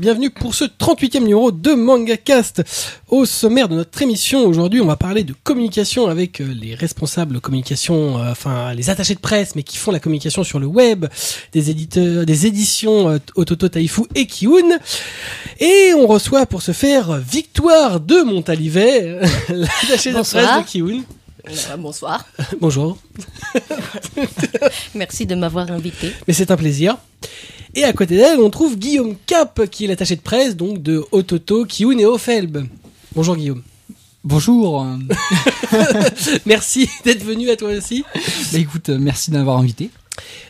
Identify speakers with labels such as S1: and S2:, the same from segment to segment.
S1: Bienvenue pour ce 38e numéro de MangaCast. Au sommaire de notre émission, aujourd'hui, on va parler de communication avec euh, les responsables communication, euh, enfin les attachés de presse, mais qui font la communication sur le web, des éditeurs, des éditions euh, Ototo Taifu et Kiun. Et on reçoit pour ce faire Victoire de Montalivet, l'attaché de presse de Kiun.
S2: Euh, bonsoir.
S1: Bonjour,
S2: Merci de m'avoir invité.
S1: mais c'est un plaisir. Et à côté d'elle, on trouve Guillaume Cap, qui est l'attaché de presse donc de Ototo, Kiun et Ofelb. Bonjour Guillaume.
S3: Bonjour.
S1: Merci d'être venu à toi aussi.
S3: Bah écoute, euh, merci d'avoir invité.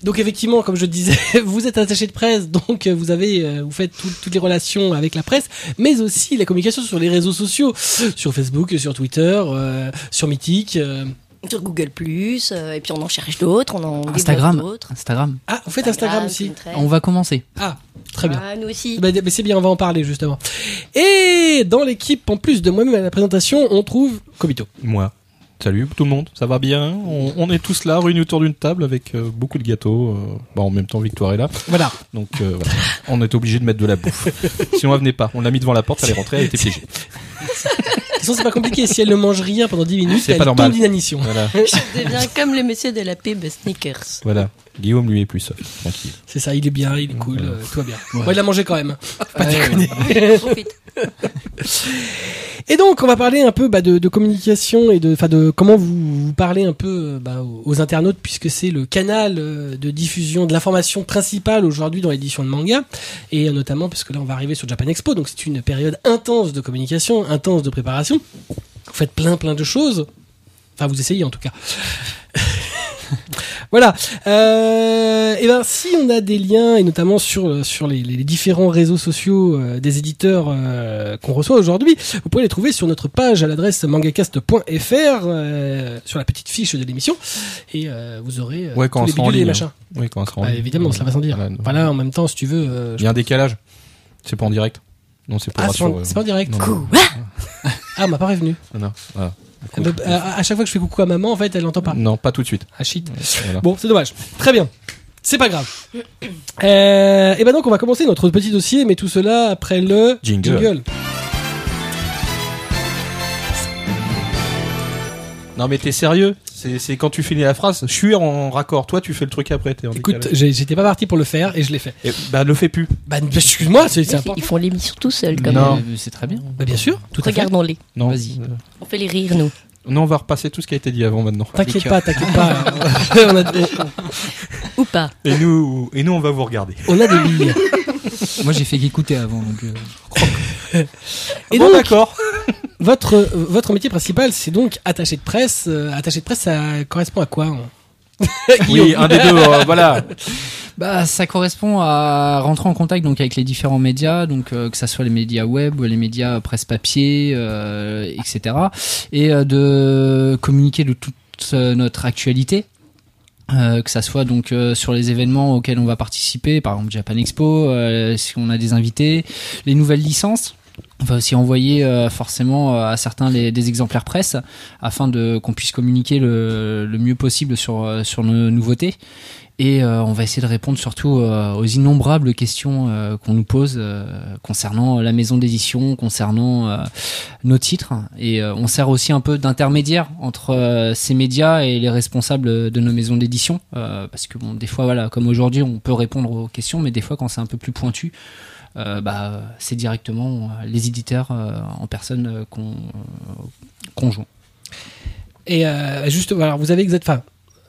S1: Donc effectivement, comme je disais, vous êtes attaché de presse, donc euh, vous avez, euh, vous faites tout- toutes les relations avec la presse, mais aussi la communication sur les réseaux sociaux, sur Facebook, sur Twitter, euh, sur Mythique. euh.
S2: Sur Google Plus, euh, et puis on en cherche d'autres, on en
S3: Instagram.
S2: d'autres.
S3: Instagram.
S1: Ah, vous faites Instagram aussi.
S2: Pinterest.
S3: On va commencer.
S1: Ah, très bien.
S2: Ah, nous aussi.
S1: Bah, mais c'est bien, on va en parler justement. Et dans l'équipe, en plus de moi-même à la présentation, on trouve Kobito.
S4: Moi. Salut tout le monde, ça va bien? On, on est tous là, réunis autour d'une table avec euh, beaucoup de gâteaux. euh, bah, en même temps, Victoire est là,
S1: Voilà.
S4: donc euh, voilà. on est obligé de mettre de la bouffe. Sinon, elle venait pas. On l'a mis devant la porte, elle est rentrée, elle était piégée.
S1: De toute façon, c'est pas compliqué. Si elle ne mange rien pendant 10 minutes,
S4: C'est
S1: elle
S4: pas
S1: tombe d'inanition.
S4: Voilà,
S2: Je deviens comme le monsieur de la pub Sneakers.
S4: voilà. Guillaume lui est plus soft, tranquille.
S1: C'est ça, il est bien, il est cool, euh, tout va bien.
S3: Ouais.
S1: Il a mangé quand même. Pas
S3: Ouais,
S1: déconner.
S2: Profite.
S1: Et donc, on va parler un peu bah, de, de communication et de, enfin, de comment vous, vous parlez un peu euh, bah, aux, aux internautes, puisque c'est le canal euh, de diffusion de l'information principale aujourd'hui dans l'édition de manga, et notamment parce que là, on va arriver sur Japan Expo, donc c'est une période intense de communication, intense de préparation. Vous faites plein, plein de choses. Enfin, vous essayez en tout cas. Voilà. Euh, et ben, si on a des liens et notamment sur sur les, les différents réseaux sociaux euh, des éditeurs euh, qu'on reçoit aujourd'hui, vous pouvez les trouver sur notre page à l'adresse mangacast.fr euh, sur la petite fiche de l'émission et euh, vous aurez euh,
S4: Ouais, quand
S1: tous
S4: on
S1: les
S4: sera en
S1: et machins.
S4: Oui, quand on sera en
S1: Bah, évidemment, cela va sans dire.
S4: Voilà.
S1: En même temps, si tu veux. euh,
S4: Il y a un décalage. C'est pas en direct. Non, c'est pas
S1: Ah, pas,
S4: euh,
S1: en direct. Ah, on m'a pas prévenu.
S4: Non, non, voilà.
S1: Me- à, à chaque fois que je fais coucou à maman, en fait, elle l'entend pas.
S4: Non, pas tout de suite.
S1: Ah shit.
S4: Voilà.
S1: Bon, c'est dommage. Très bien. C'est pas grave. Euh, et ben donc on va commencer notre petit dossier, mais tout cela après le
S4: Jingle. Non, mais t'es sérieux? C'est quand tu finis la phrase, je suis en raccord. Toi, tu fais le truc après. En
S1: Écoute, j'étais pas parti pour le faire et je l'ai fait.
S4: Et, bah, le fais plus.
S1: Bah excuse-moi, c'est important.
S2: Ils font l'émission tout seuls, quand
S4: Non.
S2: même.
S3: C'est très bien.
S1: Bah bien sûr, tout à fait.
S2: Regardons-les.
S4: Non.
S3: Vas-y.
S2: On fait les rires, nous.
S4: Non, on va repasser tout ce qui a été dit avant maintenant.
S1: T'inquiète pas, t'inquiète pas. on, a,
S2: Ou pas.
S4: Et nous, et nous, on va vous regarder.
S1: on a des billes.
S3: Moi j'ai fait qu'écouter avant. Donc, euh,
S1: Et
S4: Bon, d'accord.
S1: votre, votre métier principal, c'est donc attaché de presse. Euh, attaché de presse, ça correspond à quoi hein
S4: Oui, un des deux. euh, voilà.
S3: Bah, ça correspond à rentrer en contact donc avec les différents médias, donc euh, que ça soit les médias web ou les médias presse papier, euh, etc. Et euh, de communiquer de toute euh, notre actualité. Euh, que ça soit donc euh, sur les événements auxquels on va participer, par exemple Japan Expo, euh, si on a des invités, les nouvelles licences. On va aussi envoyer euh, forcément euh, à certains des exemplaires presse afin de qu'on puisse communiquer le, le mieux possible sur euh, sur nos nouveautés. Et euh, on va essayer de répondre surtout euh, aux innombrables questions qu'on nous pose concernant la maison d'édition, concernant nos titres. Et on sert aussi un peu d'intermédiaire entre ces médias et les responsables de nos maisons d'édition. parce que bon, des fois, voilà, comme aujourd'hui, on peut répondre aux questions, mais des fois, quand c'est un peu plus pointu, euh, bah, c'est directement euh, les éditeurs euh, en personne qu'on euh, qu'on joint.
S1: Et juste, voilà, vous avez enfin,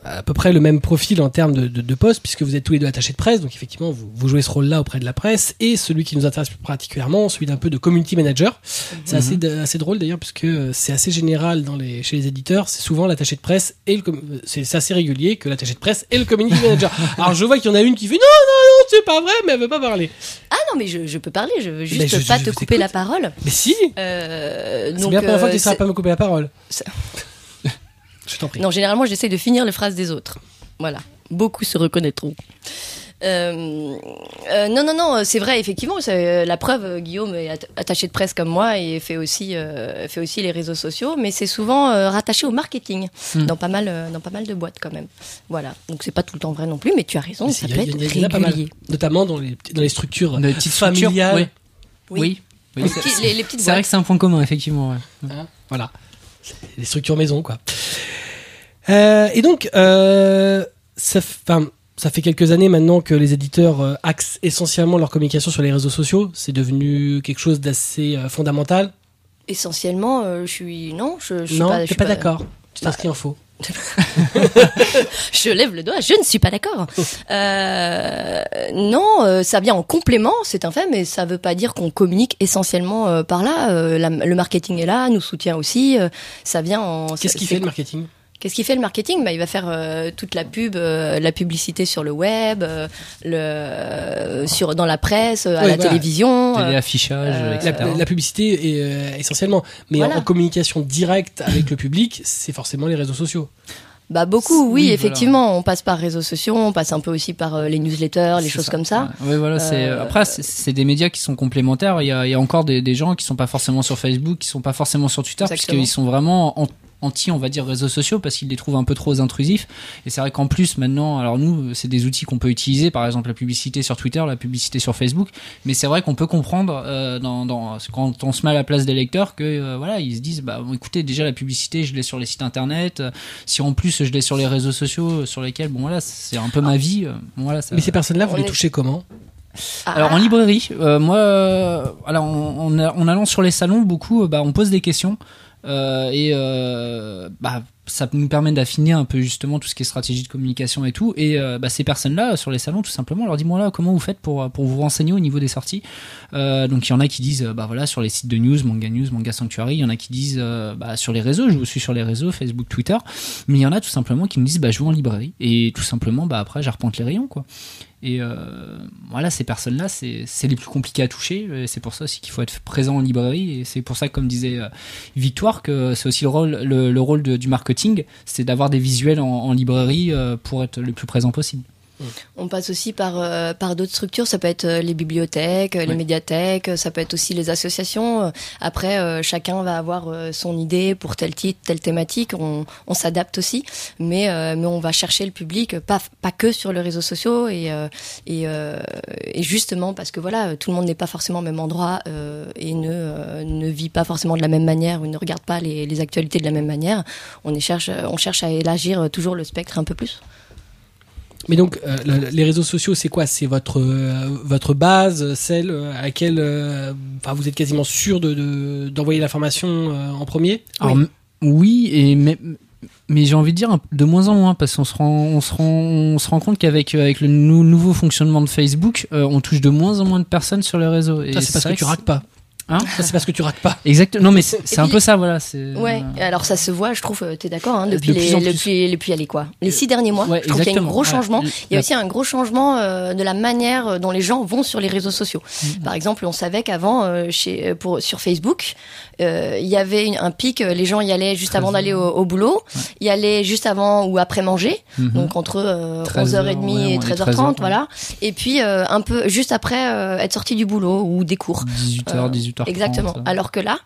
S1: à peu près le même profil en termes de, de, de poste, puisque vous êtes tous les deux attachés de presse, donc effectivement, vous, vous jouez ce rôle-là auprès de la presse, et celui qui nous intéresse plus particulièrement, celui d'un peu de community manager. C'est assez, de- assez drôle d'ailleurs, puisque c'est assez général dans les, chez les éditeurs, c'est souvent l'attaché de presse et le, c'est c'est assez régulier que l'attaché de presse et le community manager. Alors je vois qu'il y en a une qui fait non, non, non, c'est pas vrai, mais elle veut pas parler.
S2: Ah non, mais je, je peux parler, je veux juste
S1: je-
S2: pas
S1: je
S2: te couper la parole.
S1: Mais si,
S2: Euh,
S1: c'est bien la première fois que
S2: euh,
S1: tu ne
S2: c'est-
S1: pas me couper la parole.
S2: Ça-
S1: Je t'en prie.
S2: Non, généralement, j'essaie de finir les phrases des autres. Voilà. Beaucoup se reconnaîtront. Euh, euh, non, non, non, c'est vrai, effectivement. c'est, euh, la preuve, Guillaume est at- attaché de presse comme moi et fait aussi, euh, fait aussi les réseaux sociaux, mais c'est souvent euh, rattaché au marketing
S3: Hmm.
S2: dans pas mal, dans pas mal de boîtes quand même. Voilà. Donc c'est pas tout le temps vrai non plus, mais tu as raison,
S1: Mais
S2: ça
S1: il y
S2: peut
S1: a-
S2: être
S1: a pas mal.
S2: régulier.
S1: Notamment dans les, dans les structures
S3: Des petites structures,
S1: familiales.
S3: oui.
S2: Oui.
S3: Oui. Oui,
S2: Les,
S3: c'est-
S2: petits- les- les petites
S3: C'est vrai que c'est un point commun, effectivement. ouais.
S1: Hein, voilà. Les structures maison, quoi. Euh, et donc, euh, ça, 'fin, ça fait quelques années maintenant que les éditeurs euh, axent essentiellement leur communication sur les réseaux sociaux. C'est devenu quelque chose d'assez euh, fondamental.
S2: Essentiellement, euh, je suis non, je, je suis
S1: non,
S2: pas,
S1: t'es
S2: suis
S1: pas, d'accord. Tu t'inscris en faux.
S2: Je lève le doigt, je ne suis pas d'accord. Euh, non, euh, ça vient en complément, c'est un fait, mais ça veut pas dire qu'on communique essentiellement euh, par là. La- le marketing est là, nous soutient aussi. ça vient en.
S1: Qu'est-ce qui fait le marketing?
S2: Qu'est-ce qui fait le marketing bah, Il va faire euh, toute la pub, euh, la publicité sur le web, euh, le, euh, sur, dans la presse, euh, à la
S1: voilà.
S2: télévision.
S3: Téléaffichage,
S2: euh,
S3: etc.
S1: la, la publicité est euh, essentiellement, mais
S2: Voilà.
S1: en, en communication directe avec le public, c'est forcément les réseaux sociaux.
S2: Bah beaucoup, oui,
S3: Oui, voilà.
S2: effectivement. On passe par réseaux sociaux, on passe un peu aussi par euh, les newsletters, les choses
S3: ça.
S2: comme ça.
S3: Ouais, voilà, c'est
S2: Euh,
S3: après c'est- des médias qui sont complémentaires. Il y a, il y a encore des, des gens qui sont pas forcément sur Facebook, qui sont pas forcément sur Twitter, puisqu'ils sont vraiment en- anti, on va dire, réseaux sociaux parce qu'ils les trouvent un peu trop intrusifs. Et c'est vrai qu'en plus maintenant, alors nous, c'est des outils qu'on peut utiliser, par exemple la publicité sur Twitter, la publicité sur Facebook. Mais c'est vrai qu'on peut comprendre euh, dans, dans, quand on se met à la place des lecteurs que euh, voilà, ils se disent, bah bon, écoutez, déjà la publicité, je l'ai sur les sites internet. Si en plus je l'ai sur les réseaux sociaux, euh, sur lesquels, bon voilà, c'est un peu ma vie. bon, voilà, ça,
S1: Mais ces personnes-là, vous
S2: on
S1: les touchez comment?
S2: Ah,
S3: alors en librairie, euh, moi, euh, alors en, en, en allant sur les salons, beaucoup, bah, on pose des questions euh, et euh, bah, ça nous permet d'affiner un peu justement tout ce qui est stratégie de communication et tout. Et euh, bah, ces personnes-là sur les salons, tout simplement, on leur dit moi là, comment vous faites pour pour vous renseigner au niveau des sorties? Euh, Donc il y en a qui disent euh, bah voilà sur les sites de news, Manga News, Manga Sanctuary. Il y en a qui disent euh, bah, sur les réseaux, je suis sur les réseaux, Facebook, Twitter. Mais il y en a tout simplement qui me disent bah je vais en librairie et tout simplement bah après j'arpente les rayons quoi. Et euh, voilà, ces personnes-là, c'est les plus compliquées à toucher. C'est pour ça aussi qu'il faut être présent en librairie. Et c'est pour ça, comme disait euh, Victoire, que c'est aussi le rôle, le, le rôle du marketing, c'est d'avoir des visuels en, en librairie euh, pour être le plus présent possible.
S2: On passe aussi par euh, par d'autres structures. Ça peut être euh, les bibliothèques, euh, les médiathèques. euh, Ça peut être aussi les associations. Après, euh, chacun va avoir euh, son idée pour tel titre, telle thématique. On, on s'adapte aussi, mais euh, mais on va chercher le public, pas pas que sur les réseaux sociaux et euh, et, euh, et justement parce que voilà, tout le monde n'est pas forcément au même endroit euh, et ne euh, ne vit pas forcément de la même manière ou ne regarde pas les, les actualités de la même manière. On cherche on cherche à élargir toujours le spectre un peu plus.
S1: Mais donc, euh, le- les réseaux sociaux, c'est quoi? C'est votre euh, votre base, celle euh, à laquelle, euh, enfin, vous êtes quasiment sûr de de- d'envoyer l'information euh, en premier?
S3: Alors, oui, et mais, mais j'ai envie de dire de moins en moins parce qu'on se rend, on se rend, on se rend compte qu'avec avec le nou- nouveau fonctionnement de Facebook, euh, on touche de moins en moins de personnes sur les réseaux. Et
S1: Ça, c'est parce que tu raques pas.
S3: Hein
S1: Ça, c'est parce que tu raques pas.
S3: Exact. Non, mais c'est un
S2: puis-
S3: peu ça, voilà. c'est-
S2: Ouais,
S3: euh,
S2: alors ça se voit, je trouve, euh, t'es d'accord, hein,
S3: Euh,
S2: depuis,
S3: de
S2: les,
S3: en plus.
S2: depuis, depuis, allez, quoi, les six derniers mois,
S3: Ouais,
S2: je trouve qu'il y a un
S3: exactement.
S2: gros changement. Il y a aussi un gros changement euh, de la manière euh, dont les gens vont sur les réseaux sociaux.
S3: Mm.
S2: Par exemple, on savait qu'avant, euh, chez, euh, pour, sur Facebook, euh, il y avait une- un pic, euh, les gens y allaient juste
S3: 13
S2: avant d'aller au, au boulot, y allaient juste avant ou après manger,
S3: Mhm.
S2: donc entre euh,
S3: 13
S2: 11h30
S3: ouais,
S2: et
S3: ouais,
S2: 13h30,
S3: 13h, ouais.
S2: voilà. Et puis euh, un peu juste après euh, être sorti du boulot ou des cours.
S3: 18h,
S2: Euh,
S3: 18h30.
S2: Exactement. Alors que là,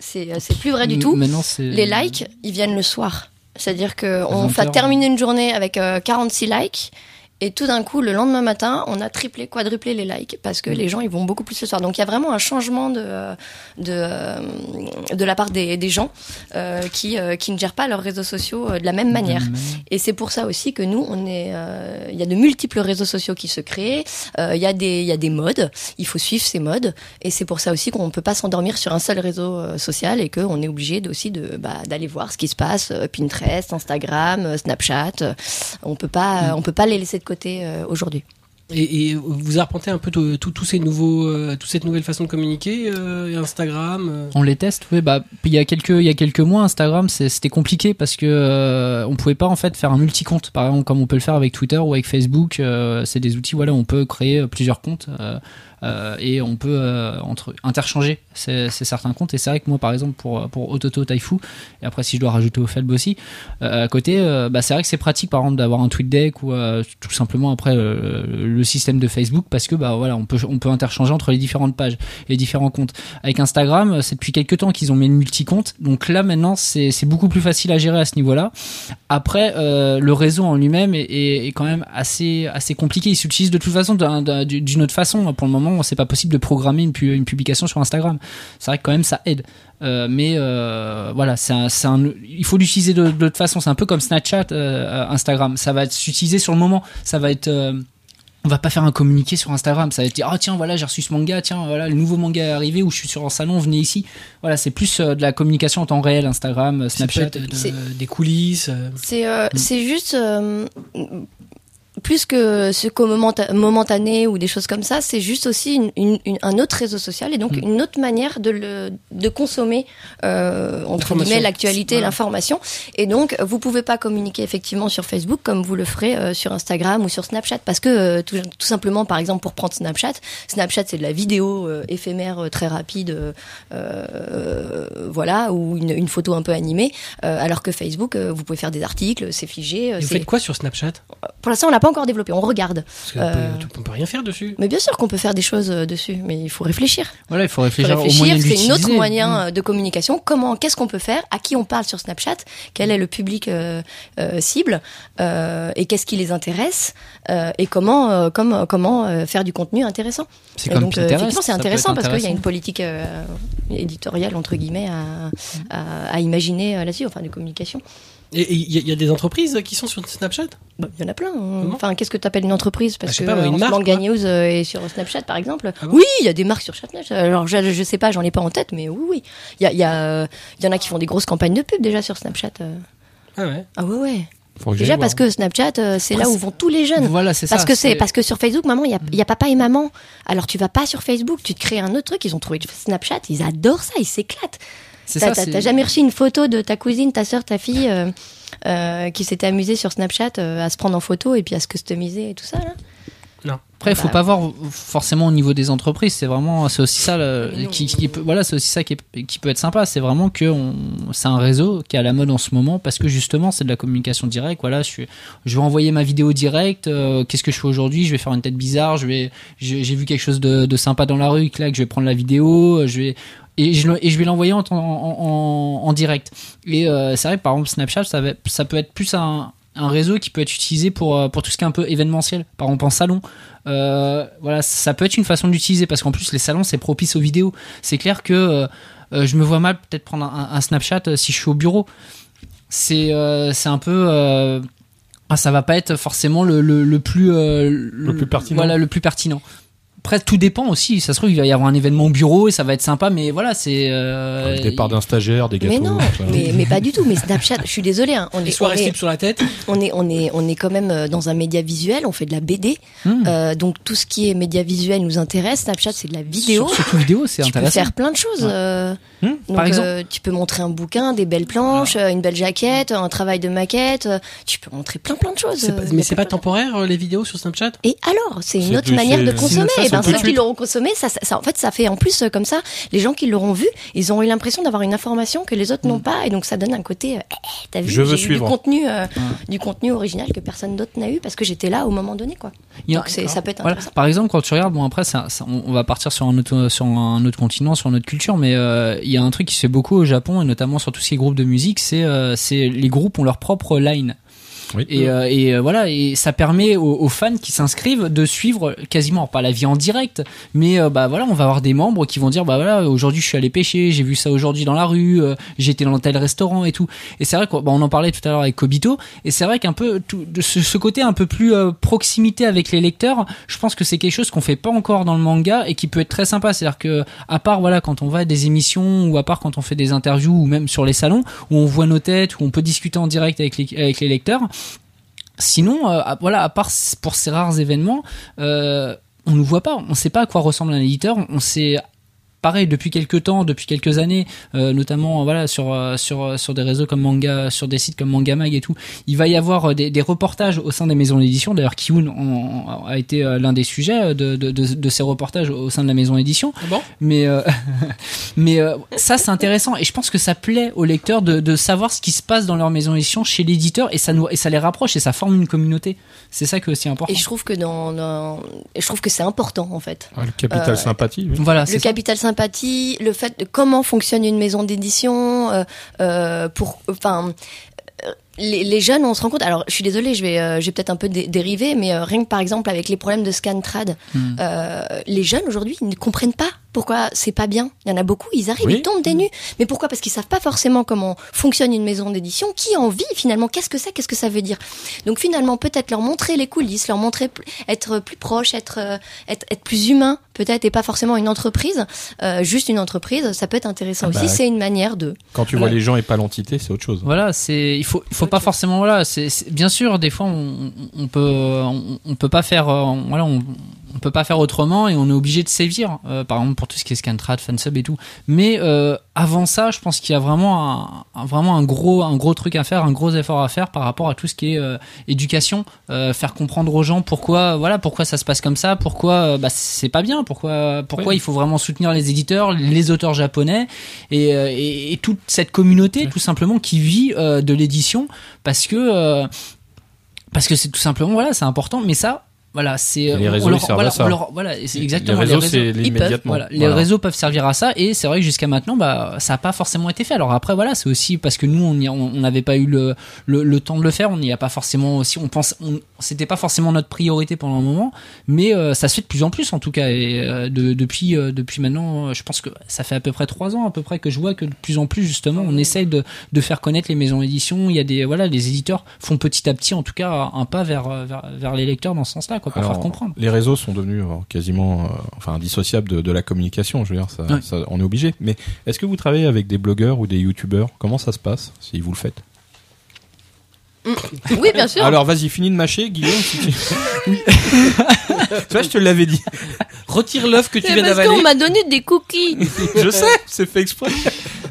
S2: c'est plus vrai du tout. Les likes, ils viennent le soir. C'est-à-dire que on
S3: 20
S2: va terminer une journée avec euh, 46 likes et tout d'un coup, le lendemain matin, on a triplé, quadruplé les likes parce
S3: Mm.
S2: que les gens ils vont beaucoup plus le soir. Donc il y a vraiment un changement de de de la part des, des gens euh, qui euh, qui ne gèrent pas leurs réseaux sociaux euh, de la même manière. Et c'est pour ça aussi que nous, on est, euh, il y a de multiples réseaux sociaux qui se créent. euh, Il y a des, il y a des modes. Il faut suivre ces modes. Et c'est pour ça aussi qu'on peut pas s'endormir sur un seul réseau social et qu'on est obligé aussi de, bah, d'aller voir ce qui se passe. Pinterest, Instagram, Snapchat. On peut pas, on peut pas les laisser de côté euh, aujourd'hui.
S1: Et, et vous arpentez un peu tout- tout- tous ces nouveaux, euh, toute cette nouvelle façon de communiquer, euh, Instagram. euh.
S3: On les teste, oui. Bah, il y a quelques, il y a quelques mois, Instagram, c'était compliqué parce que euh, on pouvait pas en fait faire un multi-compte, par exemple, comme on peut le faire avec Twitter ou avec Facebook. euh, c'est des outils, voilà, on peut créer plusieurs comptes. Euh, et on peut euh, entre interchanger ces, certains comptes. Et c'est vrai que moi, par exemple, pour pour Ototo Taifu, et après si je dois rajouter au Felb aussi, euh, à côté, bah, c'est vrai que c'est pratique, par exemple, d'avoir un tweet deck ou tout simplement après le système de Facebook, parce que bah voilà, on peut on peut interchanger entre les différentes pages les différents comptes. Avec Instagram, c'est depuis quelques temps qu'ils ont mis une multi-compte, donc là maintenant c'est beaucoup plus facile à gérer à ce niveau-là. Après, le réseau en lui-même est, est, quand même assez assez compliqué. Il s'utilise de toute façon d'un- d'un- d'une autre façon. Pour le moment, c'est pas possible de programmer une, pu- une publication sur Instagram. C'est vrai que quand même ça aide. Euh, mais euh, voilà, c'est un, c'est un- il faut l'utiliser de, de toute façon. C'est un peu comme Snapchat, euh, Instagram. Ça va être s'utiliser sur le moment. Ça va être euh, on va pas faire un communiqué sur Instagram, ça va être dire ah tiens voilà j'ai reçu ce manga, tiens voilà le nouveau manga est arrivé ou je suis sur un salon, venez ici. Voilà c'est plus euh, de la communication en temps réel, Instagram, Snapchat.
S1: être de-
S2: C'est-
S1: des coulisses. euh,
S2: C'est euh, c'est juste euh, plus que ce qu'au momenta- momentané ou des choses comme ça, c'est juste aussi une, une- une- un autre réseau social et donc
S3: Mm.
S2: une autre manière de le de consommer euh, entre guillemets l'actualité,
S1: Voilà.
S2: l'information. Et donc vous pouvez pas communiquer effectivement sur Facebook comme vous le ferez euh, sur Instagram ou sur Snapchat parce que euh, tout, tout simplement par exemple pour prendre Snapchat, Snapchat c'est de la vidéo euh, éphémère euh, très rapide, euh, voilà ou une, une photo un peu animée, euh, alors que Facebook euh, vous pouvez faire des articles, c'est figé. euh,
S1: vous faites quoi sur Snapchat?
S2: Pour l'instant, on l'a pas encore développé. On regarde.
S1: Parce
S2: Euh,
S1: peut, on peut rien faire dessus.
S2: Mais bien sûr qu'on peut faire des choses euh, dessus, mais il faut réfléchir.
S3: Voilà il faut
S2: Il
S3: réfléchir,
S2: faut
S3: au moyen
S2: réfléchir. C'est une autre moyen
S3: Mm.
S2: euh, de communication. Comment, qu'est-ce qu'on peut faire? À qui on parle sur Snapchat? Quel est le public euh, euh, cible? Et qu'est-ce qui les intéresse? Et comment, comme, comment faire du contenu intéressant?
S3: C'est comme
S2: donc, effectivement, c'est
S3: peut
S2: intéressant parce qu'il y a une politique éditoriale entre guillemets à, à, à imaginer là-dessus, enfin de communication.
S1: Et il y, a- il y a des entreprises qui sont sur Snapchat?
S2: Bah, Il y en a plein. hein. Enfin, qu'est-ce que tu appelles une entreprise?
S1: Bah,
S2: Parce
S1: sais
S2: que
S1: marque,
S2: Manga. News euh, est sur Snapchat, par exemple.
S1: Ah bon?
S2: Oui, il y a des marques sur Snapchat. Alors, je, je sais pas, j'en ai pas en tête, mais oui, oui. Il y, a, il y, a, euh, y en a qui font des grosses campagnes de pub déjà sur Snapchat. euh.
S1: Ah ouais?
S2: Ah ouais, ouais.
S4: Faut que j'aille
S2: Déjà
S4: voir.
S2: parce que Snapchat, euh, c'est là où vont tous les jeunes.
S3: Voilà c'est ça.
S2: Parce que c'est parce que sur Facebook, maman, il y y a papa et maman. Alors tu vas pas sur Facebook, tu te crées un autre truc. Ils ont trouvé Snapchat, ils adorent ça, ils s'éclatent.
S3: C'est
S2: T'as
S3: ça.
S2: t'as-
S3: c'est-
S2: t'as jamais reçu une photo de ta cousine, ta sœur, ta fille euh, euh, qui s'était amusée sur Snapchat euh, à se prendre en photo et puis à se customiser et tout ça là?
S3: Après, il faut
S2: Bah.
S3: pas voir forcément au niveau des entreprises. C'est vraiment, c'est aussi ça, le-
S2: non.
S3: qui, qui peut, voilà, c'est aussi ça qui, est- qui peut être sympa. C'est vraiment que on- c'est un réseau qui est à la mode en ce moment parce que justement, c'est de la communication directe. Voilà, je suis, je vais envoyer ma vidéo directe. euh, Qu'est-ce que je fais aujourd'hui? Je vais faire une tête bizarre. Je vais, j'ai j'ai vu quelque chose de, de sympa dans la rue, là, que je vais prendre la vidéo. Je vais et je, le- et je vais l'envoyer en, en, en, en direct. Et euh, c'est vrai que par exemple Snapchat, ça, va, ça peut être plus un, un réseau qui peut être utilisé pour, euh, pour tout ce qui est un peu événementiel. Par exemple en salon. Euh, voilà, ça peut être une façon d'utiliser parce qu'en plus les salons c'est propice aux vidéos. C'est clair que euh, je me vois mal peut-être prendre un, un Snapchat si je suis au bureau. C'est c'est un peu ah, ça va pas être forcément le, le, le plus
S4: Le plus pertinent.
S3: Voilà, le plus pertinent. Après, tout dépend aussi. Ça se trouve, il va y avoir un événement au bureau et ça va être sympa, mais voilà, c'est. euh,
S4: Le départ d'un stagiaire, des gâteaux.
S2: Mais non, mais, mais pas du tout. Mais Snapchat, je suis désolée. Hein, on,
S1: Les
S2: est, on, est,
S1: sur la tête.
S2: on est on est on est quand même euh, dans un média visuel. On fait de la BD,
S3: hmm.
S2: euh, donc tout ce qui est média visuel nous intéresse. Snapchat, c'est de la vidéo.
S3: Sur- Surtout vidéo, c'est
S2: tu peux
S3: intéressant.
S2: faire plein de choses.
S3: Ouais.
S2: euh,
S3: Hmm,
S2: donc,
S3: Par exemple,
S2: euh, tu peux montrer un bouquin, des belles planches, euh, une belle jaquette, un travail de maquette. euh, Tu peux montrer plein plein de choses.
S1: Pas- mais c'est pas temporaire euh, les vidéos sur Snapchat?
S2: Et alors, c'est une autre manière de
S4: une
S2: consommer.
S3: autre
S2: Et
S3: façon
S2: ben ceux qui l'auront consommé, ça, ça, ça- en fait, ça fait en plus euh, comme ça. Les gens qui l'auront vu, ils ont eu l'impression d'avoir une information que les autres n'ont pas, et donc ça donne un côté. euh, Eh, T'as vu,
S4: Je veux suivre.
S2: du contenu, euh, du contenu original que personne d'autre n'a eu parce que j'étais là au moment donné, quoi.
S3: il y a-
S2: Donc c'est, ça peut être
S3: Voilà.
S2: intéressant.
S3: Par exemple, quand tu regardes, bon après, ça, ça- on, on va partir sur un autre, sur un autre continent, sur notre culture, mais euh, il y a un truc qui se fait beaucoup au Japon et notamment sur tous ces groupes de musique, c'est euh, c'est les groupes ont leur propre line. Et, euh, et euh, voilà, et ça permet aux, aux fans qui s'inscrivent de suivre quasiment pas la vie en direct, mais euh, bah voilà, on va avoir des membres qui vont dire bah voilà, aujourd'hui je suis allé pêcher, j'ai vu ça aujourd'hui dans la rue, euh, été dans tel restaurant et tout. Et c'est vrai qu'on bah, en parlait tout à l'heure avec Kobito, et c'est vrai qu'un peu tout, de ce, ce côté un peu plus euh, proximité avec les lecteurs, je pense que c'est quelque chose qu'on fait pas encore dans le manga et qui peut être très sympa. C'est-à-dire que à part voilà quand on va à des émissions ou à part quand on fait des interviews ou même sur les salons où on voit nos têtes où on peut discuter en direct avec les, avec les lecteurs. Sinon, euh, voilà, à part pour ces rares événements, euh, on nous voit pas, on sait pas à quoi ressemble un éditeur, on sait pareil depuis quelques temps, depuis quelques années, euh, notamment voilà sur euh, sur euh, sur des réseaux comme manga, sur des sites comme Manga Mag et tout, il va y avoir des, des reportages au sein des maisons d'édition. D'ailleurs, Kiun a été l'un des sujets de, de, de, de ces reportages au sein de la maison d'édition.
S1: Ah bon?
S3: Mais euh, mais euh, ça c'est intéressant et je pense que ça plaît aux lecteurs de, de savoir ce qui se passe dans leur maison d'édition chez l'éditeur et ça nous et ça les rapproche et ça forme une communauté. C'est ça que c'est important.
S2: Et je trouve que dans, je trouve que c'est important en fait.
S4: Ah, le capital
S2: Euh,
S4: sympathie. oui.
S3: Voilà,
S2: le
S3: ça.
S2: capital sympathie, le fait de comment fonctionne une maison d'édition, euh, euh, pour, enfin. Les, les jeunes, on se rend compte. Alors, je suis désolée, je vais, euh, je vais peut-être un peu dé- dériver, mais euh, rien que par exemple avec les problèmes de scantrad,
S3: Hmm.
S2: euh, les jeunes aujourd'hui ils ne comprennent pas pourquoi c'est pas bien? Il y en a beaucoup, ils arrivent,
S4: Oui.
S2: ils tombent des nues. Mais pourquoi? Parce qu'ils savent pas forcément comment fonctionne une maison d'édition, qui en vit finalement, qu'est-ce que c'est, qu'est-ce que ça veut dire? Donc finalement, peut-être leur montrer les coulisses, leur montrer être plus proche, être euh, être, être plus humain, peut-être, et pas forcément une entreprise, euh, juste une entreprise, ça peut être intéressant
S4: Ah
S2: aussi.
S4: bah,
S2: C'est une manière de.
S4: Quand tu vois les gens et pas l'entité, c'est autre chose.
S3: Voilà, c'est il faut il faut pas forcément voilà, c'est bien sûr des fois on, on peut on, on peut pas faire euh, voilà on, on peut pas faire autrement et on est obligé de sévir euh, par exemple pour tout ce qui est scantrad, fansub et tout. Mais euh, avant ça, je pense qu'il y a vraiment un, un- vraiment un gros un gros truc à faire, un gros effort à faire par rapport à tout ce qui est euh, éducation, faire comprendre aux gens pourquoi voilà pourquoi ça se passe comme ça, pourquoi bah, c'est pas bien, pourquoi pourquoi
S4: Oui.
S3: il faut vraiment soutenir les éditeurs, les auteurs japonais et, et, et toute cette communauté tout simplement qui vit de l'édition parce que parce que c'est tout simplement voilà c'est important mais ça voilà c'est
S4: Et les
S3: on
S4: réseaux,
S3: leur-
S4: ils servent
S3: voilà,
S4: à ça.
S3: leur- voilà, c'est exactement
S4: les réseaux, c'est
S2: ils peuvent,
S4: l'immédiatement.
S3: voilà, les réseaux peuvent servir à ça et c'est vrai que jusqu'à maintenant bah ça n'a pas forcément été fait alors après voilà c'est aussi parce que nous on n'avait pas eu le, le, le temps de le faire on n'y a pas forcément aussi on pense on, c'était pas forcément notre priorité pendant un moment mais euh, ça se fait de plus en plus en tout cas et euh, de- depuis euh, depuis maintenant euh, je pense que ça fait à peu près trois ans à peu près que je vois que de plus en plus justement on essaye de, de faire connaître les maisons d'édition il y a des voilà les éditeurs font petit à petit en tout cas un pas vers euh, vers, vers les lecteurs dans ce sens-là quoi pour
S4: Alors,
S3: faire comprendre
S4: Les réseaux sont devenus euh, quasiment, euh, enfin, indissociables de, de la communication. Je veux dire, ça,
S3: Ouais.
S4: ça- on est obligé. Mais est-ce que vous travaillez avec des blogueurs ou des youtubeurs? Comment ça se passe si vous le faites?
S2: Oui, bien sûr.
S4: Alors, vas-y, finis de mâcher, Guillaume. Si tu... oui. tu vois, je te l'avais dit.
S1: Retire l'œuf que tu viens
S2: parce
S1: d'avaler.
S2: qu'on m'a donné des cookies.
S4: Je sais, c'est fait exprès.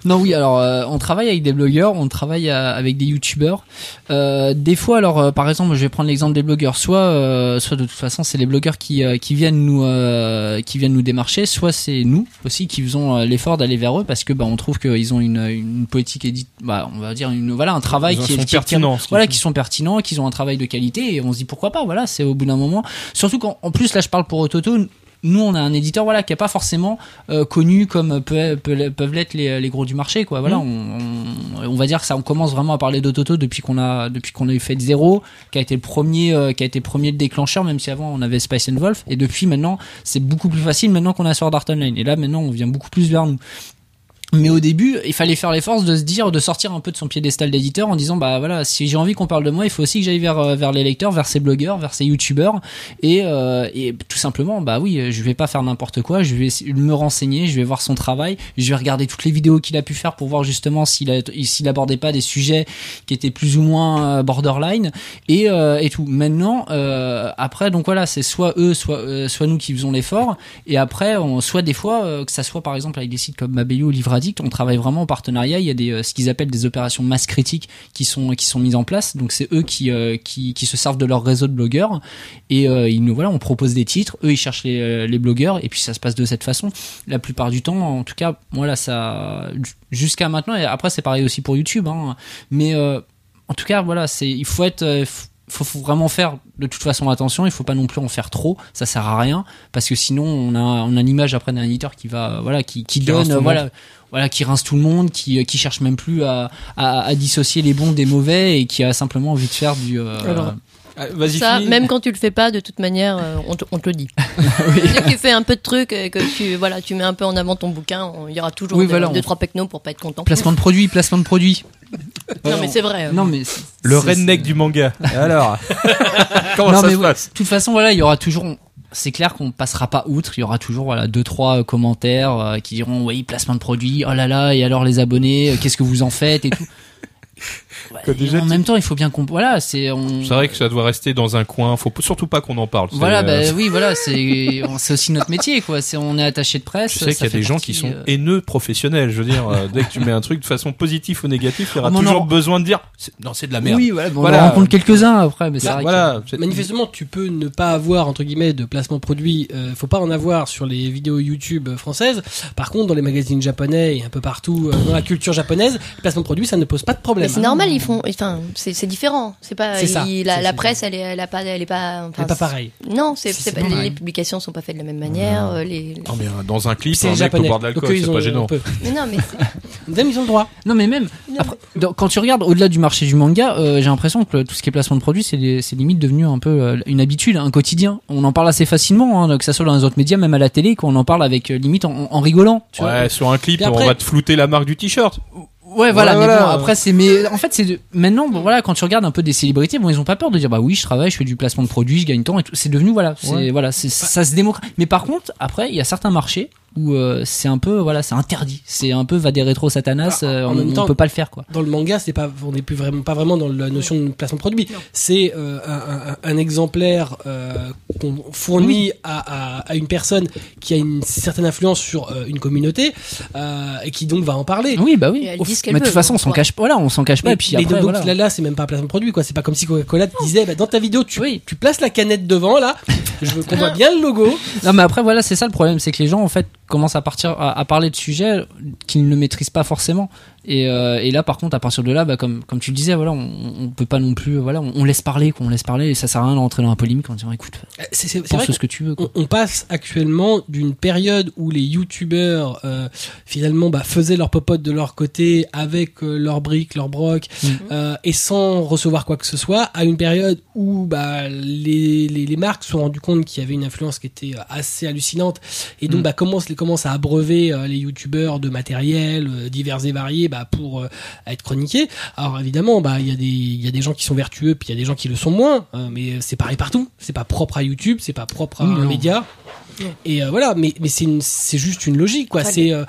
S3: Non, oui, alors euh, on travaille avec des blogueurs, on travaille euh, avec des youtubeurs. Euh, des fois, alors euh, par exemple, je vais prendre l'exemple des blogueurs. Soit, euh, soit de toute façon, c'est les blogueurs qui euh, qui viennent nous euh, qui viennent nous démarcher. Soit c'est nous aussi qui faisons euh, l'effort d'aller vers eux parce que bah on trouve qu'ils ont une une politique édite, bah on va dire une voilà un travail
S4: Ils
S3: qui
S4: sont
S3: est qui-
S4: pertinents, ce qu'ils
S3: voilà, qui sont pertinents, qu'ils ont un travail de qualité et on se dit pourquoi pas. Voilà, c'est au bout d'un moment. Surtout qu'en en plus là, je parle pour Ototo. Nous, on a un éditeur voilà qui est pas forcément euh, connu comme peut- peut- peuvent l'être les, les gros du marché quoi. Voilà, on, on, on va dire que ça on commence vraiment à parler d'Ototo depuis qu'on a depuis qu'on a eu fait zéro, qui a été le premier euh, qui a été le premier le déclencheur même si avant on avait Spice and Wolf et depuis maintenant, c'est beaucoup plus facile maintenant qu'on a Sword Art Online et là maintenant on vient beaucoup plus vers nous. Mais au début, il fallait faire l'effort de se dire, de sortir un peu de son piédestal d'éditeur en disant, bah voilà, si j'ai envie qu'on parle de moi, il faut aussi que j'aille vers euh, vers les lecteurs, vers ces blogueurs, vers ces youtubeurs, et et, et tout simplement, bah oui, je vais pas faire n'importe quoi, je vais me renseigner, je vais voir son travail, je vais regarder toutes les vidéos qu'il a pu faire pour voir justement s'il s'il abordait pas des sujets qui étaient plus ou moins euh, borderline et euh, et tout. Maintenant, euh, après, donc voilà, c'est soit eux, soit euh, soit nous qui faisons l'effort, et après, on, soit des fois, euh, que ça soit par exemple avec des sites comme Mabello ou Livre On travaille vraiment en partenariat. Il y a des euh, ce qu'ils appellent des opérations masse critiques qui sont mises en place. Donc c'est eux qui euh, se servent de leur réseau de blogueurs et euh, nous voilà, on propose des titres, eux ils cherchent les, les blogueurs et puis ça se passe de cette façon. La plupart du temps, en tout cas, voilà, ça jusqu'à maintenant. Et après c'est pareil aussi pour YouTube, hein, mais en tout cas voilà, c'est il faut être faut, faut vraiment faire de toute façon attention. Il faut pas non plus en faire trop. Ça sert à rien parce que sinon on a on a l'image après d'un éditeur qui va voilà qui qui,
S4: Qui rince
S3: donne
S4: tout le
S3: voilà voilà qui rince tout le monde, qui qui cherche même plus à, à à dissocier les bons des mauvais et qui a simplement envie de faire du euh,
S1: Alors,
S4: Ah, Vas-y,
S2: Ça,
S4: finis.
S2: même quand tu le fais pas, de toute manière, euh, on te, on te le dit. Si tu fais un peu de trucs, et que tu, voilà, tu mets un peu en avant ton bouquin, il y aura toujours
S3: Oui,
S2: deux,
S3: voilà,
S2: deux,
S3: on-
S2: trois pecnos pour pas être content.
S3: placement de produit, placement de produit.
S2: Non, mais c'est vrai. euh.
S3: Non mais
S4: Le redneck du manga. Alors, comment
S3: Non,
S4: ça
S3: mais
S4: se
S3: ouais,
S4: passe
S3: De toute façon, voilà, il y aura toujours. C'est clair qu'on passera pas outre. Il y aura toujours voilà deux trois euh, commentaires euh, qui diront oui placement de produit. Oh là là et alors les abonnés, euh, qu'est-ce que vous en faites et tout.
S4: Que déjà,
S3: en même temps, il faut bien qu'on voilà, c'est on
S4: C'est vrai que ça doit rester dans un coin. Faut surtout pas qu'on en parle. C'est,
S3: voilà,
S4: euh,
S3: bah oui, voilà, c'est c'est aussi notre métier quoi. C'est on est attaché de presse.
S4: Tu sais qu'il y a des gens qui sont
S3: euh,
S4: haineux professionnels. Je veux dire, euh, dès que tu mets un truc de façon positive ou négative, il y aura
S3: Oh,
S4: toujours
S3: en-
S4: besoin de dire non, c'est de la merde.
S3: Oui, voilà, bon,
S4: Voilà.
S3: on en rencontre quelques-uns après, mais c'est
S4: Bah,
S3: vrai. que-
S4: voilà. c'est-
S1: Manifestement, tu peux ne pas avoir entre guillemets de placement produit. Euh, faut pas en avoir sur les vidéos YouTube françaises. Par contre, dans les magazines japonais et un peu partout euh, dans la culture japonaise, le placement de produit, ça ne pose pas de problème.
S2: c'est normal, ils font. Enfin, c'est différent. C'est pas.
S1: C'est ça.
S2: il- la, presse, elle est, elle a pas, elle est pas. enfin,
S1: pas pareil.
S2: Non, c'est pas-
S1: pas
S2: les, publications sont pas faites de la même manière. euh, Les...
S4: Non, mais euh, dans un clip,
S1: C'est
S4: mec
S1: japonais.
S4: bord de l'alcool, c'est pas gênant.
S2: Mais non, mais
S1: Même ils ont le droit.
S3: Non mais même
S2: Non,
S3: après, dans- quand tu regardes au-delà du marché du manga, euh, j'ai l'impression que tout ce qui est placement de produits, c'est limite devenu un peu euh, une habitude, un quotidien. On en parle assez facilement, hein, que ça soit dans les autres médias, même à la télé, qu'on en parle avec limite en, en rigolant. Tu vois.
S4: Ouais, sur un clip,
S1: après-
S4: on va te flouter la marque du t-shirt.
S3: Ouais, voilà, mais bon, après, c'est, mais en fait, c'est de- maintenant, bon, voilà, quand tu regardes un peu des célébrités, bon, ils ont pas peur de dire, bah oui, je travaille, je fais du placement de produits, je gagne tant et tout. C'est devenu, voilà, c'est,
S4: Ouais.
S3: voilà, c'est, ça se démocratise. Mais par contre, après, il y a certains marchés où euh, c'est un peu, voilà, c'est interdit. C'est un peu va des rétro satanas,
S1: Ah,
S3: euh,
S1: en
S3: on,
S1: même
S3: on
S1: temps-
S3: peut pas le faire, quoi.
S1: Dans le manga, c'est pas, on n'est plus vraiment, pas vraiment dans la notion de placement de produit. C'est euh, un, un- un exemplaire euh, qu'on fournit à, à- à une personne qui a une certaine influence sur euh, une communauté euh, et qui donc va en parler.
S3: Oui, bah oui. Au- mais de toute façon, on
S2: en
S3: s'en cache pas, voilà, on s'en cache pas,
S1: Mais,
S3: et puis
S1: mais
S3: après,
S1: donc
S3: voilà.
S1: là, là, c'est même pas un placement de produit, quoi. C'est pas comme si Coca-Cola te disait, bah, dans ta vidéo, tu,
S3: Oui.
S1: tu places la canette devant, là. Je veux qu'on voit bien le logo.
S3: Non, mais après, voilà, c'est ça le problème, c'est que les gens, en fait, commencent à partir, à, à parler de sujets qu'ils ne maîtrisent pas forcément. Et, euh, et là, par contre, à partir de là, bah, comme, comme tu le disais, voilà, on, on peut pas non plus, voilà, on, on laisse parler, quoi, on laisse parler, et ça sert à rien de rentrer dans la polémique en disant, écoute,
S1: Euh, C'est c'est-
S3: pense ce que tu veux, quoi.
S1: on, on passe actuellement d'une période où les youtubeurs euh, finalement bah, faisaient leur popote de leur côté avec euh, leurs briques, leurs brocs euh, et sans recevoir quoi que ce soit à une période où bah, les, les, les marques se sont rendues compte qu'il y avait une influence qui était euh, assez hallucinante et donc
S3: Mhm.
S1: bah, commencent, commencent à abreuver les youtubeurs de matériel divers et variés bah, pour euh, être chroniqués. Alors évidemment bah, il y, a des- il y a des gens qui sont vertueux puis il y a des gens qui le sont moins euh, mais c'est pareil partout. C'est pas propre à YouTube, c'est pas propre à un média. Et euh, voilà, mais mais c'est juste une logique quoi. C'est euh,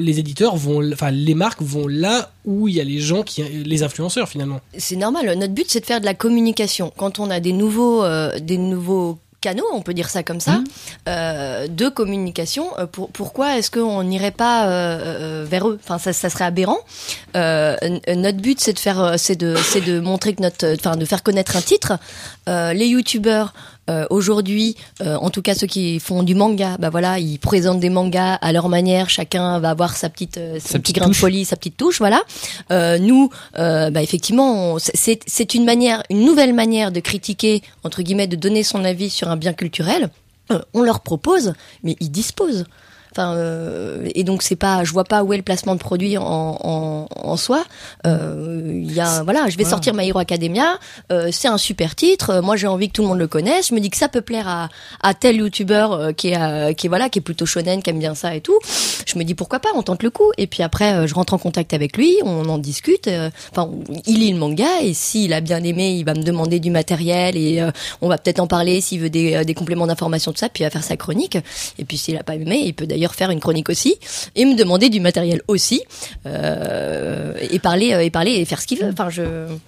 S1: les éditeurs vont, enfin les marques vont là où il y a les gens qui, les influenceurs finalement.
S2: c'est normal. Notre but, c'est de faire de la communication. Quand on a des nouveaux, euh, des nouveaux canaux, on peut dire ça comme ça,
S3: Mhm.
S2: euh, de communication. euh, pour, pourquoi est-ce qu'on n'irait pas euh, vers eux? Enfin, ça, ça serait aberrant. Euh, notre but, c'est de faire, c'est de, c'est de montrer que notre, enfin, de faire connaître un titre. Les youtubeurs. Euh, aujourd'hui, euh, en tout cas ceux qui font du manga, bah voilà, ils présentent des mangas à leur manière. Chacun va avoir sa petite, euh, son
S3: Sa
S2: petit grain de
S3: touche.
S2: folie, sa petite touche, voilà. Euh, nous, bah effectivement, c'est c'est une manière, une nouvelle manière de critiquer entre guillemets, de donner son avis sur un bien culturel. On leur propose, mais ils disposent. Enfin, euh, et donc c'est pas, je vois pas où est le placement de produit en, en, en soi. Euh, Il y a, voilà, je vais
S3: Voilà.
S2: sortir My Hero Academia. euh, c'est un super titre. euh, Moi, j'ai envie que tout le monde le connaisse. Je me dis que ça peut plaire à, à tel youtubeur euh, qui est, euh, qui est voilà, qui est plutôt shonen, qui aime bien ça et tout. Je me dis pourquoi pas, on tente le coup. Et puis après, euh, je rentre en contact avec lui, on en discute. euh, Enfin, il lit le manga et s'il a bien aimé, il va me demander du matériel et euh, on va peut-être en parler s'il veut des, des compléments d'information tout ça. Puis il va faire sa chronique. Et puis s'il a pas aimé, il peut d'ailleurs faire une chronique aussi et me demander du matériel aussi euh, et parler euh, et parler et faire ce qu'il veut. Enfin, je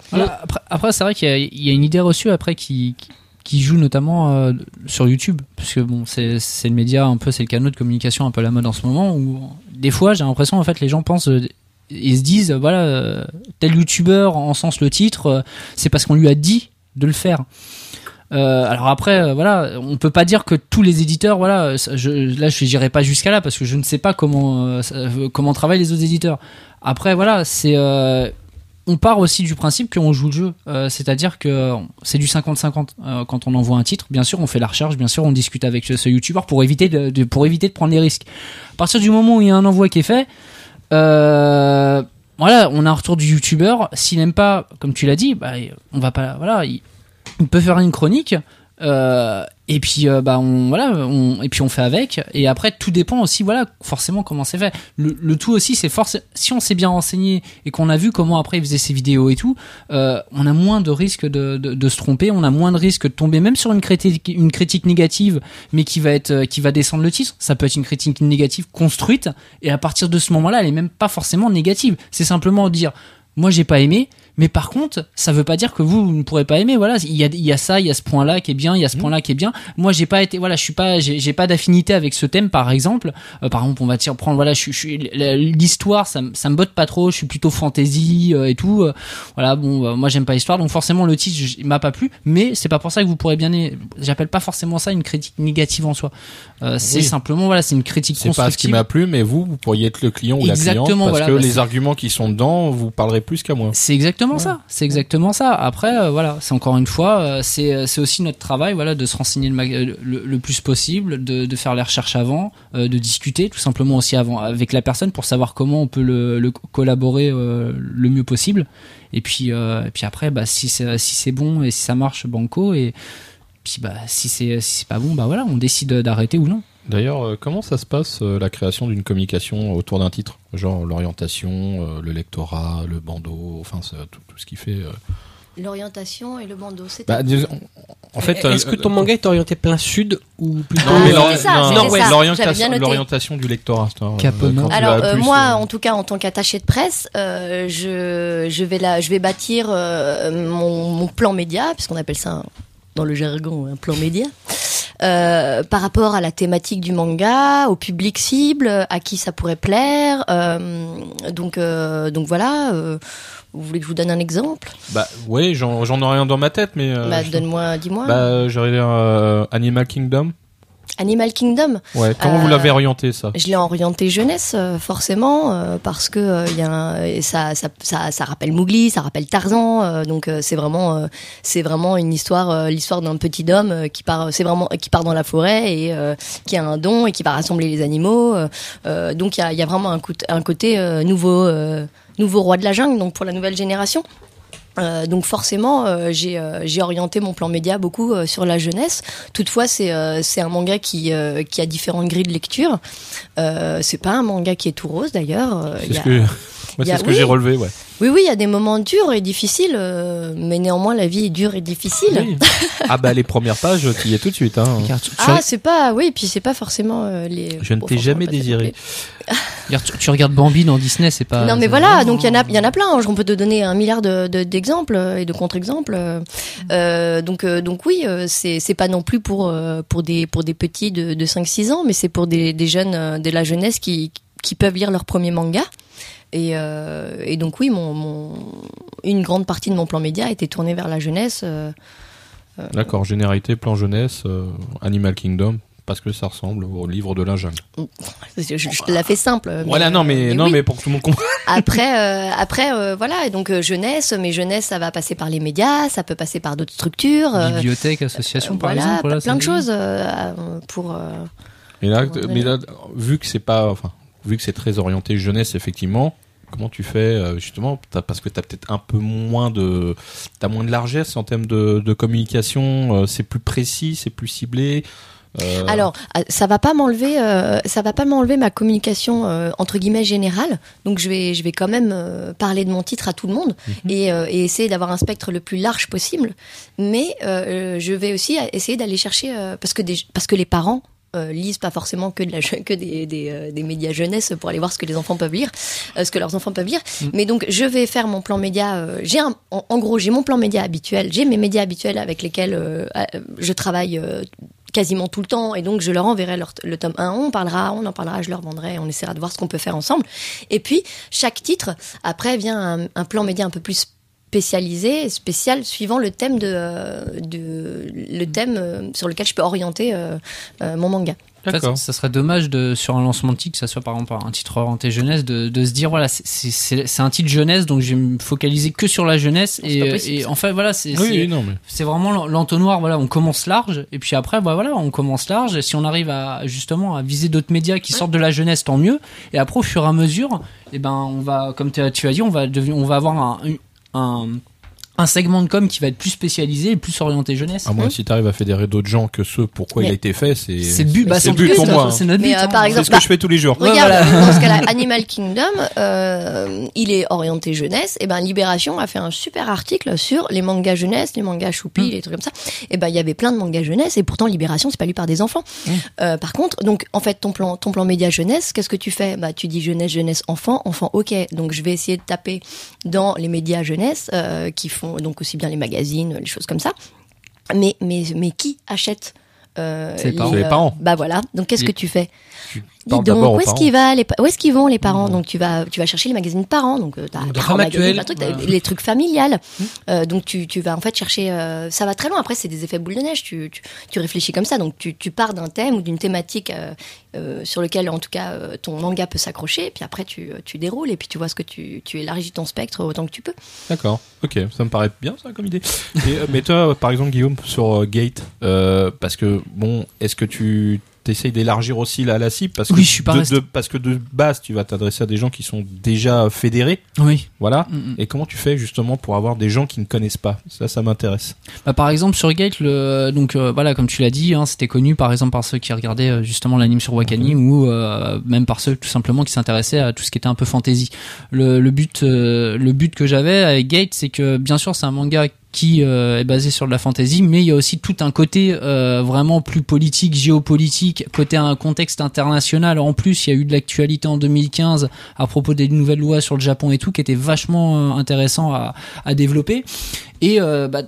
S3: Voilà, après, après, c'est vrai qu'il y, a- il y a une idée reçue après qui, qui, qui joue notamment euh, sur YouTube, parce que bon, c'est le média un peu, c'est le canal de communication un peu à la mode en ce moment, où des fois j'ai l'impression en fait les gens pensent euh, et se disent voilà euh, tel youtubeur en sens le titre, c'est parce qu'on lui a dit de le faire. Euh, alors après, euh, voilà, on peut pas dire que tous les éditeurs, voilà, je, là je n'irai pas jusqu'à là parce que je ne sais pas comment euh, euh, comment travaillent les autres éditeurs. Après, voilà, c'est euh, on part aussi du principe qu'on joue le jeu, Euh, c'est-à-dire que euh, c'est du 50-50 euh, quand on envoie un titre. Bien sûr, on fait la recherche, bien sûr, on discute avec ce, youtubeur pour éviter de, pour éviter de prendre les risques. À partir du moment où il y a un envoi qui est fait, euh, voilà, on a un retour du youtubeur. S'il n'aime pas, comme tu l'as dit, bah, on va pas, voilà, il, il peut faire une chronique. euh, et puis euh, bah on voilà on, et puis on fait avec et après tout dépend aussi voilà forcément comment c'est fait le, tout aussi c'est force si on s'est bien renseigné et qu'on a vu comment après il faisait ses vidéos et tout euh, on a moins de risques de, de, de se tromper on a moins de risques de tomber même sur une critique une critique négative mais qui va être qui va descendre le titre ça peut être une critique négative construite et à partir de ce moment là elle est même pas forcément négative c'est simplement dire moi j'ai pas aimé Mais par contre, ça veut pas dire que vous, vous ne pourrez pas aimer. Voilà, il y a, il y a ça, il y a ce point-là qui est bien, il y a ce
S4: Mhm.
S3: point-là qui est bien. Moi, j'ai pas été, voilà, je suis pas, j'ai pas d'affinité avec ce thème, par exemple. Euh, par exemple, on va dire prendre, voilà, je, je l'histoire, ça, me- ça me botte pas trop. Je suis plutôt fantasy euh, et tout. Euh, voilà, bon, euh, moi j'aime pas l'histoire, donc forcément le titre je- m'a pas plu. Mais c'est pas pour ça que vous pourrez bien. aimer. J'appelle pas forcément ça une critique négative en soi. Euh, c'est
S4: Oui.
S3: simplement, voilà, c'est une critique
S4: C'est pas ce qui
S3: constructive.
S4: m'a plu, mais vous, vous pourriez être le client ou la cliente
S3: Exactement,
S4: parce
S3: voilà,
S4: que
S3: bah,
S4: les arguments qui sont dedans vous parlerez plus qu'à moi.
S3: C'est exactement ça. C'est exactement ça. Après, euh, voilà, c'est encore une fois, euh, c'est c'est aussi notre travail, voilà, de se renseigner le, mag- euh, le, le plus possible, de, de faire les recherches avant, euh, de discuter tout simplement aussi avant avec la personne pour savoir comment on peut le, le collaborer euh, le mieux possible. Et puis, euh, et puis après, bah, si c'est si c'est bon et si ça marche, banco. Et puis, bah, si c'est si c'est pas bon, bah voilà, on décide d'arrêter ou non.
S4: D'ailleurs, euh, comment ça se passe euh, la création d'une communication autour d'un titre? Genre l'orientation, euh, le lectorat, le bandeau, enfin tout, tout ce qui fait.
S2: L'orientation et le bandeau, c'est
S4: Bah, en fait,
S1: est-ce
S4: euh,
S1: que ton manga est orienté plein sud ou plutôt
S4: Non, mais l'orientation- du lectorat.
S2: Alors euh,
S4: plus,
S2: moi,
S4: euh,
S2: en tout cas, en tant qu'attaché de presse, euh, je, je vais là, je vais bâtir euh, mon, mon plan média, puisqu'on appelle ça dans le jargon un plan média, euh, par rapport à la thématique du manga, au public cible, à qui ça pourrait plaire. euh, donc, euh, donc voilà. vous voulez que je vous donne un exemple?
S4: Bah, oui, j'en j'en ai rien dans ma tête, mais.
S2: Bah, donne-moi, dis-moi.
S4: Bah, j'aurais dire Animal Kingdom.
S2: Animal Kingdom.
S4: Ouais. Comment
S2: Euh,
S4: vous l'avez orienté ça?
S2: Je l'ai orienté jeunesse, euh, forcément, euh, parce que euh, il y a un- et ça, ça, ça, ça rappelle Mowgli, ça rappelle Tarzan, euh, donc euh, c'est vraiment, euh, c'est vraiment une histoire, euh, l'histoire d'un petit homme euh, qui part, c'est vraiment qui part dans la forêt et euh, qui a un don et qui va rassembler les animaux. euh, euh, donc il y a, y a vraiment un, un côté euh, nouveau, euh, nouveau roi de la jungle, donc pour la nouvelle génération. Euh, donc forcément, euh, j'ai euh, orienté mon plan média beaucoup euh, sur la jeunesse. Toutefois, c'est euh, un manga qui euh, qui a différentes grilles de lecture. Euh, c'est pas un manga qui est tout rose d'ailleurs. Il
S4: C'est
S2: y
S4: ce
S2: a- a-
S4: c'est ce que
S2: oui.
S4: j'ai relevé, ouais.
S2: Oui, oui, il y a des moments durs et difficiles, euh, mais néanmoins la vie est dure et difficile.
S4: Oui. ah bah les premières pages, tu y es tout de suite. Hein.
S3: Car tu, tu-
S2: Ah, c'est pas, oui, puis c'est pas forcément euh, les.
S4: Je ne t'ai jamais désiré.
S3: tu, tu regardes Bambi dans Disney, c'est pas.
S2: non mais voilà, donc il y en a, il y en a plein. hein. On peut te donner un milliard de- de- d'exemples euh, et de contre-exemples. euh. Euh, donc euh, donc oui, c'est c'est pas non plus pour euh, pour des pour des petits de, de 5-6 ans, mais c'est pour des, des jeunes de la jeunesse qui qui peuvent lire leur premier manga. Et, euh, et donc oui, mon, mon une grande partie de mon plan média a été tournée vers la jeunesse. euh.
S4: D'accord, généralité, plan jeunesse, euh, Animal Kingdom, parce que ça ressemble au livre de la jungle.
S2: je, je te la fais simple. mais,
S4: voilà, non mais,
S2: euh,
S4: non
S2: oui.
S4: mais pour que tout le monde comprenne.
S2: Après, euh, après, euh, voilà. Et donc euh, jeunesse, mais jeunesse, ça va passer par les médias, ça peut passer par d'autres structures. euh,
S3: Bibliothèque, association,
S2: euh,
S3: par
S2: voilà,
S3: exemple. Voilà,
S2: plein de choses euh, euh, pour. euh,
S4: Mais là,
S2: Ouais.
S4: mais là, vu que c'est pas, enfin, vu que c'est très orienté jeunesse, effectivement, comment tu fais euh, justement Parce que t'as peut-être un peu moins de, t'as moins de largesse en termes de, de communication. euh, c'est plus précis, c'est plus ciblé. euh,
S2: Alors, euh, ça va pas m'enlever, euh, ça va pas m'enlever ma communication euh, entre guillemets générale. Donc je vais, je vais quand même parler de mon titre à tout le monde
S4: Mhm.
S2: et, et essayer d'avoir un spectre le plus large possible. Mais je vais aussi essayer d'aller chercher parce que des, parce que les parents euh, lisent pas forcément que de la que des des, euh, des médias jeunesse pour aller voir ce que les enfants peuvent lire, euh, ce que leurs enfants peuvent lire. Mais donc je vais faire mon plan média. euh, j'ai en, en gros j'ai mon plan média habituel, j'ai mes médias habituels avec lesquels je travaille. quasiment tout le temps et donc je leur enverrai leur- le tome 1 on parlera on en parlera je leur vendrai on essaiera de voir ce qu'on peut faire ensemble et puis chaque titre après vient un, un plan média un peu plus spécialisé spécial suivant le thème de, euh, de le thème euh, sur lequel je peux orienter euh, euh, mon manga
S4: D'accord.
S3: ça serait dommage de, sur un lancement de titre, que ça soit par exemple un titre orienté jeunesse, de, de se dire voilà, c'est- un titre jeunesse, donc je vais me focaliser que sur la jeunesse. Et, et
S2: ça.
S3: en fait, voilà, c'est
S4: Oui, mais.
S3: vraiment l'en- l'entonnoir. Voilà, on commence large, et puis après, bah, voilà, on commence large. Et si on arrive à justement à viser d'autres médias qui sortent de la jeunesse, tant mieux. Et après, au fur et à mesure, et ben, on va, comme tu as tu as dit, on va devenir, on va avoir un, un un segment de com qui va être plus spécialisé et plus orienté jeunesse.
S4: À moins si t'arrives à fédérer d'autres gens que ceux pourquoi il a
S2: Mais-
S4: été fait, c'est
S3: C'est le but, bah,
S4: c'est le
S3: c'est
S4: but pour moi.
S3: C'est notre
S2: Mais,
S3: but.
S2: euh,
S3: hein.
S2: par
S4: C'est
S2: exemple,
S4: ce que je fais tous les jours.
S3: Ouais,
S2: Regarde,
S3: voilà.
S2: dans ce cas-là, Animal Kingdom, euh, il est orienté jeunesse. Et ben Libération a fait un super article sur les mangas jeunesse, les mangas choupi,
S3: Mm.
S2: les trucs comme ça. Et ben il y avait plein de mangas jeunesse et pourtant Libération c'est pas lu par des enfants.
S3: Mm.
S2: Euh, par contre, donc en fait ton plan, ton plan média jeunesse, qu'est-ce que tu fais? Bah tu dis jeunesse, jeunesse, enfant, enfant. Ok, donc je vais essayer de taper dans les médias jeunesse euh, qui font donc aussi bien les magazines, les choses comme ça. Mais mais mais qui achète euh,
S3: C'est les
S4: les parents.
S2: Bah voilà. Donc qu'est-ce que tu fais?
S4: Tu
S2: Dis donc, où est-ce qu'ils où est-ce vont les parents Donc tu vas, tu vas chercher les magazines parents, donc euh, t'as
S1: Voilà.
S2: les trucs familiales. Euh, donc tu, tu vas en fait chercher, euh, ça va très loin. Après c'est des effets boule de neige. Tu, tu, tu réfléchis comme ça. Donc tu, pars d'un thème ou d'une thématique euh, sur lequel en tout cas ton manga peut s'accrocher. Puis après tu, déroules et puis tu vois ce que tu, tu élargis ton spectre autant que tu peux.
S4: D'accord, ok, ça me paraît bien ça comme idée. Et, mais toi, par exemple, Guillaume, sur Gate, parce que bon, est-ce que tu t'essayes d'élargir aussi la, la cible parce que
S3: Oui, je suis pas
S4: de, de- parce que de base, tu vas t'adresser à des gens qui sont déjà fédérés,
S3: Oui.
S4: voilà.
S3: Mm, mm.
S4: Et comment tu fais justement pour avoir des gens qui ne connaissent pas? Ça, ça m'intéresse.
S3: Bah, par exemple sur Gate, le, donc euh, voilà, comme tu l'as dit, hein, c'était connu par exemple par ceux qui regardaient euh, justement l'anime sur Wakani ou euh, même par ceux tout simplement qui s'intéressaient à tout ce qui était un peu fantasy. Le, le but, le but que j'avais avec Gate, c'est que bien sûr c'est un manga qui euh, est basé sur de la fantasy, mais il y a aussi tout un côté euh, vraiment plus politique, géopolitique, côté un contexte international. En plus, il y a eu de l'actualité en 2015 à propos des nouvelles lois sur le Japon et tout, qui était vachement euh, intéressant à, à développer. Et euh, bah,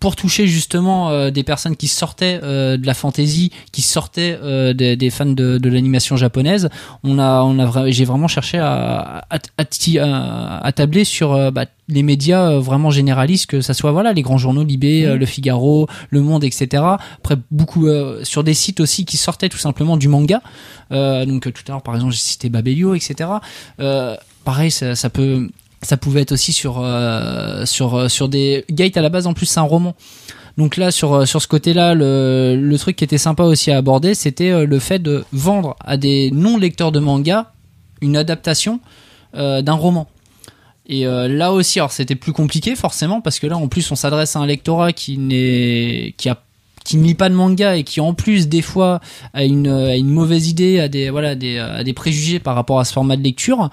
S3: pour toucher justement euh, des personnes qui sortaient euh, de la fantasy, qui sortaient euh, des, des fans de, de l'animation japonaise, on a, on a, j'ai vraiment cherché à, à, à, à- à tabler sur euh, bah, les médias euh, vraiment généralistes, que ça soit voilà les grands journaux Libé, euh, Le Figaro, Le Monde, etc. Après beaucoup euh, sur des sites aussi qui sortaient tout simplement du manga. Euh, donc tout à l'heure par exemple j'ai cité Babelio, etc. Euh, pareil ça, ça peut ça pouvait être aussi sur euh, sur euh, sur des Gate à la base en plus c'est un roman. Donc là sur euh, sur ce côté-là le le truc qui était sympa aussi à aborder c'était le fait de vendre à des non lecteurs de manga une adaptation d'un roman. Et là aussi alors c'était plus compliqué forcément parce que là en plus on s'adresse à un lectorat qui n'est qui a qui ne lit pas de manga et qui en plus des fois a une, a une mauvaise idée, a des voilà des, a des préjugés par rapport à ce format de lecture.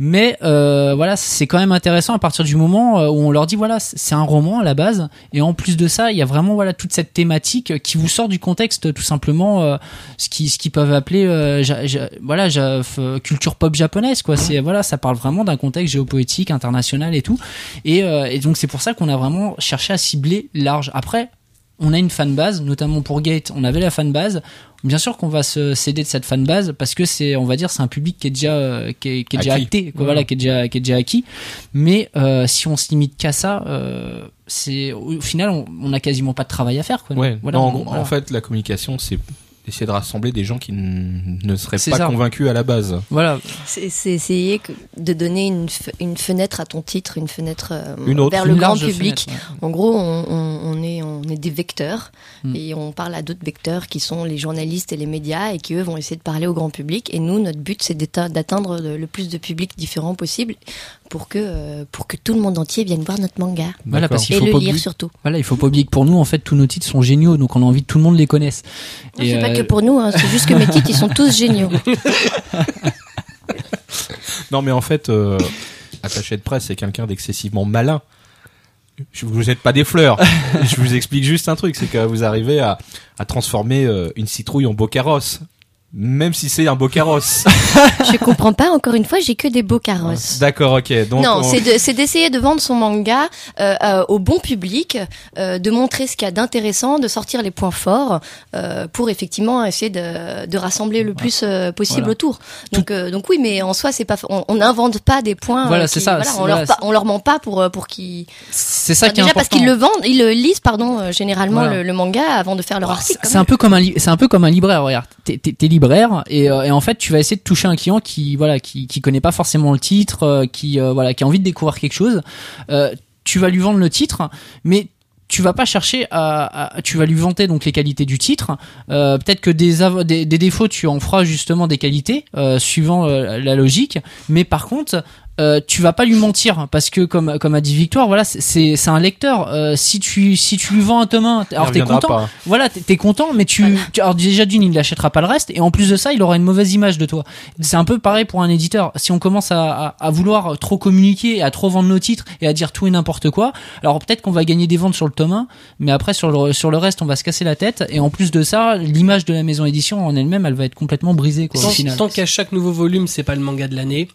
S3: Mais euh, voilà, c'est quand même intéressant à partir du moment euh, où on leur dit voilà, c'est un roman à la base et en plus de ça, il y a vraiment voilà toute cette thématique qui vous sort du contexte tout simplement euh, ce qui ce qu'ils peuvent appeler euh, voilà culture pop japonaise quoi. C'est voilà, ça parle vraiment d'un contexte géopolitique international et tout. Et, euh, et donc c'est pour ça qu'on a vraiment cherché à cibler large. Après, on a une fanbase, notamment pour Gate, on avait la fanbase. Bien sûr qu'on va se céder de cette fanbase parce que c'est, on va dire, c'est un public qui est déjà, euh, qui est, qui est déjà acté, quoi, voilà, qui est déjà, qui est déjà acquis. Mais euh, si on se limite qu'à ça, euh, c'est au final, on, on a quasiment pas de travail à faire, quoi.
S4: Ouais.
S3: Voilà,
S4: non,
S3: on-
S4: en,
S3: voilà.
S4: en fait, la communication, c'est essayer de rassembler des gens qui ne seraient pas
S3: ça.
S4: convaincus à la base.
S3: Voilà,
S2: C'est essayer de donner une, une fenêtre à ton titre, une fenêtre euh,
S4: Une autre.
S2: vers
S3: Une
S2: le grand public.
S3: fenêtre, ouais.
S2: En gros, on, on- on est, on est des vecteurs
S3: Mm.
S2: et on parle à d'autres vecteurs qui sont les journalistes et les médias et qui eux vont essayer de parler au grand public. Et nous, notre but, c'est d'atteindre le, le plus de publics différents possible pour que, euh, pour que tout le monde entier vienne voir notre manga
S3: Voilà, parce qu'il
S2: et
S3: faut
S2: le
S3: pas
S2: lire surtout.
S3: Voilà, il faut pas oublier que pour nous, en fait, tous nos titres sont géniaux, donc on a envie que tout le monde les connaisse.
S2: Non,
S3: Et,
S2: C'est pas
S3: euh,
S2: que pour nous, hein, c'est juste que mes titres, ils sont tous géniaux.
S4: Non, mais en fait, euh, attaché de presse, c'est quelqu'un d'excessivement malin. Je vous jette pas des fleurs. je vous explique juste un truc, c'est que vous arrivez à, à transformer euh, une citrouille en beau carrosse. Même si c'est un beau carrosse.
S2: Je comprends pas, encore une fois, j'ai que des beaux carrosses.
S4: D'accord, ok. Donc,
S2: non,
S4: on-
S2: c'est de- c'est d'essayer de vendre son manga euh, euh, au bon public, euh, de montrer ce qu'il y a d'intéressant, de sortir les points forts euh, pour effectivement essayer de, de rassembler le plus euh, possible
S3: Voilà.
S2: autour. Donc, euh, donc oui, mais en soi, c'est pas, on n'invente pas des points.
S3: Voilà,
S2: euh,
S3: c'est ça,
S2: voilà, on,
S3: voilà,
S2: leur, pa- on leur ment pas pour pour qu'ils.
S3: C'est ça
S2: Enfin,
S3: qui est
S2: déjà
S3: important.
S2: parce qu'ils le vendent, ils le lisent, pardon, euh, généralement
S3: Voilà.
S2: le, le manga avant de faire leur article.
S3: C'est un peu comme un li- c'est un peu comme un libraire. Regarde, t'es euh, et en fait tu vas essayer de toucher un client qui voilà qui connaît pas forcément le titre, euh, qui euh, voilà qui a envie de découvrir quelque chose. Tu vas lui vendre le titre, mais tu vas pas chercher à, tu vas lui vanter donc les qualités du titre. Peut-être que des, défauts tu en feras justement des qualités suivant la logique, mais par contre euh, tu vas pas lui mentir parce que comme comme a dit Victoire, voilà, c'est c'est c'est un lecteur. Euh, si tu si tu lui vends un tome 1, alors t'es content.
S4: pas.
S3: Voilà, t'es t'es content, mais tu, tu- alors déjà d'une, il n'achètera pas le reste, et en plus de ça, il aura une mauvaise image de toi. C'est un peu pareil pour un éditeur. Si on commence à, à, à vouloir trop communiquer, et à trop vendre nos titres et à dire tout et n'importe quoi, alors peut-être qu'on va gagner des ventes sur le tome 1, mais après sur le sur le reste, on va se casser la tête. Et en plus de ça, l'image de la maison édition en elle-même, elle va être complètement brisée quoi, au
S1: Tant, tant qu'à chaque nouveau volume, c'est pas le manga de l'année.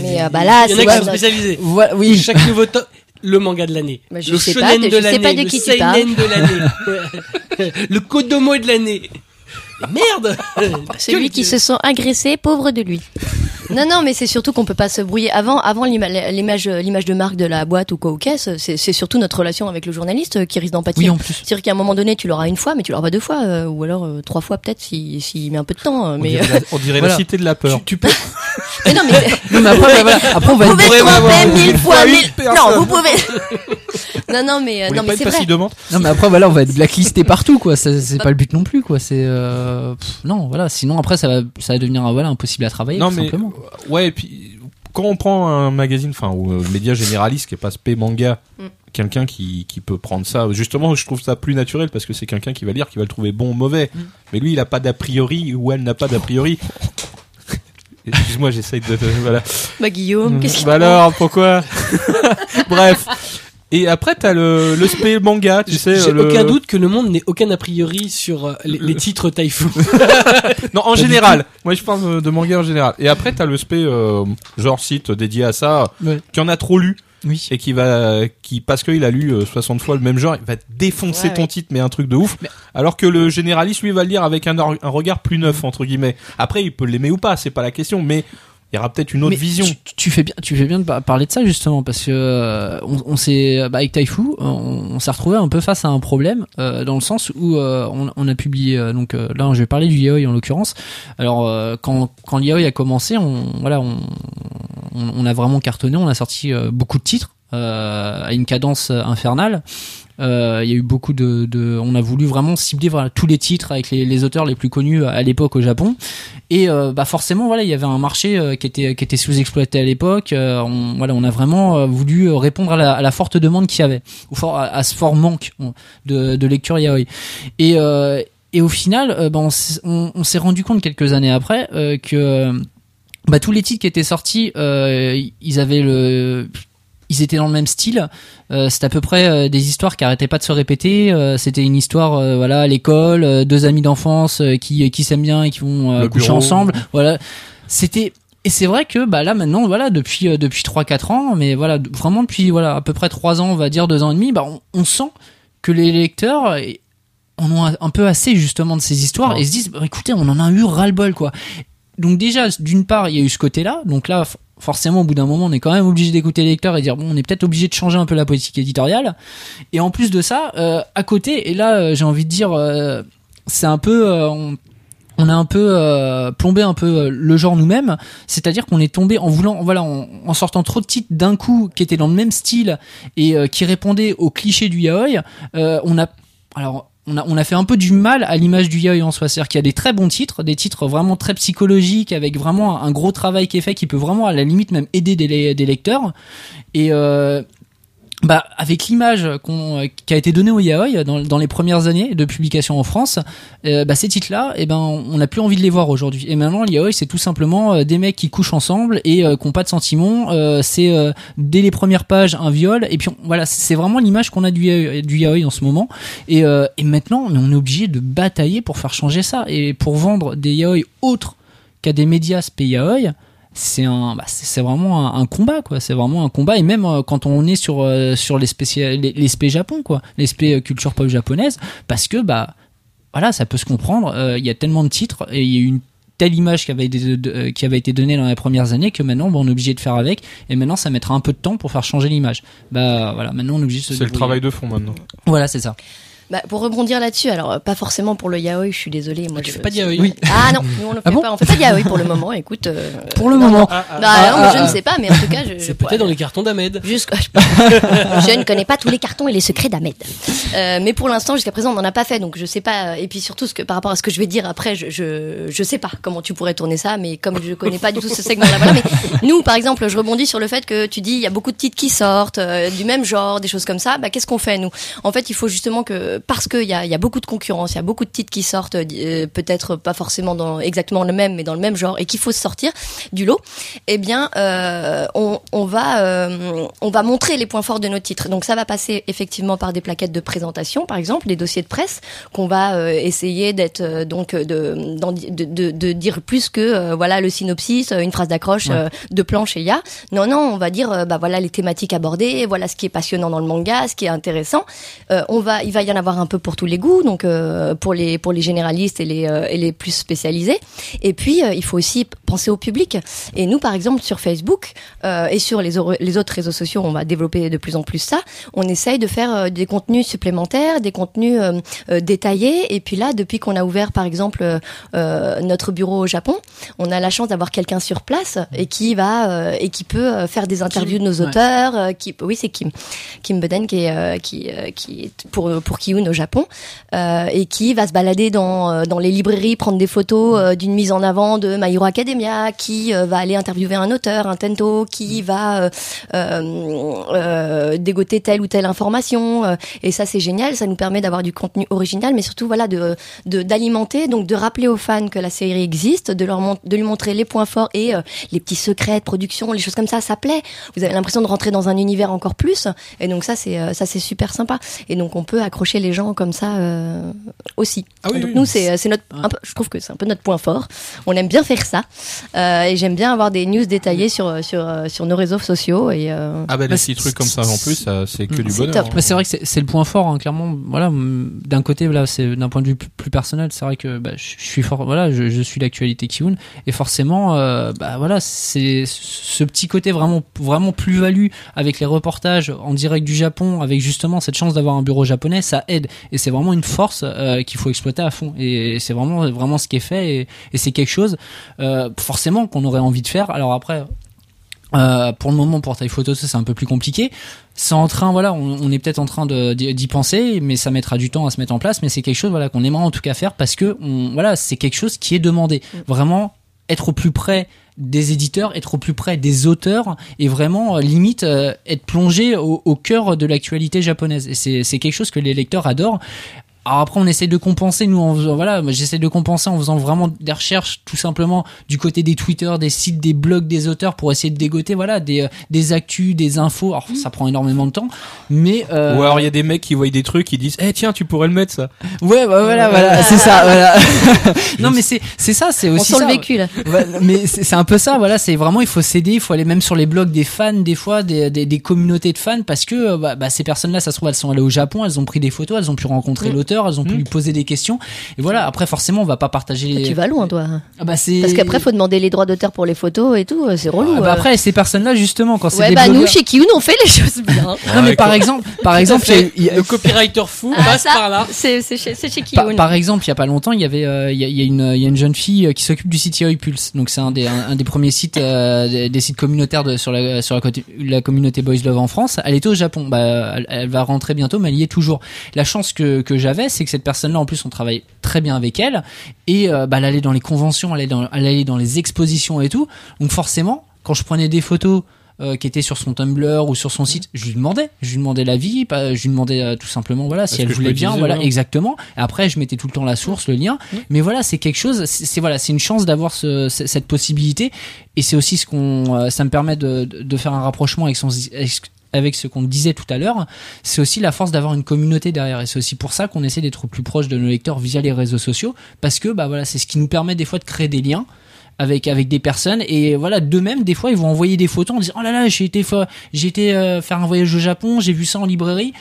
S2: Mais, euh, bah là,
S1: il y en
S2: c'est
S1: a qui sont
S2: bah-
S1: spécialisés.
S3: Voilà, oui.
S1: Chaque nouveau tome, le manga de l'année.
S2: Bah, je
S1: le
S2: sais
S1: shonen
S2: pas,
S1: de l'année. le seinen de l'année. le kodomo de l'année. Merde
S2: Celui qui se sent agressé, pauvre de lui. Non, non, mais c'est surtout qu'on peut pas se brouiller. Avant, avant l'ima- l'image, l'image de marque de la boîte ou quoi aux caisses, c'est surtout notre relation avec le journaliste qui risque d'en pâtir.
S3: Oui, en plus.
S2: C'est-à-dire qu'à un moment donné, tu l'auras une fois, mais tu l'auras pas deux fois, euh, ou alors euh, trois fois peut-être s'il s'il met un peu de temps. euh,
S4: On
S2: Mais,
S4: dirait, la, on dirait
S3: Voilà.
S4: la cité de la peur.
S1: tu, tu peux.
S2: mais non, mais
S3: Non, mais après, bah, voilà. après, on va
S2: vous
S3: être-
S2: pouvez tromper mille fois mille. Non, vous pouvez. non, non, mais euh, non, mais c'est vrai.
S3: Non mais après voilà on va être blacklisté partout quoi c'est c'est pas le but non plus quoi c'est euh, non voilà sinon après ça va ça va devenir euh, voilà impossible à travailler
S4: Non
S3: tout
S4: mais
S3: simplement
S4: ouais et puis quand on prend un magazine, enfin ou un média généraliste qui est pas spé manga,
S2: Mm.
S4: quelqu'un qui qui peut prendre ça, justement je trouve ça plus naturel parce que c'est quelqu'un qui va lire, qui va le trouver bon ou mauvais.
S3: Mm.
S4: Mais lui il a pas d'a priori ou elle n'a pas d'a priori. Excuse-moi, j'essaye de, de- voilà.
S2: Bah, Guillaume, qu'est-ce qu'il
S4: Bah alors, pourquoi? Bref. Et après, t'as le, le spé manga, tu sais.
S1: J'ai
S4: le-
S1: aucun doute que le monde n'ait aucun a priori sur euh, les, les titres Taifu.
S4: Non, en général. Moi, je parle de, manga en général. Et après, t'as le spé, euh, genre site dédié à ça,
S3: Ouais.
S4: qui en a trop lu.
S3: oui
S4: Et qui va, qui, parce qu'il a lu euh, 60 fois le même genre, il va défoncer
S2: Ouais,
S4: ton
S2: ouais.
S4: titre, mais un truc de ouf.
S3: Mais-
S4: Alors que le généraliste, lui, va le lire avec un, un regard plus neuf, entre guillemets. Après, il peut l'aimer ou pas, c'est pas la question, mais il y aura peut-être une autre
S3: Mais
S4: vision.
S3: Tu, tu fais bien, tu fais bien de par- parler de ça justement parce que euh, on, on s'est bah, avec Taifu, on, on s'est retrouvé un peu face à un problème euh, dans le sens où euh, on, on a publié euh, donc euh, là je vais parler du yaoi en l'occurrence. Alors euh, quand quand l'yaoi a commencé, on voilà on, on, on a vraiment cartonné, on a sorti euh, beaucoup de titres euh, à une cadence euh, Euh, Il y a eu beaucoup de, on a voulu vraiment cibler tous les titres avec les, auteurs les plus connus à l'époque au Japon. Et euh, bah forcément voilà, il y avait un marché euh, qui était qui était sous-exploité à l'époque. Euh, on, voilà, on a vraiment euh, voulu euh, répondre à la, forte demande qu'il y avait, ou à, ce fort manque de, de lecture yaoi. Et euh, et au final, euh, bah, on, s'est- rendu compte quelques années après euh, que bah, tous les titres qui étaient sortis, euh, ils avaient le ils étaient dans le même style. Euh, c'était à peu près euh, des histoires qui arrêtaient pas de se répéter. Euh, c'était une histoire, euh, voilà, à l'école, euh, deux amis d'enfance euh, qui qui s'aiment bien et qui vont euh, coucher
S4: bureau.
S3: ensemble. Voilà, c'était et c'est vrai que bah là maintenant voilà depuis euh, depuis trois quatre ans, mais voilà vraiment depuis voilà à peu près trois ans, on va dire deux ans et demi, bah on, on sent que les lecteurs en ont un, peu assez justement de ces histoires
S4: Ouais.
S3: et se disent bah, écoutez on en a eu ras le bol quoi. Donc déjà d'une part il y a eu ce côté là, donc là forcément au bout d'un moment on est quand même obligé d'écouter les lecteurs et dire bon on est peut-être obligé de changer un peu la politique éditoriale et en plus de ça euh, à côté et là euh, j'ai envie de dire euh, c'est un peu on, on a un peu plombé un peu le genre nous-mêmes, c'est-à-dire qu'on est tombé en voulant, voilà, en, en sortant trop de titres d'un coup qui étaient dans le même style et qui répondaient aux clichés du yaoi. on a, alors, on a, on a fait un peu du mal à l'image du yaoi en soi, c'est-à-dire qu'il y a des très bons titres, des titres vraiment très psychologiques avec vraiment un gros travail qui est fait, qui peut vraiment à la limite même aider des, le- des lecteurs. Et euh, bah, avec l'image qu'on, qui a été donnée au yaoi dans, dans les premières années de publication en France, euh, bah, ces titres-là, eh ben, on n'a plus envie de les voir aujourd'hui. Et maintenant, le yaoi, c'est tout simplement euh, des mecs qui couchent ensemble et euh, qui n'ont pas de sentiments. Euh, c'est euh, dès les premières pages un viol. Et puis voilà, c'est vraiment l'image qu'on a du yaoi, du yaoi en ce moment. Et, euh, et maintenant, on est obligé de batailler pour faire changer ça et pour vendre des yaoi autres qu'à des médias spé yaoi c'est un bah, c'est vraiment un, un combat quoi. C'est vraiment un combat. Et même euh, quand on est sur euh, sur les japon quoi. Euh, culture pop japonaise. Parce que bah voilà ça peut se comprendre. Euh, il y a tellement de titres et il y a eu une telle image qui avait été, de- qui avait été donnée dans les premières années que maintenant bah, on est obligé de faire avec. Et maintenant ça mettra un peu de temps pour faire changer l'image. Bah voilà. Maintenant on est obligé de se
S4: C'est le travail de fond maintenant.
S3: voilà c'est ça
S2: Bah, pour rebondir là-dessus, alors euh, pas forcément pour le yaoi, je suis désolée. Moi,
S1: Tu
S2: je-
S1: fais pas de yaoi
S3: Oui.
S2: Ah non, nous on le fait
S3: Ah bon
S2: pas. On fait pas de yaoi pour le moment. Écoute. euh,
S3: Pour le
S2: non,
S3: moment.
S2: non.
S1: Ah, ah,
S2: Bah,
S3: Ah,
S2: non, mais
S3: ah,
S2: je
S3: ah.
S2: ne sais pas, mais en tout cas, je.
S1: C'est
S2: je-
S1: peut-être
S2: ouais.
S1: dans les cartons d'Ahmed.
S2: Jusque- je ne connais pas tous les cartons et les secrets d'Ahmed. Euh, mais pour l'instant, jusqu'à présent, on n'en a pas fait, donc je sais pas. Et puis surtout, ce que, par rapport à ce que je vais dire après, je, je, je sais pas comment tu pourrais tourner ça, mais comme je connais pas du tout ce segment-là, voilà. Mais nous, par exemple, je rebondis sur le fait que tu dis, il y a beaucoup de titres qui sortent, euh, du même genre, des choses comme ça. Bah, qu'est-ce qu'on fait, nous? En fait, il faut justement que, parce qu'il y a, il y a beaucoup de concurrence, il y a beaucoup de titres qui sortent, euh, peut-être pas forcément dans exactement le même, mais dans le même genre, et qu'il faut se sortir du lot, eh bien, euh, on, on va, euh, on va montrer les points forts de nos titres. Donc ça va passer effectivement par des plaquettes de présentation, par exemple, des dossiers de presse qu'on va essayer d'être donc de, de, de, de dire plus que voilà le synopsis, une phrase d'accroche,
S3: Ouais.
S2: deux planches et il y a. Non non, on va dire bah voilà les thématiques abordées, voilà ce qui est passionnant dans le manga, ce qui est intéressant. Euh, on va, il va y en avoir un peu pour tous les goûts, donc euh, pour les pour les généralistes et les euh, et les plus spécialisés. Et puis euh, il faut aussi penser au public. Et nous par exemple sur Facebook et sur les, les autres réseaux sociaux, on va développer de plus en plus ça. On essaye de faire des contenus supplémentaires, des contenus détaillés. Et puis là, depuis qu'on a ouvert par exemple notre bureau au Japon, on a la chance d'avoir quelqu'un sur place et qui va et qui peut faire des interviews de nos auteurs. qui, oui, c'est Kim, Kim Beden qui est qui qui est pour pour Au Japon euh, et qui va se balader dans euh, dans les librairies, prendre des photos euh, d'une mise en avant de My Academia, qui va aller interviewer un auteur, un tento, qui va dégoter telle ou telle information. et ça, c'est génial. Ça nous permet d'avoir du contenu original, mais surtout voilà de d'alimenter, donc de rappeler aux fans que la série existe, de leur de lui montrer les points forts et les petits secrets de production, les choses comme ça. Ça plaît. Vous avez l'impression de rentrer dans un univers encore plus. Et donc ça, c'est ça, c'est super sympa. Et donc on peut accrocher les gens comme ça euh, aussi.
S1: Ah oui,
S2: donc
S1: oui.
S2: nous, c'est c'est notre, un peu- je trouve que c'est un peu notre point fort. On aime bien faire ça. Euh, et j'aime bien avoir des news détaillées sur sur euh, sur nos réseaux sociaux et euh,
S4: Ah bah les
S3: Bah,
S4: petits
S3: c'est-
S4: trucs comme ça en plus, c'est que du
S2: C'est
S4: bonheur. hein.
S3: Bah, c'est vrai que c'est c'est le point fort, hein, clairement. Voilà, mm, d'un côté, là, c'est d'un point de vue plus, plus personnel, c'est vrai que bah, je suis fort. Voilà, je, je suis l'actualité Kiun, et forcément, euh, bah voilà, c'est ce petit côté vraiment, vraiment plus-value avec les reportages en direct du Japon, avec justement cette chance d'avoir un bureau japonais, ça aide, et c'est vraiment une force euh, qu'il faut exploiter à fond. Et c'est vraiment, vraiment ce qui est fait, et, et c'est quelque chose euh, forcément qu'on aurait envie de faire. Alors après. Euh, pour le moment, pour taille photo, ça c'est un peu plus compliqué. C'est en train, voilà, on, on est peut-être en train d'y d'y penser, mais ça mettra du temps à se mettre en place. Mais c'est quelque chose, voilà, qu'on aimerait en tout cas faire parce que, on, voilà, c'est quelque chose qui est demandé. Vraiment, être au plus près des éditeurs, être au plus près des auteurs et vraiment euh, limite euh, être plongé au, au cœur de l'actualité japonaise. Et c'est c'est quelque chose que les lecteurs adorent. Alors après, on essaie de compenser, nous, en faisant, voilà, moi, j'essaie de compenser en faisant vraiment des recherches, tout simplement, du côté des Twitter, des sites, des blogs des auteurs pour essayer de dégoter, voilà, des, euh, des actus, des infos. Alors, ça prend énormément de temps, mais, euh,
S4: Ou alors il y a des mecs qui voient des trucs, qui disent, eh tiens, tu pourrais le mettre ça.
S3: ouais, bah, voilà, voilà, c'est ça, voilà. non, mais c'est, c'est ça, c'est
S2: on
S3: aussi
S2: sent
S3: ça.
S2: le vécu là.
S3: Ouais, mais c'est c'est un peu ça, voilà, c'est vraiment il faut s'aider, il faut aller même sur les blogs des fans des fois, des, des, des communautés de fans parce que euh, bah, bah, ces personnes-là, ça se trouve elles sont allées au Japon, elles ont pris des photos, elles ont pu rencontrer
S2: Mm.
S3: l'auteur, elles ont pu lui poser des questions et voilà. Après forcément on va pas partager. les-
S2: Tu vas loin toi.
S3: Ah, bah, c'est
S2: Parce qu'après faut demander les droits d'auteur pour les photos et tout, euh, c'est relou.
S3: Ah, bah,
S2: euh.
S3: après ces personnes-là justement quand c'est
S2: ouais
S3: des
S2: bah nous chez Kiyun on fait les choses bien.
S3: Non mais par exemple, par exemple, y a
S1: le copywriter fou
S2: Ah,
S1: passe
S2: ça,
S1: par là.
S2: C'est c'est chez, c'est chez
S3: Par,
S2: Kiyun.
S3: par exemple, il y a pas longtemps, il y avait, euh, il y, a, il y a une, il y a une jeune fille qui s'occupe du site Yahoo Pulse. Donc c'est un des, un, un des premiers sites, euh, des, des sites communautaires de, sur la, sur la, côté- la communauté Boys Love en France. Elle était au Japon. Bah, elle, elle va rentrer bientôt, mais elle y est toujours. La chance que, que j'avais, c'est que cette personne-là, en plus, on travaille très bien avec elle et euh, bah, elle allait dans les conventions, elle allait dans, elle allait dans les expositions et tout. Donc forcément, quand je prenais des photos euh, qui étaient sur son Tumblr ou sur son site, je lui demandais, je lui demandais l'avis, pas- je lui demandais euh, tout simplement voilà si elle voulait bien, voilà exactement. Après, je mettais tout le temps la source, le lien. Mais voilà, c'est quelque chose, c'est voilà, c'est une chance d'avoir ce, ce- cette possibilité, et c'est aussi ce qu'on, euh, ça me permet de, de faire un rapprochement avec son avec ce qu'on disait tout à l'heure, c'est aussi la force d'avoir une communauté derrière. Et c'est aussi pour ça qu'on essaie d'être plus proche de nos lecteurs via les réseaux sociaux parce que bah voilà, c'est ce qui nous permet des fois de créer des liens avec des personnes. Et voilà d'eux-mêmes des fois ils vont envoyer des photos en disant oh là là j'ai été fa- j'ai été euh, faire un voyage au Japon j'ai vu ça en librairie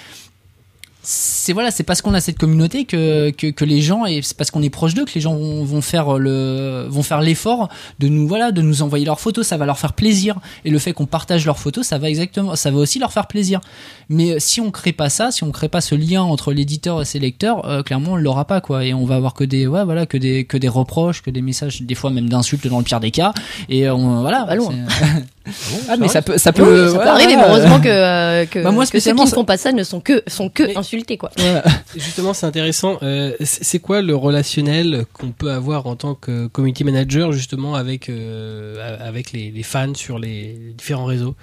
S3: c'est voilà, c'est parce qu'on a cette communauté que, que, que les gens et c'est parce qu'on est proche d'eux que les gens vont, vont faire le vont faire l'effort de nous voilà de nous envoyer leurs photos, ça va leur faire plaisir. Et le fait qu'on partage leurs photos, ça va exactement ça va aussi leur faire plaisir. Mais euh, si on crée pas ça, si on crée pas ce lien entre l'éditeur et ses lecteurs, euh, clairement on l'aura pas quoi. Et on va avoir que des ouais voilà que des que des reproches, que des messages des fois même d'insultes dans le pire des cas. Et on voilà.
S2: Pas
S1: Ah,
S3: ah mais ça peut ça
S2: Oui,
S3: peut
S2: ça peut
S3: voilà,
S2: arriver, mais
S3: voilà.
S2: heureusement que, euh, que,
S3: Bah, moi,
S2: que ceux qui ne
S3: ça-
S2: font pas ça ne sont que, sont que
S1: Mais-
S2: insultés, quoi.
S3: Ouais.
S1: Justement, c'est intéressant. Euh, c'est quoi le relationnel qu'on peut avoir en tant que community manager justement avec euh, avec les, les fans sur les différents réseaux?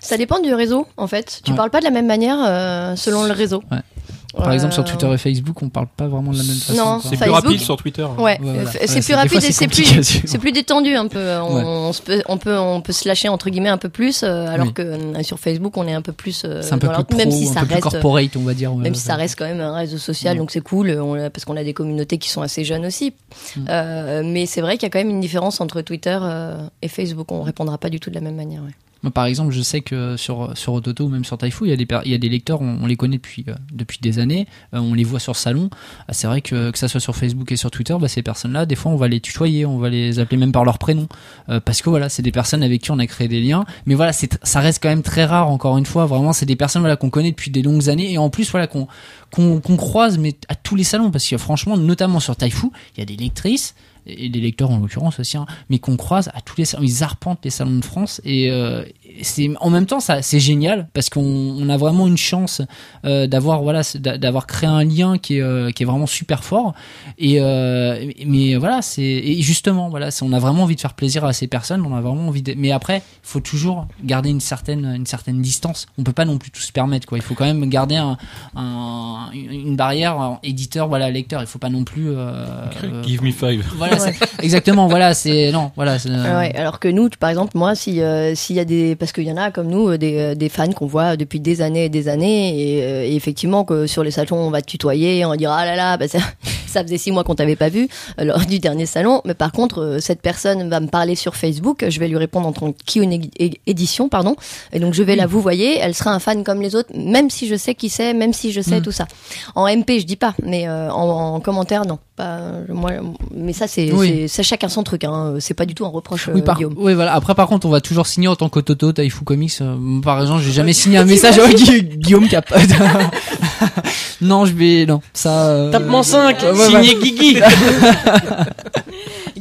S2: Ça dépend du réseau, en fait. Tu
S3: Ouais.
S2: parles pas de la même manière euh, selon le réseau.
S3: Par exemple sur
S2: Euh,
S3: Twitter et Facebook, on parle pas vraiment de la même façon.
S2: Non.
S4: C'est plus rapide sur Twitter. hein.
S2: Ouais,
S3: Ouais, voilà.
S2: euh,
S3: Ouais,
S2: c'est plus rapide
S3: fois,
S2: et
S3: c'est
S2: plus, c'est détendu un peu. On,
S3: Ouais.
S2: on se peut, on peut, on peut se lâcher entre guillemets un peu plus, euh, alors
S3: Oui.
S2: que euh, sur Facebook on est un peu plus. euh,
S3: C'est un peu plus pro,
S2: même si
S3: un
S2: ça
S3: peu plus
S2: reste,
S3: corporate, on va dire.
S2: même si ça reste quand même un réseau social, donc c'est cool, on parce qu'on a des communautés qui sont assez jeunes aussi.
S3: Mm.
S2: Euh, mais c'est vrai qu'il y a quand même une différence entre Twitter euh, et Facebook. On répondra pas du tout de la même manière.
S3: Par exemple, je sais que sur sur Ototo ou même sur Taifu, il y a des il y a des lecteurs, on, les connaît depuis euh, depuis des années, euh, on les voit sur salon. Ah, c'est vrai que que ça soit sur Facebook et sur Twitter, bah, ces personnes-là, des fois, on va les tutoyer, on va les appeler même par leur prénom, euh, parce que voilà, c'est des personnes avec qui on a créé des liens. Mais voilà, c'est ça reste quand même très rare. Encore une fois, vraiment, c'est des personnes voilà qu'on connaît depuis des longues années et en plus voilà qu'on qu'on qu'on croise mais à tous les salons parce que franchement, notamment sur Taifu, il y a des lectrices et des lecteurs en l'occurrence aussi, hein, mais qu'on croise à tous les salons. Ils arpentent les salons de France et euh, c'est en même temps ça c'est génial parce qu'on on a vraiment une chance euh, d'avoir voilà d'avoir créé un lien qui est euh, qui est vraiment super fort. Et euh, mais voilà c'est et justement voilà on a vraiment envie de faire plaisir à ces personnes. On a vraiment envie de mais après il faut toujours garder une certaine une certaine distance. On peut pas non plus tout se permettre quoi. Il faut quand même garder un, un- une barrière en éditeur voilà lecteur. Il faut pas non plus euh, euh,
S4: Give me five.
S3: voilà, exactement, voilà, c'est non, voilà,
S2: ouais, alors que nous, par exemple, moi, si euh, s'il y a des, parce qu'il y en a comme nous, euh, des, euh, des fans qu'on voit depuis des années et des années, et, euh, et effectivement que sur les salons, on va te tutoyer, on va dire ah là là, bah, ça, ça faisait six mois qu'on t'avait pas vu lors du dernier salon, mais par contre, cette personne va me parler sur Facebook, je vais lui répondre en tant édition, pardon, et donc je vais la vous voyez, elle sera un fan comme les autres, même si je sais qui c'est, même si je sais
S3: Mm.
S2: tout ça. En MP, je dis pas, mais euh, en, en commentaire, non, pas euh, moi, mais ça c'est,
S3: Oui.
S2: chacun son truc, hein, c'est pas du tout un reproche.
S3: oui,
S2: euh,
S3: par,
S2: Guillaume.
S3: oui, voilà. Après, par contre, on va toujours signer en tant qu'Ototo, Taifu Comics. Euh, par exemple, j'ai jamais signé un message à Gui- Guillaume Cap. non, je vais, non, ça. euh,
S1: Tapement 5
S3: ouais,
S1: Signé Guigui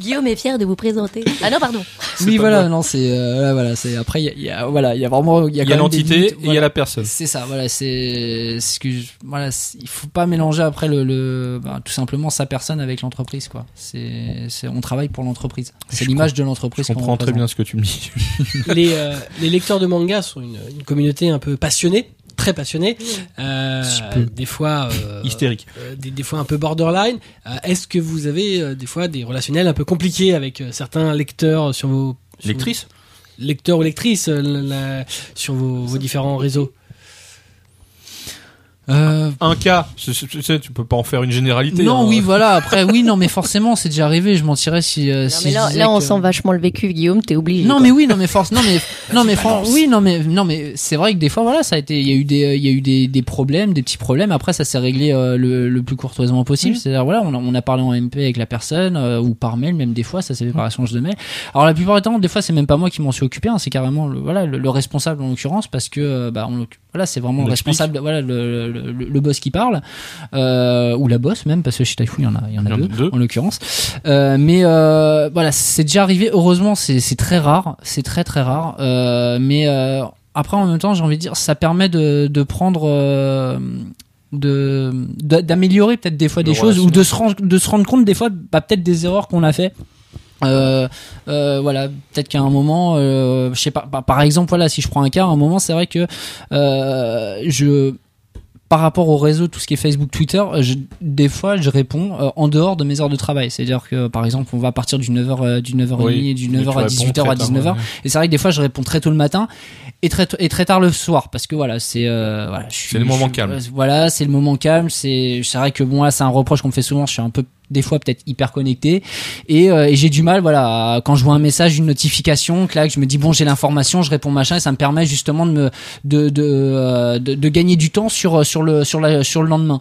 S2: Guillaume est fier de vous présenter. Ah non, pardon.
S3: Oui, voilà,
S4: moi.
S3: non, c'est, euh, là, voilà, c'est. Après, il y a, il y a- voilà, il y a vraiment, il y a,
S4: l'entité et il y a la personne.
S3: C'est ça, voilà, c'est ce que je- voilà, il faut pas mélanger après le, le bah, tout simplement sa personne avec l'entreprise quoi. C'est c'est on travaille pour l'entreprise. C'est l'image de l'entreprise.
S4: Je comprends très bien ce que tu me dis.
S1: les, euh, les lecteurs de manga sont une, une communauté un peu passionnée, très passionnée, euh, des fois euh,
S4: Hystérique.
S1: euh, des, des fois un peu borderline. Euh, Est-ce que vous avez euh, des fois des relationnels un peu compliqués avec euh, certains lecteurs sur vos sur
S4: Lectrice
S1: vos- lecteurs ou lectrices euh, la- sur vos, vos différents réseaux?
S3: Euh,
S4: Un cas, c'est- c'est- tu sais, tu peux pas en faire une généralité.
S3: non,
S4: hein.
S3: oui, voilà. Après, oui, non, mais forcément, c'est déjà arrivé. Je mentirais si. euh,
S2: Non,
S3: si
S2: mais là, on
S3: que-
S2: sent vachement le vécu, Guillaume, t'es obligé.
S3: Non
S2: quoi.
S3: mais oui non mais force non mais non mais fran- oui non mais non mais c'est vrai que des fois voilà ça a été il y a eu des il y a eu des, des problèmes des petits problèmes après ça s'est réglé euh, le, le plus courtoisement possible c'est-à-dire voilà on a, on a parlé en MP avec la personne euh, ou par mail même des fois ça s'est fait par échange de mail alors la plupart du temps des fois c'est même pas moi qui m'en suis occupé hein, c'est carrément le, voilà le, le responsable en l'occurrence parce que bah on, voilà c'est vraiment
S4: On
S3: le responsable voilà le, le, boss qui parle euh, ou la boss même parce que chez Taifu il y en a il y en a
S4: Il y en a
S3: deux,
S4: deux.
S3: en l'occurrence. Euh, mais euh, voilà c'est déjà arrivé heureusement c'est c'est très rare c'est très très rare mais après en même temps j'ai envie de dire ça permet de, de prendre de d'améliorer peut-être des fois des choses ou de se rendre de se rendre compte des fois bah, peut-être des erreurs qu'on a fait. Euh, euh, voilà peut-être qu'à un moment euh, je sais pas bah, par exemple voilà si je prends un cas à un moment c'est vrai que je par rapport au réseau, tout ce qui est Facebook, Twitter, je, des fois, je réponds euh, en dehors de mes heures de travail. C'est-à-dire que, par exemple, on va partir du 9h, euh, du 9h30,
S4: Oui,
S3: du
S4: mais
S3: 9h
S4: tu
S3: à
S4: réponds
S3: 18h à
S4: très tard,
S3: 19h.
S4: ouais.
S3: Et c'est vrai que des fois, je réponds très tôt le matin et très, et très tard le soir. Parce que voilà, c'est, euh, voilà, je suis-
S4: C'est le moment
S3: je-
S4: calme.
S3: Voilà, c'est le moment calme. C'est, c'est vrai que moi, c'est un reproche qu'on me fait souvent. Je suis un peu des fois peut-être hyper connecté et, euh, et j'ai du mal voilà à- quand je vois un message une notification que là que je me dis bon j'ai l'information je réponds machin et ça me permet justement de me de de, euh, de, de gagner du temps sur sur le sur la sur le lendemain.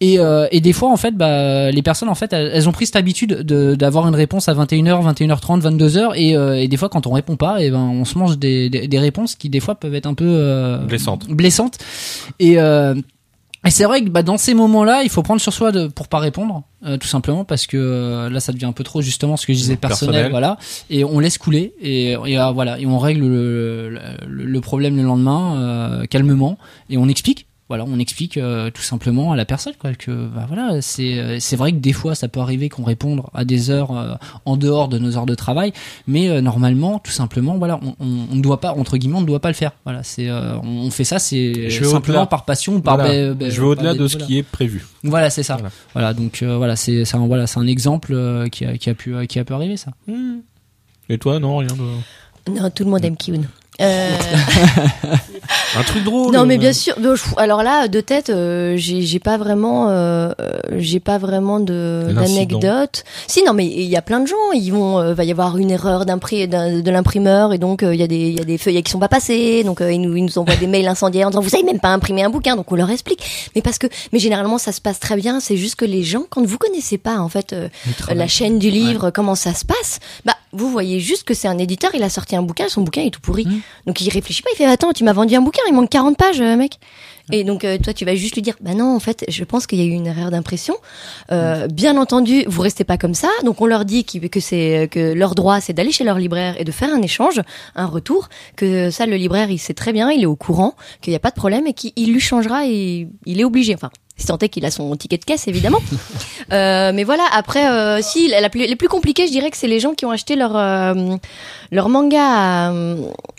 S3: Et euh, et des fois en fait bah les personnes en fait elles, elles ont pris cette habitude de d'avoir une réponse à 21h 21h30 22h et, euh, et des fois quand on répond pas et ben on se mange des, des des réponses qui des fois peuvent être un peu euh,
S4: Blessantes.
S3: blessantes. Et euh, et c'est vrai que bah, dans ces moments-là, il faut prendre sur soi de, pour pas répondre, euh, tout simplement parce que euh, là, ça devient un peu trop justement ce que je disais personnel,
S4: Personnel.
S3: voilà. Et on laisse couler et, et euh, voilà, et on règle le, le, le problème le lendemain euh, calmement et on explique. Voilà, on explique euh, tout simplement à la personne quoi que bah voilà, c'est euh, c'est vrai que des fois ça peut arriver qu'on réponde à des heures euh, en dehors de nos heures de travail, mais euh, normalement tout simplement voilà, on, on, doit pas entre guillemets on ne doit pas le faire. Voilà, c'est euh, on fait ça c'est simplement par passion ou par
S4: Voilà.
S3: ba- ba-
S4: je vais au-delà de ce
S3: voilà.
S4: qui est prévu.
S3: Voilà, c'est ça. Voilà,
S4: Voilà.
S3: donc euh, voilà, c'est voilà, c'est un exemple euh, qui a qui a pu euh, qui a pu arriver ça.
S4: Et toi, non, rien de.
S2: Non, tout le monde aime Kiun. Euh,
S4: Un truc drôle.
S2: non mais bien sûr. Alors là, de tête, euh, j'ai pas vraiment, euh, j'ai pas vraiment de d'anecdotes. Si non, mais il y a plein de gens. Ils vont, euh, va y avoir une erreur de l'imprimeur et donc il y a des, il y a des feuillets qui sont pas passés. Donc ils nous, ils nous envoient des mails incendiaires en disant vous avez même pas imprimé un bouquin. Donc on leur explique. Mais parce que, mais généralement ça se passe très bien. C'est juste que les gens, quand vous connaissez pas en fait la chaîne du livre, comment ça se passe, bah vous voyez juste que c'est un éditeur, il a sorti un bouquin, son bouquin est tout pourri.
S3: Mm.
S2: Donc il réfléchit pas, il fait attends, tu m'as vendu un bouquin, il manque 40 pages, euh, mec. Et donc euh, toi tu vas juste lui dire bah non en fait je pense qu'il y a eu une erreur d'impression. Euh, Bien entendu vous restez pas comme ça donc on leur dit que c'est que leur droit c'est d'aller chez leur libraire et de faire un échange un retour que ça le libraire il sait très bien il est au courant qu'il n'y a pas de problème et qu'il il lui changera et il est obligé enfin si tant est qu'il a son ticket de caisse évidemment. Euh, mais voilà, après, euh, si la, la plus, les plus compliquées, je dirais que c'est les gens qui ont acheté leur euh, leur manga à,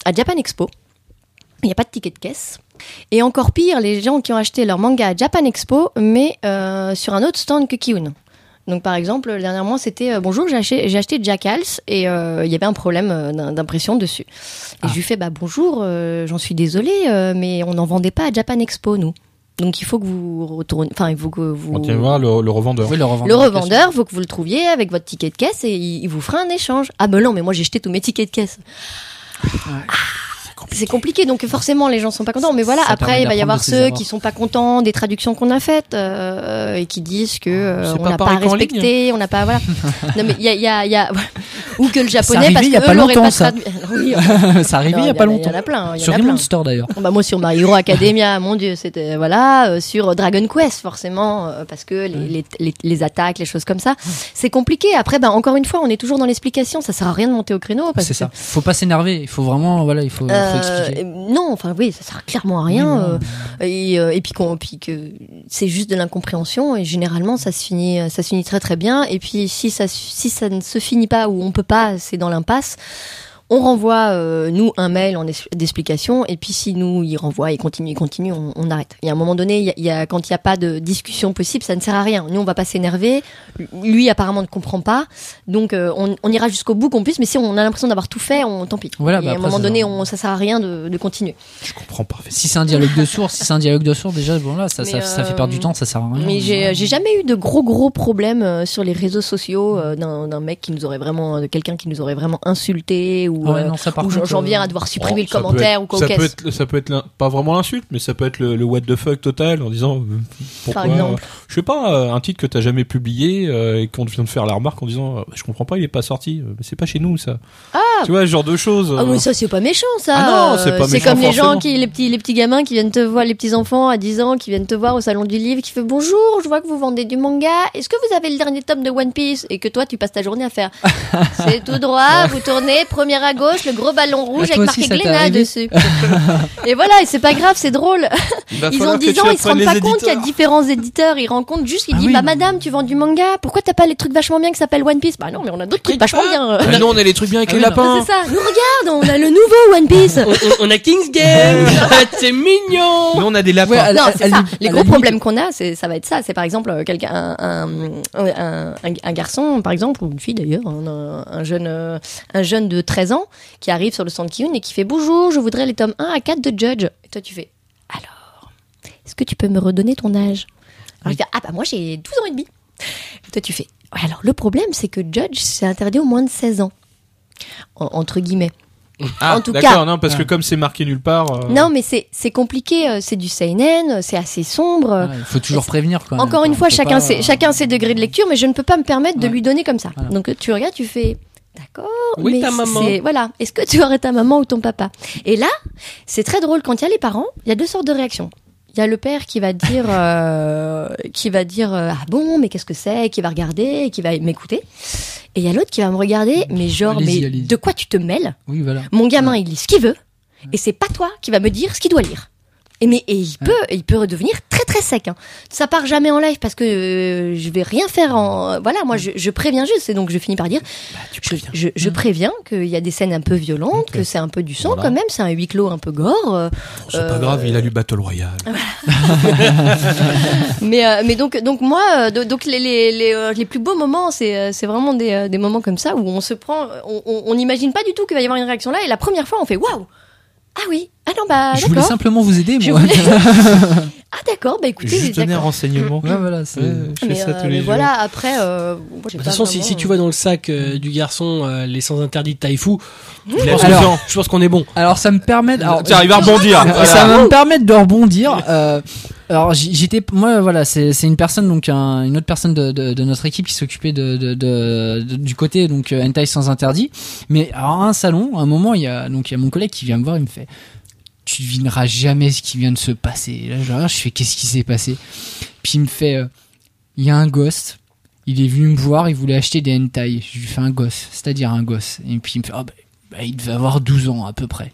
S2: à Japan Expo. Il n'y a pas de ticket de caisse. Et encore pire, les gens qui ont acheté leur manga à Japan Expo, mais sur un autre stand que Kiun. Donc par exemple, dernièrement, c'était euh, bonjour, j'ai acheté, Jackals et euh, il y avait un problème euh, d'im- d'impression dessus. Et je lui fais bah bonjour, j'en suis désolée, mais on n'en vendait pas à Japan Expo nous. Donc il faut que vous retournez, enfin il faut que vous.
S4: On tient voir le, le revendeur.
S3: Oui, le revendeur.
S2: Le revendeur, faut que vous le trouviez avec votre ticket de caisse et il, il vous fera un échange. Ah ben non, mais moi j'ai jeté tous mes tickets de caisse. Ah, C'est compliqué, donc forcément les gens sont pas contents. Mais voilà,
S3: Ça
S2: après il va y avoir ceux qui sont pas contents des traductions qu'on a faites euh, et qui disent que euh,
S4: C'est
S2: on n'a pas respecté, on n'a pas voilà. non mais il y a, il y a, y a ou que le japonais
S3: arrivé
S2: parce
S3: il y a
S2: que
S3: pas longtemps,
S2: pas
S3: ça.
S2: traduit. Oui,
S3: ça arrivait
S2: non,
S3: il y a pas
S2: Il y
S3: longtemps.
S2: en a plein. Il y en
S3: Sur
S2: a plein.
S3: Remote Store d'ailleurs.
S2: Bah moi sur My Hero Academia, mon dieu, c'était voilà euh, sur Dragon Quest forcément euh, parce que les, les, les, les attaques, les choses comme ça, c'est compliqué. Après, bah encore une fois, on est toujours dans l'explication. Ça sert à rien de monter au créneau
S3: C'est
S2: que
S3: ça. Faut pas s'énerver. Il faut vraiment voilà, il faut, faut
S2: euh,
S3: expliquer.
S2: non, enfin oui, ça sert clairement à rien. euh, et, euh, et puis puis que c'est juste de l'incompréhension et généralement ça se finit, ça se finit très très bien. Et puis si ça, si ça ne se finit pas ou on peut pas, c'est dans l'impasse. On renvoie euh, nous un mail en d'explication et puis si nous il renvoie et continue, il continue, on, on arrête. Il y a un moment donné, il y a, il y a- quand il n'y a pas de discussion possible, ça ne sert à rien. Nous on va pas s'énerver. Lui apparemment ne comprend pas, donc euh, on, on ira jusqu'au bout qu'on puisse. Mais si on a l'impression d'avoir tout fait, on tant pis.
S3: Voilà,
S2: Et
S3: bah
S2: à un moment donné, on, ça sert à rien de, de continuer.
S4: Je comprends parfaitement.
S3: Si c'est un dialogue de sourds, si c'est un dialogue de sourds, déjà bon là, ça, ça,
S2: Mais,
S3: ça fait
S2: euh,
S3: perdre du temps, ça sert à rien.
S2: Mais j'ai jamais eu de gros gros problèmes euh, sur les réseaux sociaux euh, d'un d'un mec qui nous aurait vraiment, de quelqu'un qui nous aurait vraiment insulté ou,
S3: Ah ouais,
S2: euh,
S3: non, ça par
S2: ou j'en- j'en
S3: euh,
S2: viens à devoir supprimer
S4: Oh,
S2: le
S4: ça peut
S2: commentaire
S4: être-
S2: ou quoi
S4: ça peut être, ça peut être pas vraiment l'insulte, mais ça peut être le, le what the fuck total en disant euh, pourquoi.
S2: Par exemple.
S4: je sais pas, un titre que t'as jamais publié et qu'on vient de faire la remarque en disant je comprends pas, il est pas sorti. Mais c'est pas chez nous ça.
S2: Ah.
S4: Tu vois, ce genre de choses.
S2: Ah mais ça c'est pas méchant ça.
S4: Ah non, c'est pas méchant,
S2: comme les gens qui les petits les petits gamins qui viennent te voir les petits enfants à 10 ans qui viennent te voir au salon du livre qui fait bonjour, je vois que vous vendez du manga. Est-ce que vous avez le dernier tome de One Piece? Et que toi tu passes ta journée à faire C'est tout droit, vous tournez première à gauche, le gros ballon rouge
S3: Ah, toi
S2: avec marqué Glénat dessus. et voilà, et c'est pas grave, c'est drôle. Ils ont
S4: que
S2: 10
S4: tu
S2: ans, ils se rendent pas compte qu'il y a différents éditeurs. Ils rencontrent juste, ils
S3: Ah
S2: disent,
S3: oui,
S2: bah madame, tu vends du manga, pourquoi t'as pas les trucs vachement bien qui s'appellent One Piece? Bah non, mais on a d'autres trucs vachement bien.
S4: Ah non, on a les trucs bien avec
S3: Ah
S4: les lapins.
S2: C'est ça, nous regarde, on a le nouveau One Piece.
S1: on, a King's Game, c'est mignon.
S4: On a des lapins.
S2: Non, c'est ça. Les gros problèmes qu'on a, c'est ça va être ça. C'est par exemple euh, quelqu'un, un, garçon, par exemple, ou une fille d'ailleurs, un, un jeune, euh, un jeune de 13 ans qui arrive sur le stand Kiyun et qui fait bonjour, je voudrais les tomes 1 à 4 de Judge. Et toi tu fais alors, est-ce que tu peux me redonner ton âge? Alors je dis ah bah moi j'ai 12 ans et demi. Et toi, tu fais. Ouais, alors le problème, c'est que Judge, c'est interdit au moins de 16 ans. En- entre guillemets.
S4: Ah,
S2: En tout
S4: d'accord,
S2: cas-
S4: non, parce que comme c'est marqué nulle part. euh,
S2: Non, mais c'est c'est compliqué. euh, C'est du seinen, c'est assez sombre.
S3: Ouais, Il faut toujours prévenir. Quand même,
S2: Encore une
S3: On
S2: fois, chacun,
S3: pas-
S2: ses, chacun ses degrés de lecture, mais je ne peux pas me permettre de lui donner comme ça.
S3: Voilà.
S2: Donc tu regardes, tu fais. D'accord.
S1: Oui,
S2: mais
S1: ta maman.
S2: Voilà. Est-ce que tu aurais ta maman ou ton papa? Et là, c'est très drôle quand il y a les parents. Il y a deux sortes de réactions. Il y a le père qui va dire, euh, qui va dire euh, ah bon, mais qu'est-ce que c'est? Qui va regarder, qui va m'écouter. Et il y a l'autre qui va me regarder, mais genre, mais de quoi tu te mêles?
S3: Oui, voilà.
S2: Mon gamin, il lit ce qu'il veut, et c'est pas toi qui va me dire ce qu'il doit lire. Et mais et il peut, il peut redevenir très très sec. hein. Ça part jamais en live parce que euh, je vais rien faire en. Voilà, moi je, je préviens juste, et donc je finis par dire, je, je, je préviens qu'il y a des scènes un peu violentes, que c'est un peu du sang
S4: Voilà.
S2: quand même, c'est un huis clos un peu gore. euh,
S4: C'est pas
S2: Euh,
S4: grave, il a lu Battle Royale.
S2: mais euh, mais donc donc moi euh, do- donc les les les, euh, les plus beaux moments c'est euh, c'est vraiment des euh, des moments comme ça où on se prend on n'imagine pas du tout qu'il va y avoir une réaction là et la première fois on fait waouh ah oui ah non bah
S3: je voulais simplement vous aider,
S2: Je
S3: moi.
S2: voulais- ah d'accord bah écoutez
S4: Juste donner un renseignement.
S3: ouais, voilà. c'est-
S4: je fais
S2: mais,
S4: ça
S2: euh,
S4: tous les
S2: mais
S4: jours.
S2: voilà après euh, moi, j'ai
S1: De toute façon, si,
S2: vraiment,
S1: si tu vois dans le sac euh, du garçon euh, les sans interdits de
S3: Alors-
S4: 12 ans.
S1: je pense qu'on est bon.
S3: Alors ça me permet. Alors,
S4: Tiens, il va rebondir.
S3: Ça va me permettre de rebondir. Alors j'étais, moi voilà, c'est une personne donc un- une autre personne de, de, notre équipe qui s'occupait de, de, du côté donc euh, hentai sans interdit. Mais alors à un salon, à un moment il y a donc il y a mon collègue qui vient me voir, il me fait, tu devineras jamais ce qui vient de se passer. Là je regarde, je fais qu'est-ce qui s'est passé? Puis il me fait, euh, il y a un gosse. Il est venu me voir, il voulait acheter des hentai. Je lui fais un gosse, c'est-à-dire un gosse. Et puis il me fait, ah bah, bah, il devait avoir 12 ans à peu près.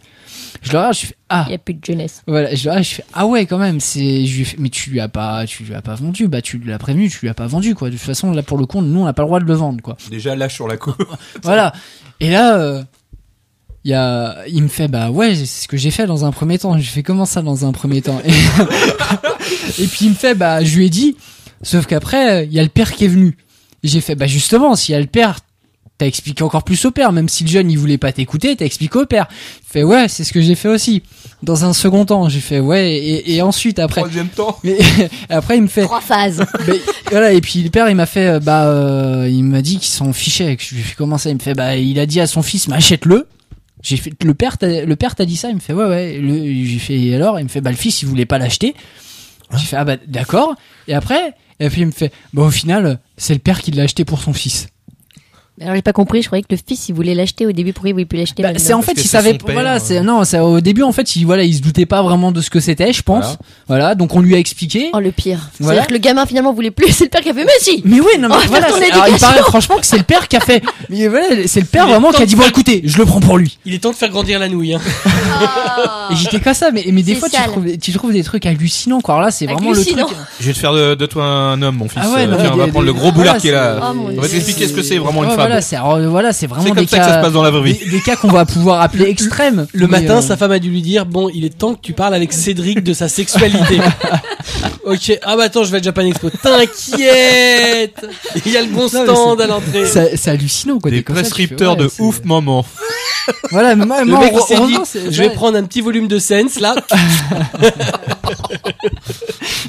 S3: Je le regarde, je fais, ah,
S2: il y a plus de jeunesse
S3: voilà, je, ah, je fais ah ouais quand même, c'est je lui mais tu lui as pas tu lui as pas vendu, bah tu l'as prévenu, tu lui as pas vendu quoi. De toute façon là pour le coup, nous on n'a pas le droit de le vendre quoi.
S4: Déjà lâche sur la coupe.
S3: Voilà. Et là euh, il y a il me fait bah ouais, c'est ce que j'ai fait dans un premier temps. Je fais comment ça dans un premier temps? Et, et puis il me fait bah je lui ai dit sauf qu'après il y a le père qui est venu. J'ai fait bah justement, s'il y a le père T'as expliqué encore plus au père, même si le jeune il voulait pas t'écouter, t'as expliqué au père. Il fait ouais, c'est ce que j'ai fait aussi. Dans un second temps, j'ai fait ouais, et, et ensuite après,
S4: Troisième temps.
S3: mais après il me fait
S2: trois phases.
S3: mais, voilà et puis le père il m'a fait euh, bah euh, il m'a dit qu'il s'en fichait que je lui ai fait comment ça? Il me fait bah il a dit à son fils mais achète-le. J'ai fait le père t'a- le père t'a dit ça? Il me fait ouais ouais. J'ai fait et alors? Il me fait bah le fils il voulait pas l'acheter. J'ai fait ah bah d'accord. Et après et puis il me fait bah au final c'est le père qui l'a acheté pour son fils
S2: alors j'ai pas compris je croyais que le fils il voulait l'acheter au début pourquoi il voulait plus l'acheter
S3: Bah, c'est en fait il savait voilà
S4: euh.
S3: c'est non c'est au début en fait il voilà il se doutait pas vraiment de ce que c'était je pense
S4: Voilà.
S3: voilà. donc on lui a expliqué
S2: oh le pire
S3: Voilà.
S2: c'est-à-dire que le gamin finalement voulait plus c'est le père qui a fait mais si
S3: Mais oui, non, mais
S2: faire
S3: voilà. alors, il paraît franchement que c'est le père qui a fait. Mais voilà, c'est le père vraiment qui a dit bon, écoutez, je le prends pour lui.
S1: Il est temps de faire grandir la nouille. Hein.
S3: Et j'étais qu'à ça, mais, mais des
S2: C'est
S3: fois tu trouves, tu trouves des trucs hallucinants. Quoi. Alors là, c'est vraiment le truc.
S2: Hallucinant.
S4: Je vais te faire de, toi un homme, mon fils.
S3: Ah ouais,
S4: Euh, on va prendre le gros boulard qui est là.
S2: Oh,
S4: on va t'expliquer ce que c'est vraiment une femme.
S3: Voilà, c'est alors, voilà, c'est vraiment des
S4: comme ça
S3: cas.
S4: que ça se passe dans la vraie vie.
S3: Des, des cas qu'on va pouvoir appeler extrêmes.
S1: Le matin,
S3: euh,
S1: sa femme a dû lui dire bon, il est temps que tu parles avec Cédric de sa sexualité. ok. Ah bah attends, je vais à Japan Expo. T'inquiète. Il y a le bon
S3: Non,
S1: stand à l'entrée.
S3: c'est hallucinant quoi.
S4: Des
S3: ça, fais,
S4: prescripteurs
S3: ouais,
S4: de ouf maman.
S3: Voilà, mais moi,
S1: Le mec il s'est dit, je vais prendre un petit volume de Sense là.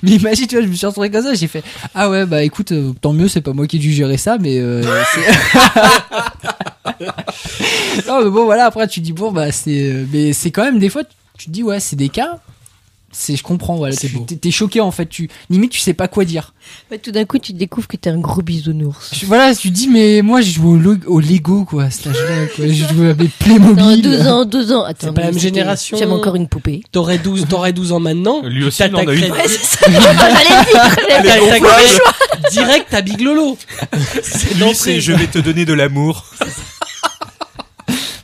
S3: Mais imagine, tu vois, je me suis retrouvé comme ça, j'ai fait Ah ouais, bah écoute, euh, tant mieux, c'est pas moi qui ai dû gérer ça, mais. Euh, non, mais bon, voilà, après tu dis Bon, bah c'est. euh, Mais c'est quand même des fois, tu te dis Ouais, c'est des cas. C'est, je comprends, voilà.
S1: C'est
S3: tu-
S1: beau.
S3: T'es, choqué en fait, tu limite tu sais pas quoi dire.
S2: Ouais, tout d'un coup tu découvres que t'es un gros bisounours
S3: Je- voilà, tu te dis mais moi je joue au, lo- au Lego quoi, à cet âge-là, quoi. Je joue avec
S2: Attends,
S3: Playmobil.
S2: 12 ans 12 ans attends
S1: C'est pas la même génération.
S2: j'aime encore une poupée
S1: T'aurais 12, t'aurais 12 ans maintenant.
S4: Lui aussi, il en a eu.
S2: ouais j'allais dire
S1: direct à Big Lolo. C'est
S4: Lui,
S1: d'entrée.
S4: c'est je vais te donner de l'amour.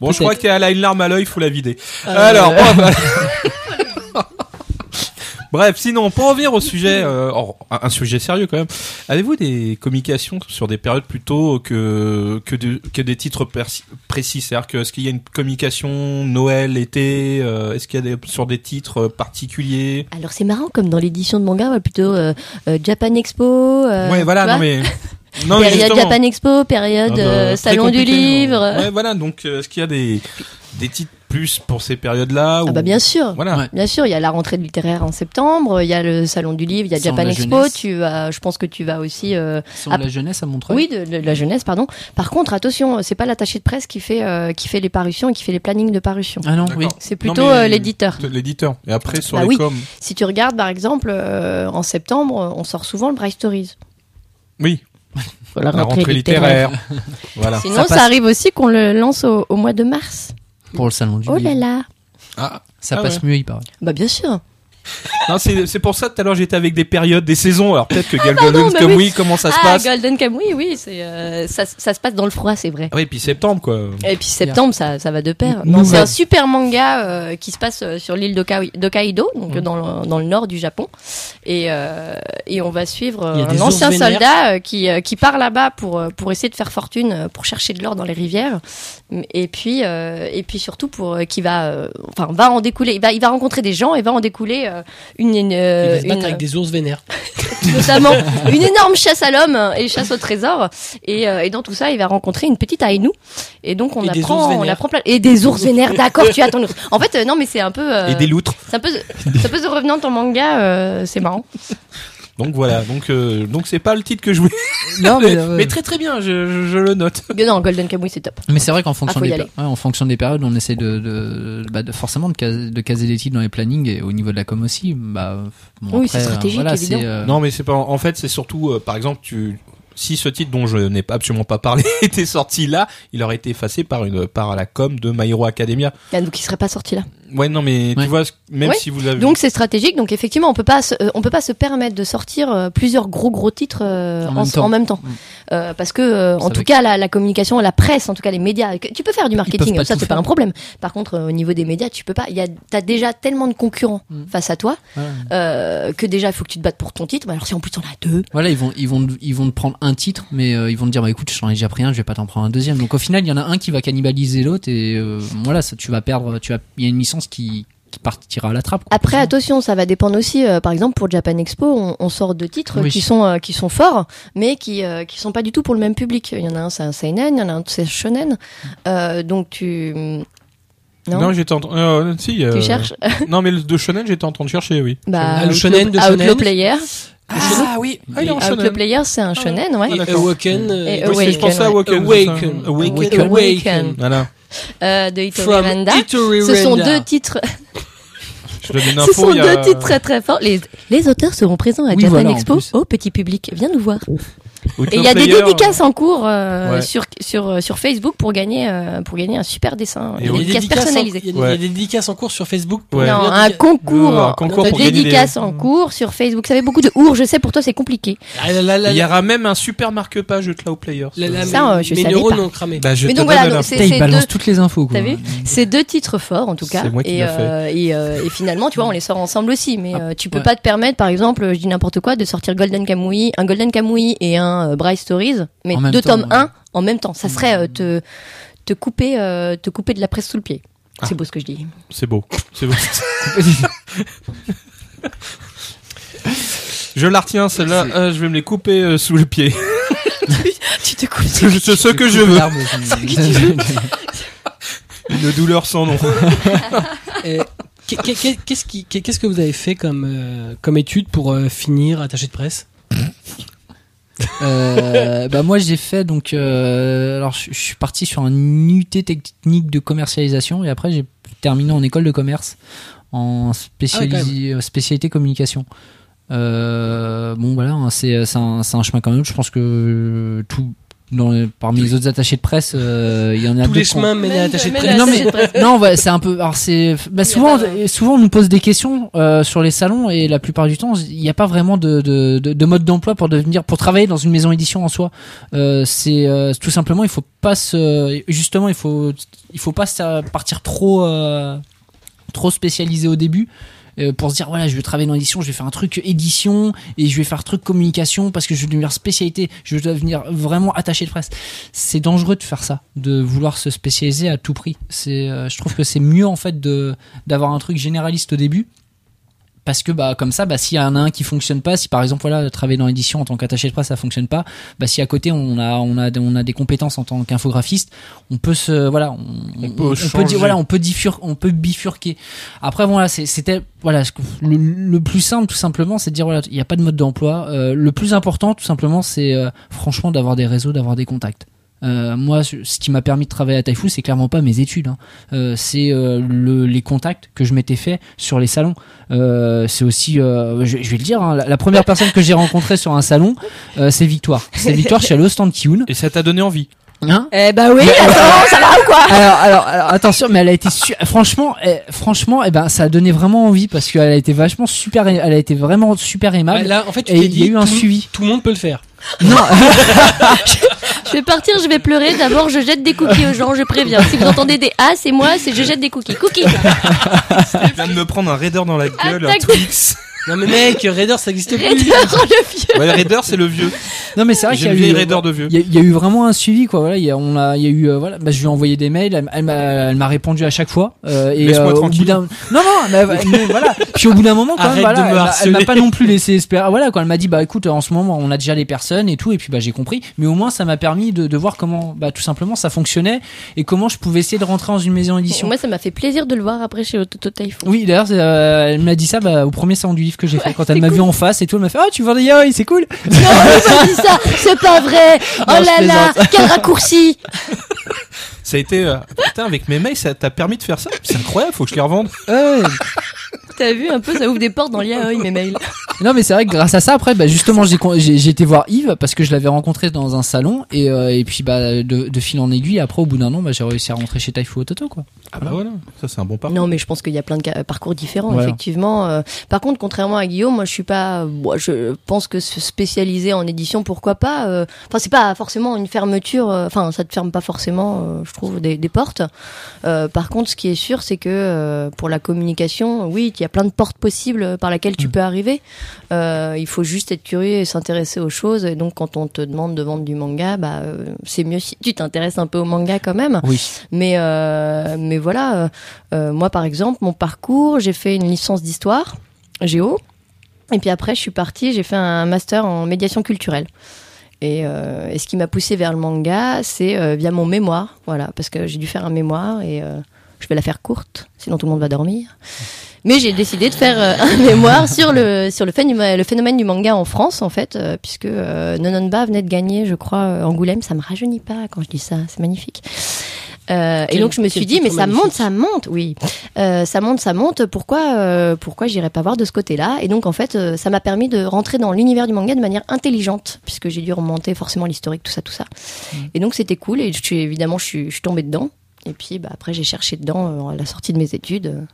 S4: Bon, je crois qu'elle a une larme à l'œil, faut la vider. Alors, bon, bah- Bref, sinon, pour revenir au sujet, euh, or, un sujet sérieux quand même, avez-vous des communications sur des périodes plutôt que que, de- que des titres précis? C'est-à-dire que est-ce qu'il y a une communication Noël, été euh, Est-ce qu'il y a des, sur des titres particuliers?
S2: Alors c'est marrant comme dans l'édition de manga plutôt euh, euh, Japan Expo euh,
S4: Ouais, voilà, non mais non
S2: période
S4: justement.
S2: Japan Expo période
S4: Ah bah,
S2: euh, salon du
S4: compliqué,
S2: livre
S4: Ouais, voilà. Donc, euh, est-ce qu'il y a des des titres plus pour ces périodes-là
S2: Ah
S4: ou-
S2: bah bien sûr.
S4: Voilà.
S3: Ouais.
S2: Bien sûr, il y a la rentrée littéraire en septembre, il y a le salon du livre, il y a Japan Expo.
S3: jeunesse.
S2: Tu vas, je pense que tu vas aussi. euh,
S3: Sans la jeunesse à Montreuil.
S2: oui, de, de la jeunesse, pardon. Par contre, attention, c'est pas l'attaché de presse qui fait euh, qui fait les parutions et qui fait les plannings de parution.
S3: Ah non, oui.
S2: C'est plutôt euh, l'éditeur.
S4: L'éditeur. Et après, sur
S2: Bah
S4: les
S2: oui.
S4: coms.
S2: Si tu regardes, par exemple, euh, en septembre, on sort souvent le Bright Stories.
S4: Oui.
S2: La
S4: La rentrée littéraire. voilà.
S2: Sinon,
S3: Ça
S2: arrive aussi qu'on le lance au, au mois de mars.
S3: Pour le salon du
S2: Oh là là
S4: Ah.
S3: Ça
S4: Ah
S3: passe
S4: ouais.
S3: mieux, il paraît.
S2: Bah bien sûr.
S4: Non, c'est c'est pour ça tout à l'heure j'étais avec des périodes, des saisons. Alors peut-être que Gal
S2: pardon,
S4: Golden
S2: bah
S4: comme
S2: oui.
S4: oui, comment ça se
S2: ah,
S4: passe
S2: Golden Cam, oui, euh, ça, ça se passe dans le froid, c'est vrai.
S4: Ah oui, puis septembre quoi.
S2: Et puis septembre, ça, ça va de pair. C'est un super manga euh, qui se passe euh, sur l'île d'Hokkaido, donc
S1: Mm.
S2: dans, le, dans le nord du Japon. Et, euh, et on va suivre un ancien soldat euh, qui, euh, qui part là-bas pour, pour essayer de faire fortune, pour chercher de l'or dans les rivières. Et puis, euh, et puis surtout pour euh, qui va, euh, enfin, va en découler. Il va, il va rencontrer des gens et va en découler euh, une, une,
S1: va se
S2: une-
S1: avec des ours vénères.
S2: notamment une énorme chasse à l'homme et chasse au trésor. Et, euh, et dans tout ça, il va rencontrer une petite Ainu. Et donc on
S1: Et
S2: apprend, on apprend plein et des ours vénères. D'accord, tu as ton ours. En fait, euh, non, mais c'est un peu, euh,
S4: Et des loutres.
S2: c'est un peu, c'est un peu The Revenant en manga. euh, c'est marrant.
S4: Donc voilà, donc euh, donc c'est pas le titre que je voulais.
S3: Non, mais,
S4: mais,
S3: euh,
S4: mais très très bien, je, je, je le note.
S2: Mais non, Golden Kamuy, c'est top.
S3: Mais c'est vrai qu'en fonction,
S2: Ah,
S3: des ouais, en fonction des périodes, on essaie de, de, bah, de forcément de caser, de caser des titres dans les plannings et au niveau de la com aussi. Bah, bon,
S2: Oui,
S3: après,
S2: c'est stratégique,
S3: euh, voilà,
S2: évident.
S3: c'est, euh,
S4: Non, mais c'est pas. En fait, c'est surtout, euh, par exemple, tu. Si ce titre dont je n'ai pas- absolument pas parlé était sorti là, il aurait été effacé par une par la com de My Hero Academia.
S2: Ah, donc il serait pas sorti là.
S4: Ouais, non, mais
S3: Ouais.
S4: tu vois, même
S2: Ouais.
S4: si vous l'avez.
S2: Donc c'est stratégique. Donc effectivement, on peut pas, se, euh, on peut pas se permettre de sortir euh, plusieurs gros gros titres euh,
S3: En
S2: en,
S3: même temps.
S2: en même temps.
S3: Mm.
S2: Euh, parce que euh, en tout cas la, la communication, la presse, en tout cas les médias, que- tu peux faire du marketing, ça c'est pas un problème. Par contre, euh, au niveau des médias, tu peux pas. Il y a, t'as déjà tellement de concurrents
S3: Mm.
S2: face à toi
S3: ouais.
S2: euh, que déjà il faut que tu te battes pour ton titre. Mais alors si en plus t'en as deux,
S3: Voilà, ils vont, ils vont, ils vont te prendre un titre, mais euh, ils vont te dire, bah écoute, j'en ai déjà pris un, je vais pas t'en prendre un deuxième. Donc au final, il y en a un qui va cannibaliser l'autre et euh, voilà, ça, tu vas perdre, tu vas, il y a une licence qui, qui partira à la trappe. quoi.
S2: Après, attention, ça va dépendre aussi. euh, par exemple, pour Japan Expo, on, on sort deux titres
S3: Oui.
S2: qui sont euh, qui sont forts, mais qui euh, qui sont pas du tout pour le même public. Il y en a un, c'est un seinen, il y en a un, c'est un shonen. Euh, donc tu non,
S4: Non, j'étais en train. euh, si. euh,
S2: tu cherches?
S4: Non, mais le de shonen, j'étais en train de chercher, oui.
S2: bah,
S1: Ah, le
S2: Outlaw-
S1: shonen de
S2: Outlaw
S1: shonen.
S2: Player.
S4: Ah oui. Ah, il est en shonen.
S2: Player, c'est un shonen, ouais.
S1: Et. Awaken. euh,
S2: Et
S4: c'est- je pensais à
S2: Awaken,
S4: Awaken.
S1: Awaken.
S4: Awaken.
S2: Awaken.
S4: Voilà.
S2: Euh, de Hitori Renda. Ce sont deux titres.
S4: Je donne une
S2: Ce
S4: info.
S2: sont
S4: y a-
S2: deux titres très très forts. Les, les auteurs seront présents à
S3: Oui,
S2: Japan Expo.
S3: plus.
S2: Oh, petit public, viens nous voir. Et il y a des
S4: Player,
S2: dédicaces en cours euh,
S4: Ouais.
S2: sur sur sur Facebook pour gagner euh, pour gagner un super dessin,
S4: Et
S2: des
S4: on-
S1: Il y a des
S2: dédicaces personnalisées.
S1: il y a des- il y a des dédicaces en cours sur Facebook. pour
S4: Ouais.
S2: Non, un concours,
S4: un concours
S2: de
S4: pour gagner des-
S2: dédicaces en cours sur Facebook. Ça fait beaucoup de ours, je sais, pour toi c'est compliqué.
S1: Ah,
S4: Il y aura même un super marque-page Outlaw Players.
S1: là, là,
S2: Ça,
S1: mes-
S2: euh, je
S1: mes neurones ont cramé.
S4: Bah, je
S2: Mais donc voilà,
S4: la-
S2: donc
S3: il balance toutes les infos.
S2: T'as vu C'est deux titres forts en tout cas.
S4: C'est moi qui
S2: et,
S4: l'a fait.
S2: euh, et, euh, et finalement, tu vois, on les sort ensemble aussi. Mais euh, tu peux pas te permettre, par exemple, je dis n'importe quoi, de sortir Golden Kamui, un Golden Kamui et un euh, Bright Stories, mais deux
S3: temps,
S2: tomes
S3: ouais.
S2: 1 en même temps. Ça serait euh, te te couper euh, te couper de la presse sous le pied.
S4: Ah.
S2: C'est beau ce que je dis.
S4: C'est beau. C'est beau. je la retiens, celle-là. Euh, je vais me les couper euh, sous le pied.
S2: tu te coupes.
S4: C'est ce ce que je veux. Une douleur sans nom.
S1: Euh, qu'est- qu'est- Qu'est-ce que vous avez fait comme, euh, comme étude pour euh, finir attaché de presse?
S3: Euh, bah moi j'ai fait donc euh, alors je je suis parti sur un UT technique de commercialisation et après j'ai terminé en école de commerce en spéciali- euh, spécialité communication. Euh, bon voilà hein, c'est c'est un, c'est un chemin quand même. Je pense que tout dans les- parmi les autres attachés de presse euh, il y en a
S1: Tous les
S3: qui ont-
S1: chemins mènent à de presse.
S3: non mais non ouais, c'est un peu alors c'est bah, souvent
S2: pas de-
S3: souvent on nous pose des questions euh, sur les salons et la plupart du temps il n'y a pas vraiment de, de, de, de mode d'emploi pour devenir pour travailler dans une maison édition en soi. Euh, c'est euh, tout simplement il faut pas se justement il faut il faut pas partir trop euh, trop spécialisé au début. euh, pour se dire voilà je vais travailler dans l'édition je vais faire un truc édition et je vais faire un truc communication parce que je vais devenir spécialité je vais devenir vraiment attaché de presse. C'est dangereux de faire ça de vouloir se spécialiser à tout prix. C'est euh, je trouve que c'est mieux en fait de d'avoir un truc généraliste au début parce que bah comme ça, bah s'il y en a un qui fonctionne pas, si par exemple voilà travailler dans l'édition en tant qu'attaché de presse ça fonctionne pas, bah si à côté on a on a on a des compétences en tant qu'infographiste, on peut se voilà on,
S4: On peut
S3: on dire voilà on peut diffur, on peut bifurquer. Après voilà c'est- c'était voilà le plus simple tout simplement c'est de dire voilà il n'y a pas de mode d'emploi. Euh, le plus important tout simplement c'est euh, franchement d'avoir des réseaux, d'avoir des contacts. Euh, moi, ce qui m'a permis de travailler à Taifu, c'est clairement pas mes études. hein. Euh, c'est euh, le, les contacts que je m'étais fait sur les salons. Euh, c'est aussi, euh, je, je vais le dire, hein, la, la première personne que j'ai rencontrée sur un salon, euh, c'est Victoire. C'est Victoire, je suis allé au stand Kiun.
S4: Et ça t'a donné envie.
S3: Hein?
S2: Eh bah oui, attends, ça va ou quoi?
S3: alors, alors, alors, attention, mais elle a été su- franchement, eh, franchement, eh ben, ça a donné vraiment envie parce qu'elle a été vachement super, elle a été vraiment super aimable.
S1: Ouais, là, en fait, tu
S3: Et il y a
S1: dit,
S3: eu un
S1: tout-
S3: suivi.
S1: Tout le monde peut le faire.
S3: Non,
S2: Je vais partir, je vais pleurer. D'abord, je jette des cookies aux gens, je préviens. Si vous entendez des A, c'est moi, c'est je jette des cookies. Cookies
S4: Je viens de me prendre un raider dans la gueule, un. Twix.
S1: Non mais mec, Raider ça existe plus.
S2: Raider, le vieux.
S4: Ouais, raider, c'est le vieux.
S3: non, mais c'est vrai qu'il y a eu,
S4: raider de vieux.
S3: Il y, a- il y a eu vraiment un suivi quoi. Voilà, il y a, on a, il y a eu euh, voilà, bah, je lui ai envoyé des mails, elle, elle m'a, elle m'a répondu à chaque fois. Euh, et
S4: Laisse-moi
S3: au
S4: tranquille.
S3: bout d'un, non non, mais, mais voilà. Puis au bout d'un moment quand
S1: Arrête
S3: même, voilà, elle m'a- elle m'a
S1: harceler.
S3: pas non plus laissé espérer. Voilà, quand elle m'a dit bah écoute, en ce moment on a déjà les personnes et tout, et puis bah j'ai compris. Mais au moins ça m'a permis de, de voir comment, bah tout simplement ça fonctionnait et comment je pouvais essayer de rentrer dans une maison d'édition.
S2: Moi, ça m'a fait plaisir de le voir après chez Autoto Typhoon.
S3: Oui, d'ailleurs, euh, elle m'a dit ça bah, au premier salon livre que j'ai fait. Quand elle m'a
S2: cool.
S3: vu en face et tout, elle m'a fait Ah, tu vends des yaoi, c'est cool.
S2: Non, m'a dit ça, c'est pas vrai. Oh
S3: Non,
S2: là là, quel raccourci.
S4: Ça a été, euh, putain, avec mes mails, ça t'a permis de faire ça? C'est incroyable, faut que je les revende.
S3: Ouais.
S2: T'as vu un peu, ça ouvre des portes dans l'IAOI, mes mails.
S3: Non mais c'est vrai que grâce à ça après bah justement j'ai j'ai j'ai été voir Yves parce que je l'avais rencontré dans un salon et euh, et puis bah de, de fil en aiguille après au bout d'un an bah j'ai réussi à rentrer chez Taifu Ototo quoi.
S4: Ah bah voilà. Ça, c'est un bon parcours.
S2: Non, mais je pense qu'il y a plein de parcours différents,
S3: Voilà.
S2: effectivement. Euh, par contre, contrairement à Guillaume, moi, je suis pas. moi, je pense que se spécialiser en édition, pourquoi pas. euh, Enfin, c'est pas forcément une fermeture. euh, Enfin, ça te ferme pas forcément, euh, je trouve, des, des portes. Euh, par contre, ce qui est sûr, c'est que euh, pour la communication, oui, il y a plein de portes possibles par lesquelles tu peux arriver. Euh, il faut juste être curieux et s'intéresser aux choses. Et donc, quand on te demande de vendre du manga, bah, euh, c'est mieux si tu t'intéresses un peu au manga quand même.
S3: Oui.
S2: Mais euh, mais voilà, moi par exemple, mon parcours, j'ai fait une licence d'histoire, géo, et puis après je suis partie, j'ai fait un master en médiation culturelle. Et, et ce qui m'a poussé vers le manga, c'est via mon mémoire, voilà, parce que j'ai dû faire un mémoire et je vais la faire courte, sinon tout le monde va dormir. Mais j'ai décidé de faire euh, un mémoire sur le sur le phénomène, le phénomène du manga en France en fait, euh, puisque euh, Nononba venait de gagner, je crois, euh, Angoulême. Ça me rajeunit pas quand je dis ça, c'est magnifique. Euh, et donc je me suis dit, mais ça
S1: magnifique.
S2: monte, ça monte, oui, Euh, ça monte, ça monte. Pourquoi, euh, pourquoi j'irais pas voir de ce côté-là? Et donc en fait, ça m'a permis de rentrer dans l'univers du manga de manière intelligente, puisque j'ai dû remonter forcément l'historique, tout ça, tout ça. Et donc c'était cool. Et je suis évidemment, je suis, je suis tombée dedans. Et puis bah, après, j'ai cherché dedans à la sortie de mes études.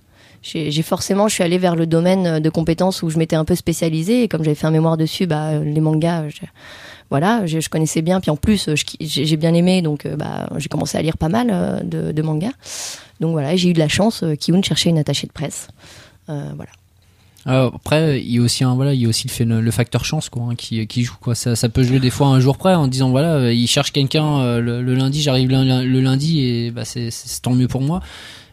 S2: Euh, j'ai forcément, je suis allée vers le domaine de compétences où je m'étais un peu spécialisée. Et comme j'avais fait un mémoire dessus, bah, euh, les mangas, je- voilà, je, connaissais bien. Puis en plus, euh, j'ai bien aimé, donc euh, bah, j'ai commencé à lire pas mal euh, de, mangas. Donc voilà, j'ai eu de la chance. Euh, Kiun cherchait une attachée de presse. Euh, voilà.
S3: Euh, après il y a aussi voilà il y a aussi le, facteur chance quoi hein, qui joue quoi ça peut jouer des fois un jour près en disant voilà euh, il cherche quelqu'un euh, le, lundi j'arrive le, lundi et bah c'est tant mieux pour moi.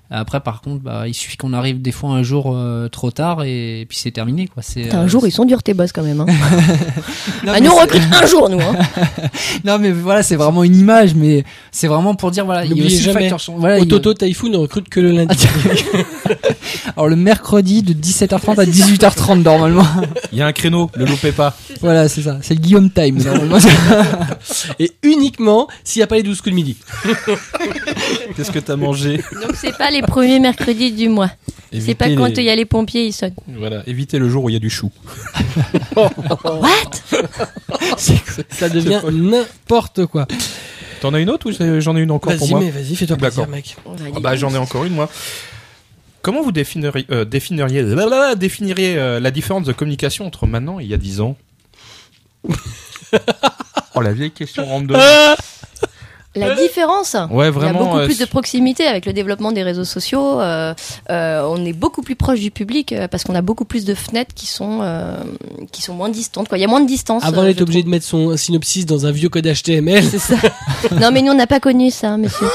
S3: Après par contre bah il suffit qu'on arrive des fois un jour euh, trop tard et, puis c'est terminé quoi. C'est
S2: Putain,
S3: euh,
S2: un jour, ils sont durs tes boss quand même. Hein.
S3: Non,
S2: ah,
S3: mais
S2: nous, on recrute un jour, nous. Hein.
S3: Non mais voilà c'est vraiment une image mais c'est vraiment pour dire voilà il y a aussi le
S1: jamais,
S3: facteur. Voilà, il
S1: Ototo Taifu ne recrute que le lundi.
S3: Alors le mercredi de 17h30 à 18h30 normalement.
S4: Il y a un créneau, le loupez pas.
S3: voilà c'est ça c'est le Guillaume time normalement.
S1: Et uniquement s'il n'y a pas les 12 coups de midi.
S4: Qu'est-ce que t'as mangé?
S2: Donc, c'est pas les premiers mercredis du mois. C'est pas quand il
S4: les-
S2: y a les pompiers, ils sonnent.
S4: Voilà, évitez le jour où il y a du chou.
S2: What?
S1: Ça devient n'importe quoi.
S4: T'en as une autre ou j'en ai une encore pour moi
S1: mais vas-y, fais-toi plaisir, mec.
S4: Ah bah j'en ai encore une moi. Comment vous définiriez, euh, définiriez, blablabla, définiriez euh, la différence de communication entre maintenant et il y a 10 ans? Oh la vieille question rentre dedans.
S2: La différence
S4: Ouais
S2: Il y a
S4: vraiment.
S2: beaucoup
S4: euh,
S2: plus de proximité avec le développement des réseaux sociaux. euh, euh, on est beaucoup plus proche du public euh, parce qu'on a beaucoup plus de fenêtres qui sont euh, qui sont moins distantes. Quoi. Il y a moins de distance.
S1: Avant
S2: euh,
S1: d'être obligé de mettre son synopsis dans un vieux code HTML.
S2: C'est ça. non, mais nous on n'a pas connu ça, monsieur.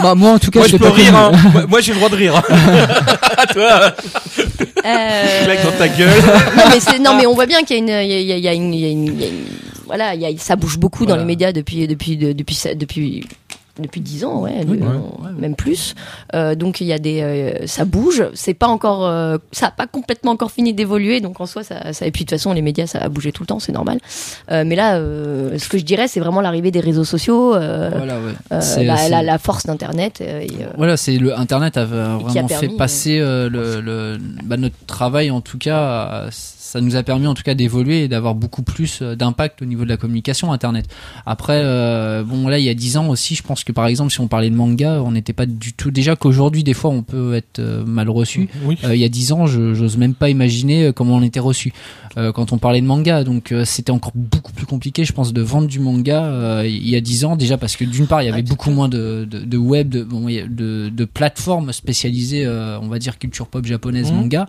S3: bah moi en tout cas
S4: Moi
S3: je
S4: peux
S3: pas
S4: rire. hein. Moi, j'ai le droit de rire. À toi.
S2: Euh,
S4: Claque dans ta gueule.
S2: non mais c'est non mais on voit bien qu'il y a une il y a, il y a- une, il y a une- il y a une- voilà il y a, ça bouge beaucoup dans
S4: Voilà.
S2: les médias depuis depuis de- depuis ça- depuis depuis dix ans ouais,
S3: Oui, ouais,
S2: même plus. Euh, donc il y a des euh, ça bouge. C'est pas encore euh, ça a pas complètement encore fini d'évoluer. Donc en soi ça, ça et puis de toute façon les médias ça a bougé tout le temps c'est normal. Euh, mais là euh, ce que je dirais c'est vraiment l'arrivée des réseaux sociaux euh,
S3: Voilà, ouais.
S2: euh, la,
S3: c'est-
S2: la, la force d'internet euh, et, euh,
S3: Voilà, c'est le Internet a vraiment
S2: qui a permis,
S3: fait passer euh, le, le- bah, notre travail en tout cas. euh, ça nous a permis en tout cas d'évoluer et d'avoir beaucoup plus euh, d'impact au niveau de la communication Internet. Après, euh, bon là, il y a 10 ans aussi, je pense que par exemple, si on parlait de manga, on n'était pas du tout. Déjà qu'aujourd'hui, des fois, on peut être euh, mal reçu.
S4: Oui.
S3: Euh, il y a 10 ans, je j'ose même pas imaginer euh, comment on était reçu euh, quand on parlait de manga. Donc euh, c'était encore beaucoup plus compliqué, je pense, de vendre du manga euh, il y a 10 ans déjà parce que d'une part, il y avait beaucoup moins de, de, de web, de, bon, il y a de, de plateformes spécialisées, euh, on va dire culture pop japonaise,
S4: Mhm.
S3: manga.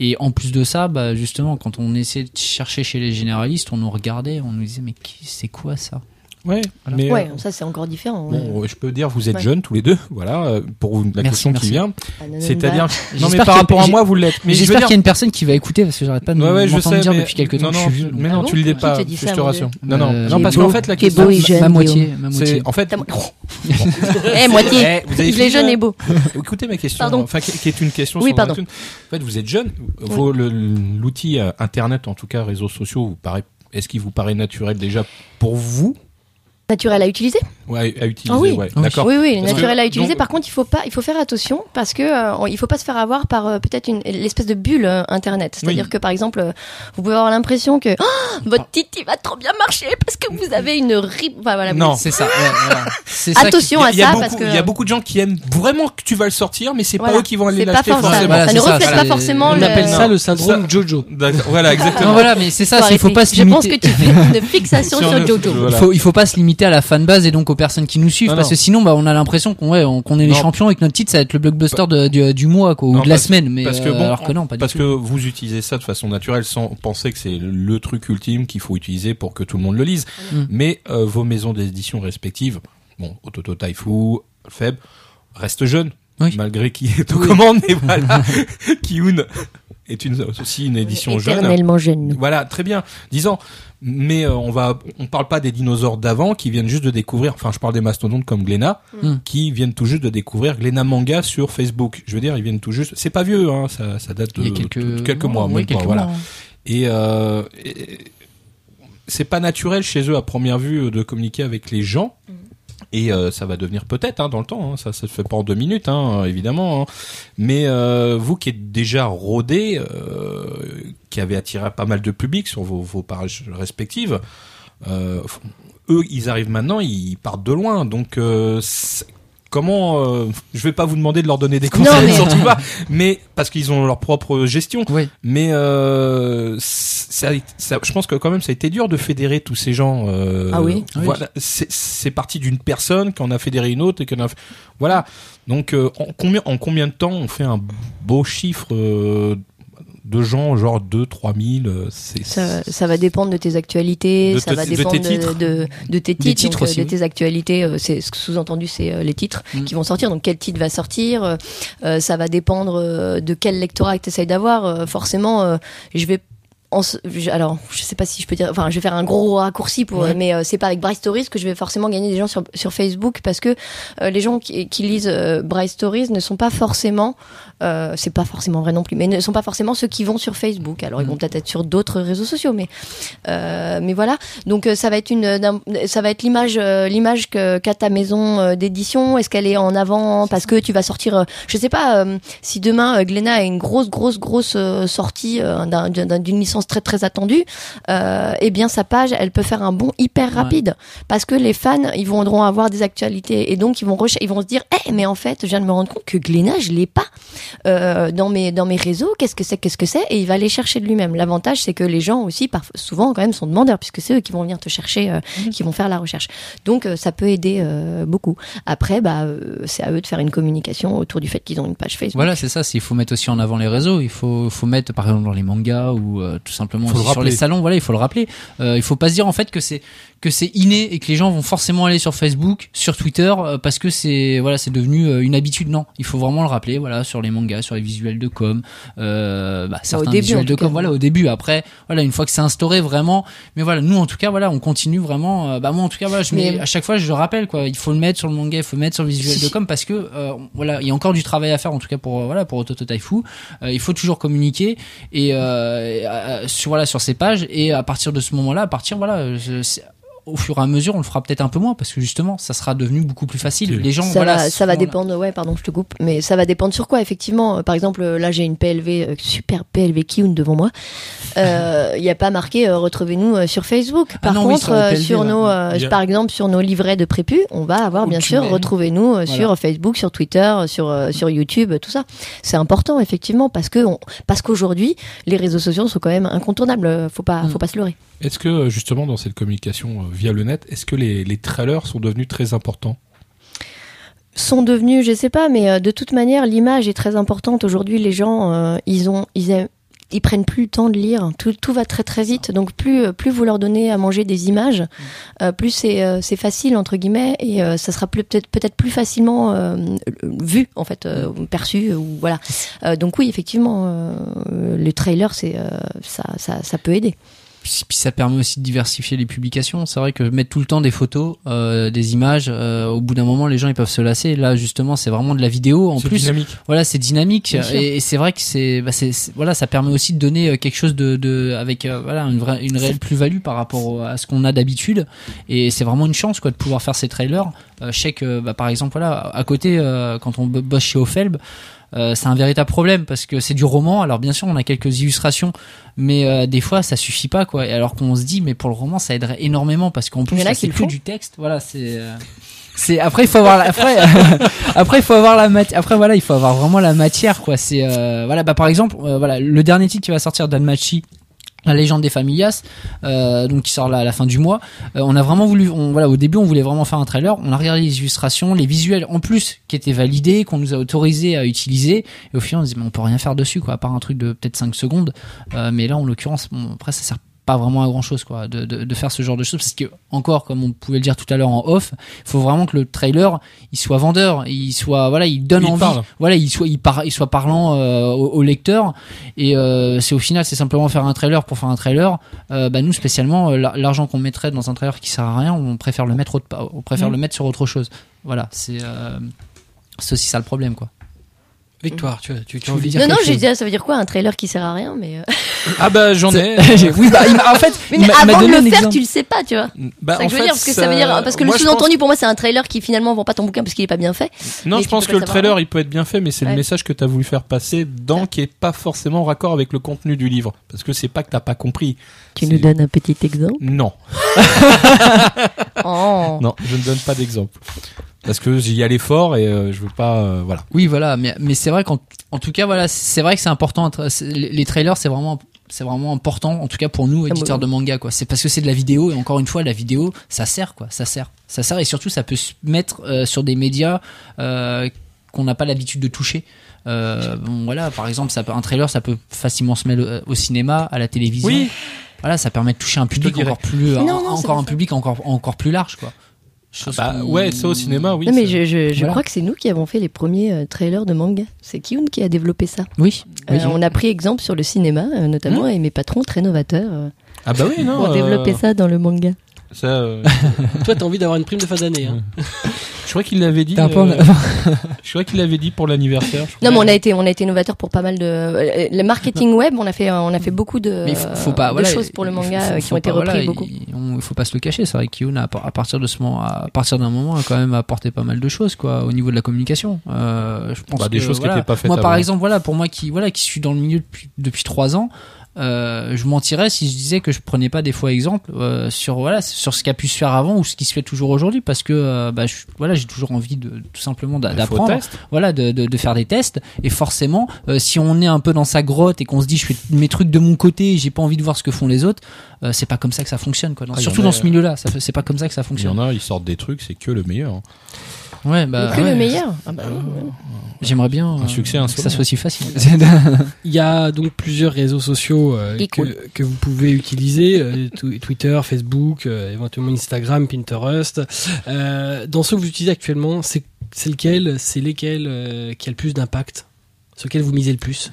S3: Et en plus de ça, bah, justement, quand on essayait de chercher chez les généralistes, on nous regardait, on nous disait mais c'est quoi ça?
S4: Ouais, mais
S2: ouais
S4: euh,
S2: ça c'est encore différent ouais.
S4: bon, je peux dire, vous êtes
S2: Ouais.
S4: jeunes tous les deux, voilà, euh, pour la
S3: Merci,
S4: question
S3: merci.
S4: qui vient.
S2: Ah, non, non,
S4: C'est-à-dire, non
S3: J'espère
S4: mais
S3: qu'il
S4: par
S3: y a-
S4: rapport à moi, vous l'êtes. Mais je
S3: J'espère
S4: dire,
S3: qu'il y a une personne qui va écouter parce que j'arrête pas de
S4: Ouais, ouais, je sais,
S3: dire
S4: mais
S3: depuis quelques temps
S4: non,
S3: que
S4: non,
S3: je suis vieux.
S4: mais
S2: Ah
S4: non,
S2: bon
S4: tu le dis
S2: Qui
S4: pas, je te rassure. Non, non,
S3: Euh,
S4: non,
S3: qui
S4: parce
S3: est
S4: qu'en
S3: beau-
S4: fait, la
S2: qui est
S4: question,
S2: beau et jeune.
S3: ma moitié,
S2: euh,
S3: ma
S4: c'est,
S3: moitié.
S4: en fait.
S2: Eh, moitié.
S4: Eh,
S2: Il est
S4: fini,
S2: jeune
S4: euh,
S2: et beau.
S4: Écoutez ma question,
S2: Pardon.
S4: enfin qui, est une question.
S2: Oui, pardon.
S4: En fait, vous êtes jeune. L'outil euh, internet, en tout cas réseaux sociaux, vous paraît, est-ce qu'il vous paraît naturel déjà pour vous
S2: Naturel à utiliser
S4: ouais, à utiliser
S2: Ah oui.
S4: ouais,
S3: Oui.
S4: D'accord.
S2: Oui, oui, naturel à utiliser.
S4: donc-
S2: Par contre, il faut pas, il faut faire attention parce que euh, il faut pas se faire avoir par euh, peut-être une l'espèce de bulle euh, internet. C'est-à-dire
S4: Oui.
S2: que par exemple, euh, vous pouvez avoir l'impression que Oh, votre titi va trop bien marcher parce que vous avez une rip. Enfin, voilà,
S4: Non.
S3: C'est ça. ouais, voilà. C'est ça qui-
S2: Attention à ça
S4: beaucoup,
S2: parce que
S4: il y a beaucoup de gens qui aiment vraiment que tu vas le sortir, mais c'est
S2: Voilà.
S4: pas eux qui vont aller l'acheter
S2: forcément.
S3: forcément.
S4: forcément.
S3: Voilà,
S2: ça ne reflète pas forcément.
S1: On
S2: le-
S1: appelle ça le
S4: Ça-
S1: syndrome Jojo.
S4: Voilà, exactement.
S3: voilà, mais c'est ça, il faut pas se
S2: Je pense
S3: limiter.
S2: que tu fais une fixation
S4: Sur
S2: Jojo.
S4: Voilà.
S3: Il faut, il faut pas se limiter à la fanbase et donc personnes qui nous suivent
S4: Non,
S3: parce que sinon bah on a l'impression qu'on ouais, qu'on est les
S4: Non.
S3: champions et que notre titre ça va être le blockbuster de- du, du mois quoi, ou
S4: Non,
S3: de la
S4: parce-
S3: semaine mais
S4: parce que
S3: euh,
S4: bon,
S3: alors que non pas du
S4: Parce
S3: tout.
S4: que vous utilisez ça de façon naturelle sans penser que c'est le truc ultime qu'il faut utiliser pour que tout le monde le lise.
S3: Mm.
S4: Mais euh, vos maisons d'édition respectives, bon, Ototo Taifu, Feb, restent jeunes,
S3: Oui.
S4: malgré qui est aux
S3: Oui.
S4: commandes, mais voilà, Kiun est une, aussi une édition jeune.
S2: Éternellement jeune.
S4: Voilà, très bien. Disons, mais euh, on va, on parle pas des dinosaures d'avant qui viennent juste de découvrir. Enfin, je parle des mastodontes comme Glénat
S3: Mm.
S4: qui viennent tout juste de découvrir Glénat Manga sur Facebook. Je veux dire, ils viennent tout juste. C'est pas vieux, hein, ça, ça date de
S3: Il y a quelques,
S4: tout- quelques mois,
S3: oui,
S4: même pas,
S3: quelques
S4: voilà.
S3: mois.
S4: Et, euh, et- c'est pas naturel chez eux à première vue de communiquer avec les gens. Et euh, ça va devenir peut-être hein, dans le temps. hein, ça, ça se fait pas en deux minutes, hein, évidemment. Mais euh, vous qui êtes déjà rodé, euh, qui avez attiré pas mal de public sur vos, vos pages respectives, eux, ils arrivent maintenant, ils partent de loin. Donc, comment euh, Je vais pas vous demander de leur donner des
S2: Non,
S4: conseils,
S2: mais-
S4: surtout pas. Mais parce qu'ils ont leur propre gestion.
S3: Oui.
S4: Mais euh, ça, ça- je pense que quand même ça a été dur de fédérer tous ces gens. euh,
S2: Ah oui.
S4: Voilà, c'est- c'est parti d'une personne qu'on a fédéré une autre et qu'on a. Voilà. Donc euh, en combien en combien de temps on fait un beau chiffre euh, de gens, genre 2 3 000 euh, C'est
S2: Ça, ça va dépendre de tes actualités,
S4: De
S2: ça
S4: te-
S2: va
S4: de tes
S2: dépendre
S4: titres.
S2: de, tes titres,
S3: titres
S2: donc, euh, de tes actualités. euh, C'est ce que sous-entendu, c'est euh, les titres
S3: Mm.
S2: qui vont sortir. Donc quel titre va sortir euh, Ça va dépendre de quel lectorat tu essayes d'avoir. Forcément, euh, je vais en alors, je sais pas si je peux dire. Enfin, je vais faire un gros raccourci pour.
S4: Ouais.
S2: Mais euh, c'est pas avec Bright Stories que je vais forcément gagner des gens sur sur Facebook parce que euh, les gens qui, qui lisent euh, Bright Stories ne sont pas forcément. Euh, c'est pas forcément vrai non plus, mais ne sont pas forcément ceux qui vont sur Facebook. Alors ils vont peut-être être sur d'autres réseaux sociaux, mais euh, mais voilà. Donc ça va être une, ça va être l'image, l'image que qu'a ta maison d'édition. Est-ce qu'elle est en avant? Parce que tu vas sortir, je sais pas, si demain Glénat a une grosse, grosse, grosse sortie euh, d'un- d'un- très, très attendue, euh, eh bien sa page, elle peut faire un bond hyper
S3: Ouais.
S2: rapide parce que les fans, ils vont avoir des actualités et donc ils vont ils vont se dire, eh mais en fait, je viens de me rendre compte que Glénat, je l'ai pas euh, dans mes dans mes réseaux. Qu'est-ce que c'est, qu'est-ce que c'est? Et il va aller chercher de lui-même. L'avantage, c'est que les gens aussi, souvent quand même, sont demandeurs puisque c'est eux qui vont venir te chercher, euh, qui vont faire la recherche. Donc euh, ça peut aider beaucoup. Après, bah c'est à eux de faire une communication autour du fait qu'ils ont une page Facebook.
S3: Voilà, c'est ça. c'est- Il faut mettre aussi en avant les réseaux. Il faut, faut mettre, par exemple, dans les mangas ou euh, tout simplement
S4: Faut le
S3: aussi sur
S4: rappeler.
S3: les salons. Voilà, il faut le rappeler. Euh, il faut pas se dire en fait que c'est que c'est inné et que les gens vont forcément aller sur Facebook, sur Twitter euh, parce que c'est voilà c'est devenu euh, une habitude. Non, il faut vraiment le rappeler. Voilà, sur les mangas, sur les visuels de com, euh, bah, certains
S2: début,
S3: visuels de com.
S2: cas.
S3: Voilà, au début. Après, voilà, une fois que c'est instauré vraiment. Mais voilà, nous en tout cas, voilà, on continue vraiment. euh, bah moi en tout cas, voilà, je mets,
S2: Mais-
S3: à chaque fois je le rappelle quoi. Il faut le mettre sur le manga, il faut le mettre sur le visuel de com parce que euh, voilà, il y a encore du travail à faire en tout cas pour voilà pour Ototo Taifu. Euh, il faut toujours communiquer et, euh, et, euh, sur voilà sur ces pages et à partir de ce moment-là, à partir voilà, au fur et à mesure, on le fera peut-être un peu moins parce que justement, ça sera devenu beaucoup plus facile. Les gens,
S2: ça
S3: voilà,
S2: va, ça va
S3: seront là.
S2: dépendre, ouais, pardon, je te coupe, mais ça va dépendre sur quoi, effectivement. Euh, Par exemple, euh, là, j'ai une PLV, euh, super PLV Kiun devant moi. Euh, Il n'y a pas marqué euh, retrouvez-nous sur Facebook. Par
S3: Ah non, oui,
S2: contre,
S3: sur PLV, ouais.
S2: nos, euh, par exemple, sur nos livrets de prépu, on va avoir
S3: Où
S2: bien sûr retrouvez-nous
S3: Voilà.
S2: sur Facebook, sur Twitter, sur sur YouTube, tout ça. C'est important, effectivement, parce que on- parce qu'aujourd'hui, les réseaux sociaux sont quand même incontournables. Faut pas,
S3: Mm.
S2: faut pas se leurrer.
S4: Est-ce que euh, justement dans cette communication euh, via le net, est-ce que les, les trailers sont devenus très importants?
S2: Sont devenus, je sais pas, mais euh, de toute manière, l'image est très importante. Aujourd'hui, les gens, euh, ils ont, ils aiment- ils prennent plus le temps de lire. Tout, tout va très très vite. Donc plus, plus vous leur donnez à manger des images, euh, plus c'est, euh, c'est facile entre guillemets et euh, ça sera peut-être peut-être plus facilement vu en fait, euh, perçu ou voilà. Donc oui, effectivement, le trailer, c'est ça, ça, ça peut aider.
S3: Puis, puis ça permet aussi de diversifier les publications. C'est vrai que mettre tout le temps des photos, euh, des images, euh, au bout d'un moment, les gens ils peuvent se lasser. Là, justement, c'est vraiment de la vidéo. En
S4: C'est
S3: plus,
S4: dynamique.
S3: voilà, c'est dynamique et, et c'est vrai que c'est, bah, voilà, ça permet aussi de donner euh, quelque chose de, de avec euh, voilà une vraie, une réelle plus-value par rapport à ce qu'on a d'habitude. Et c'est vraiment une chance quoi de pouvoir faire ces trailers. Euh, je sais que bah, par exemple voilà, à côté euh, quand on bo- bosse chez Ofelb. Euh, c'est un véritable problème parce que c'est du roman. Alors bien sûr, on a quelques illustrations, mais euh, des fois ça suffit pas quoi. Alors qu'on se dit, mais pour le roman, ça aiderait énormément parce qu'en plus c'est plus du texte. Voilà, c'est. euh, c'est après il faut avoir la, après après il faut avoir la matière après voilà il faut avoir vraiment la matière quoi c'est euh, voilà bah par exemple euh, voilà le dernier titre qui va sortir d'Almachi la légende des Familias, euh, donc qui sort là à la fin du mois. Euh, on a vraiment voulu, on, voilà, au début on voulait vraiment faire un trailer. On a regardé les illustrations, les visuels en plus qui étaient validés, qu'on nous a autorisé à utiliser. Et au final on se dit mais on peut rien faire dessus quoi, à part un truc de peut-être 5 secondes. Euh, mais là en l'occurrence, bon, après ça sert pas vraiment à grand chose quoi de, de, de faire ce genre de choses. Parce que encore comme on pouvait le dire tout à l'heure en off il faut vraiment que le trailer il soit vendeur. Il soit voilà il donne
S4: Il
S3: envie.
S4: parle.
S3: voilà il soit il, par, il soit parlant euh, au, au lecteur. Et euh, c'est au final c'est simplement faire un trailer pour faire un trailer. Euh, bah nous spécialement euh, la- l'argent qu'on mettrait dans un trailer qui sert à rien on préfère le mettre autre, on préfère
S1: Mhm.
S3: le mettre sur autre chose. Voilà c'est c'est aussi ça le problème quoi
S1: Victoire, tu, tu, tu as envie de
S3: dire
S2: Non, non, j'ai dit, ah, ça veut dire quoi un trailer qui sert à rien, mais. euh,
S4: Ah bah j'en ai.
S3: Oui bah il m'a- en fait
S2: Mais,
S3: il m'a- il m'a
S2: avant de
S3: donné un
S2: le faire,
S3: exemple.
S2: tu le sais pas, tu vois.
S4: Bah,
S2: C'est ça
S4: en
S2: que je veux
S4: fait,
S2: dire, parce que ça veut dire, parce que
S4: moi,
S2: le
S4: je pense-
S2: sous-entendu pour moi c'est un trailer qui finalement vend pas ton bouquin parce qu'il est pas bien fait.
S4: Non,
S2: Mais
S4: je
S2: tu
S4: pense
S2: peux
S4: que
S2: pas
S4: le
S2: savoir.
S4: trailer il peut être bien fait, mais c'est le message que tu as voulu faire passer dans qui est pas forcément en raccord avec le contenu du livre. Parce que c'est pas que t'as pas compris.
S2: Tu
S4: C'est-
S2: nous donnes un petit exemple?
S4: Non,
S2: Oh.
S4: non, je ne donne pas d'exemple. Parce que j'y allais fort et euh, je veux pas. euh, voilà.
S3: Oui, voilà, mais, mais c'est vrai qu'en en tout cas, voilà, c'est vrai que c'est important. Les trailers, c'est vraiment, c'est vraiment important, en tout cas pour nous,
S2: Ah,
S3: éditeurs de manga, quoi. C'est parce que c'est de la vidéo et encore une fois, la vidéo, ça sert, quoi. Ça sert, ça sert et surtout, ça peut se mettre euh, sur des médias euh, qu'on n'a pas l'habitude de toucher. Euh, bon, voilà, par exemple, ça peut, un trailer, ça peut facilement se mettre euh, au cinéma, à la télévision.
S4: Oui.
S3: Voilà, ça permet de toucher un public encore plus,
S2: Non,
S3: un-
S2: non, c'est
S3: encore un public encore, encore plus large, quoi. Chose
S4: Bah ouais, ça au cinéma, oui.
S2: non mais je, je, je
S3: Voilà.
S2: crois que c'est nous qui avons fait les premiers euh, trailers de manga. C'est Kiyun qui a développé ça.
S3: Oui, oui.
S2: Euh, on a pris exemple sur le cinéma, euh, notamment, et mes patrons très novateurs euh,
S4: Ah bah oui, non.
S2: ont développé
S4: euh,
S2: ça dans le manga.
S4: ça, euh,
S1: Toi, t'as envie d'avoir une prime de fin d'année. Hein.
S4: je crois qu'il l'avait dit.
S3: T'es un peu en-
S4: euh, je crois qu'il l'avait dit pour l'anniversaire. je crois.
S2: Non mais on a été on a été novateur pour pas mal de euh, le marketing web. On a fait on a fait beaucoup de,
S3: Mais il faut, faut pas,
S2: de
S3: voilà,
S2: choses pour le
S3: il
S2: manga
S3: faut-
S2: euh,
S3: faut
S2: qui ont été
S3: pas-
S2: repris
S3: voilà,
S2: beaucoup.
S3: Il, on- il faut pas se le cacher, c'est vrai que Kiyun a, à partir de ce moment, à partir d'un moment, a quand même apporté pas mal de choses, quoi, au niveau de la communication. Euh, je pense
S4: Bah, des
S3: que,
S4: choses qui
S3: voilà.
S4: étaient pas faites
S3: Moi, par
S4: avant.
S3: exemple, voilà, pour moi qui, voilà, qui suis dans le milieu depuis depuis trois ans. Euh, je mentirais si je disais que je prenais pas des fois exemple euh, sur voilà sur ce qui a pu se faire avant ou ce qui se fait toujours aujourd'hui parce que euh, bah, je- voilà j'ai toujours envie de tout simplement d'apprendre voilà de, de, de faire des tests et forcément euh, si on est un peu dans sa grotte et qu'on se dit je fais mes trucs de mon côté et j'ai pas envie de voir ce que font les autres euh, c'est pas comme ça que ça fonctionne quoi Dans-
S4: Ah,
S3: surtout
S4: a,
S3: dans ce milieu là c'est pas comme ça que ça
S4: Il y
S3: fonctionne
S4: en a, ils sortent des trucs, c'est que le meilleur. hein.
S3: Ouais, bah.
S2: que
S3: ouais.
S2: le meilleur. Ah bah.
S3: J'aimerais bien
S4: Un
S3: euh,
S4: succès, un
S3: que ça soit aussi facile.
S1: Il y a donc plusieurs réseaux sociaux euh, que,
S2: cool.
S1: que vous pouvez utiliser, euh, tw- Twitter, Facebook, euh, éventuellement Instagram, Pinterest. Euh, dans ceux que vous utilisez actuellement, c'est lequel, c'est lesquels euh, qui a le plus d'impact, sur lequel vous misez le plus?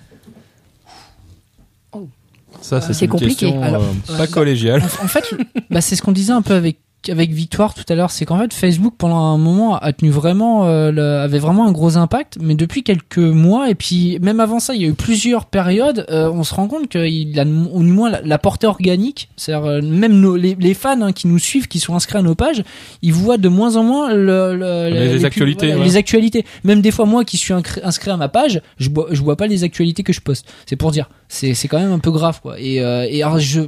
S4: Ça, c'est
S2: compliqué.
S4: question,
S3: Alors,
S4: euh, pas collégiale.
S3: En, en fait, bah, c'est ce qu'on disait un peu avec avec Victoire tout à l'heure, c'est qu'en fait Facebook pendant un moment a tenu vraiment euh, le- avait vraiment un gros impact, mais depuis quelques mois et puis même avant ça, il y a eu plusieurs périodes, euh, on se rend compte qu'il a au moins la, la portée organique, c'est-à-dire euh, même nos, les, les fans hein, qui nous suivent, qui sont inscrits à nos pages, ils voient de moins en moins le, le-
S4: Les actualités,
S3: voilà,
S4: ouais.
S3: les actualités. Même des fois moi qui suis inscrit à ma page, je vois je vois pas les actualités que je poste. C'est pour dire, c'est quand même un peu grave quoi. Et et alors je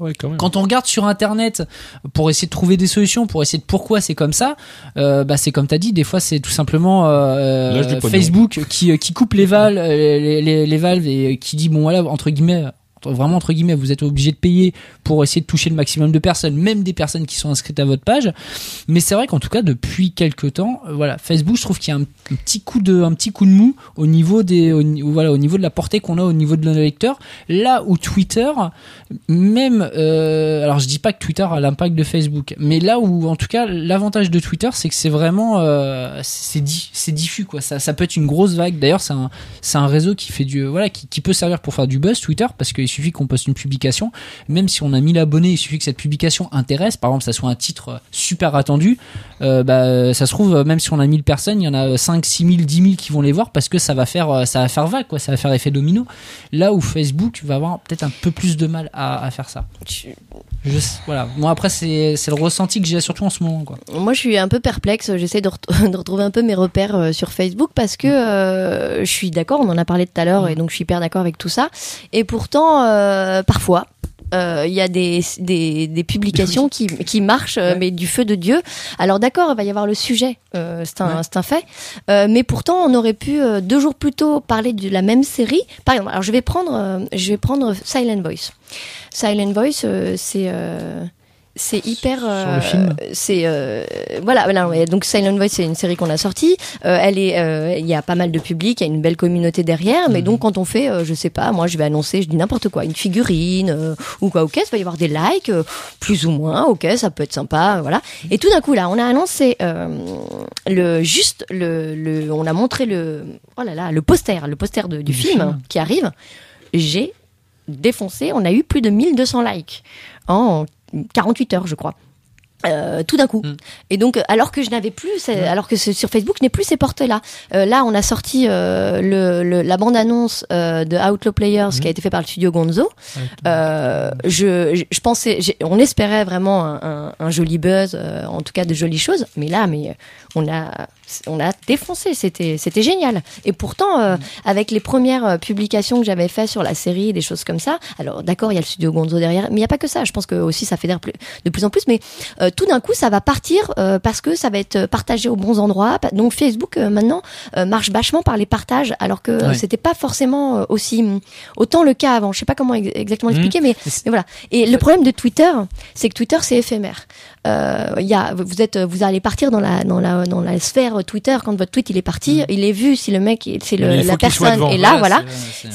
S4: Ouais, quand même.
S3: quand on regarde sur internet pour essayer de trouver des solutions, pour essayer de pourquoi c'est comme ça, euh, bah c'est comme t'as dit, des fois c'est tout simplement euh. Facebook qui qui coupe les valves, euh, les, les, les valves et qui dit bon voilà entre guillemets vraiment entre guillemets vous êtes obligé de payer pour essayer de toucher le maximum de personnes, même des personnes qui sont inscrites à votre page. Mais c'est vrai qu'en tout cas depuis quelques temps, euh, voilà Facebook je trouve qu'il y a un, petit coup de un petit coup de mou au niveau des au, voilà au niveau de la portée qu'on a au niveau de nos lecteurs. Là où Twitter même euh, alors je dis pas que Twitter a l'impact de Facebook mais là où en tout cas l'avantage de Twitter c'est que c'est vraiment euh, c'est di- c'est diffus quoi ça ça peut être une grosse vague d'ailleurs c'est un un réseau qui fait du voilà qui, peut servir pour faire du buzz Twitter parce qu'il suffit qu'on poste une publication même si on a 1000 abonnés il suffit que cette publication intéresse par exemple ça soit un titre super attendu euh, bah ça se trouve même si on a 1000 personnes il y en a 5 6000 10 000 qui vont les voir parce que ça va faire euh, ça va faire vague quoi ça va faire effet domino là où Facebook va avoir peut-être un peu plus de mal à, à faire ça
S2: Je-
S3: voilà. Moi après c'est le ressenti que j'ai surtout en ce moment quoi.
S2: Moi, je suis un peu perplexe. J'essaie de, ret- de retrouver un peu mes repères euh, sur Facebook parce que euh, je suis d'accord, on en a parlé tout à l'heure et donc je suis hyper d'accord avec tout ça. Et pourtant, euh, parfois. euh, Il y a des, des, des publications qui, qui marchent, euh,
S3: Ouais.
S2: mais du feu de Dieu. Alors d'accord, il va y avoir le sujet, euh, c'est un,
S3: Ouais.
S2: un fait. Euh, mais pourtant, on aurait pu deux jours plus tôt parler de la même série. Par exemple, alors je vais prendre, je vais prendre Silent Voice. Silent Voice, c'est c'est hyper.
S3: Sur le film
S2: C'est euh, voilà. Donc Silent Voice, c'est une série qu'on a sortie. Euh, elle est, euh, il y a pas mal de public, il y a une belle communauté derrière. Mais
S3: Mhm.
S2: donc quand on fait, euh, je sais pas, moi je vais annoncer, je dis n'importe quoi, une figurine euh, ou quoi, ok, ça va y avoir des likes, euh, plus ou moins, ok, ça peut être sympa, euh, voilà. Et tout d'un coup là, on a annoncé euh, le juste le, le, on a montré le, oh là là, le poster, le poster de- Du film,
S3: film.
S2: qui arrive. J'ai défoncé, on a eu plus de 1200 likes en 48 heures, je crois. Euh, tout d'un coup.
S3: Mm.
S2: Et donc, euh, alors que je n'avais plus, c'est- alors que sur Facebook, je n'ai plus ces portes-là. Euh, là, on a sorti euh, le, le- la bande-annonce de Outlaw Players qui a été fait par le studio Gonzo. Je, je, je pensais, on espérait vraiment un, un- un joli buzz, en tout cas de jolies choses. Mais là, mais on a, on a défoncé. C'était, c'était génial. Et pourtant, euh, avec les premières euh, publications que j'avais faites sur la série, des choses comme ça. Alors, d'accord, il y a le studio Gonzo derrière, mais il n'y a pas que ça. Je pense que aussi ça plus- de plus en plus. Mais euh, tout d'un coup, ça va partir euh, parce que ça va être partagé aux bons endroits. Donc Facebook euh, maintenant euh, marche vachement par les partages, alors que
S3: Ouais.
S2: c'était pas forcément aussi hum, autant le cas avant. Je sais pas comment ex- exactement expliquer, mais,
S3: c'est-
S2: mais voilà. Et le problème de Twitter, c'est que Twitter c'est éphémère. Euh, y a, vous êtes, vous allez partir dans la dans la dans la sphère Twitter quand votre tweet il est parti, il est vu si le mec, c'est la personne est là, voilà.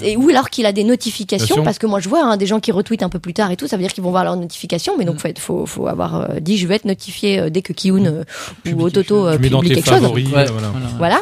S2: Et, ou alors qu'il a des notifications, parce que moi je vois hein, des gens qui retweetent un peu plus tard et tout, ça veut dire qu'ils vont voir leurs notifications, mais donc
S3: Mm.
S2: faut, être- faut, faut avoir euh, dit je vais être notifié euh, dès que Kiun euh, ou Ototo publie quelque chose.
S4: favoris.
S3: Ouais,
S4: euh, voilà.
S3: voilà.
S2: Voilà.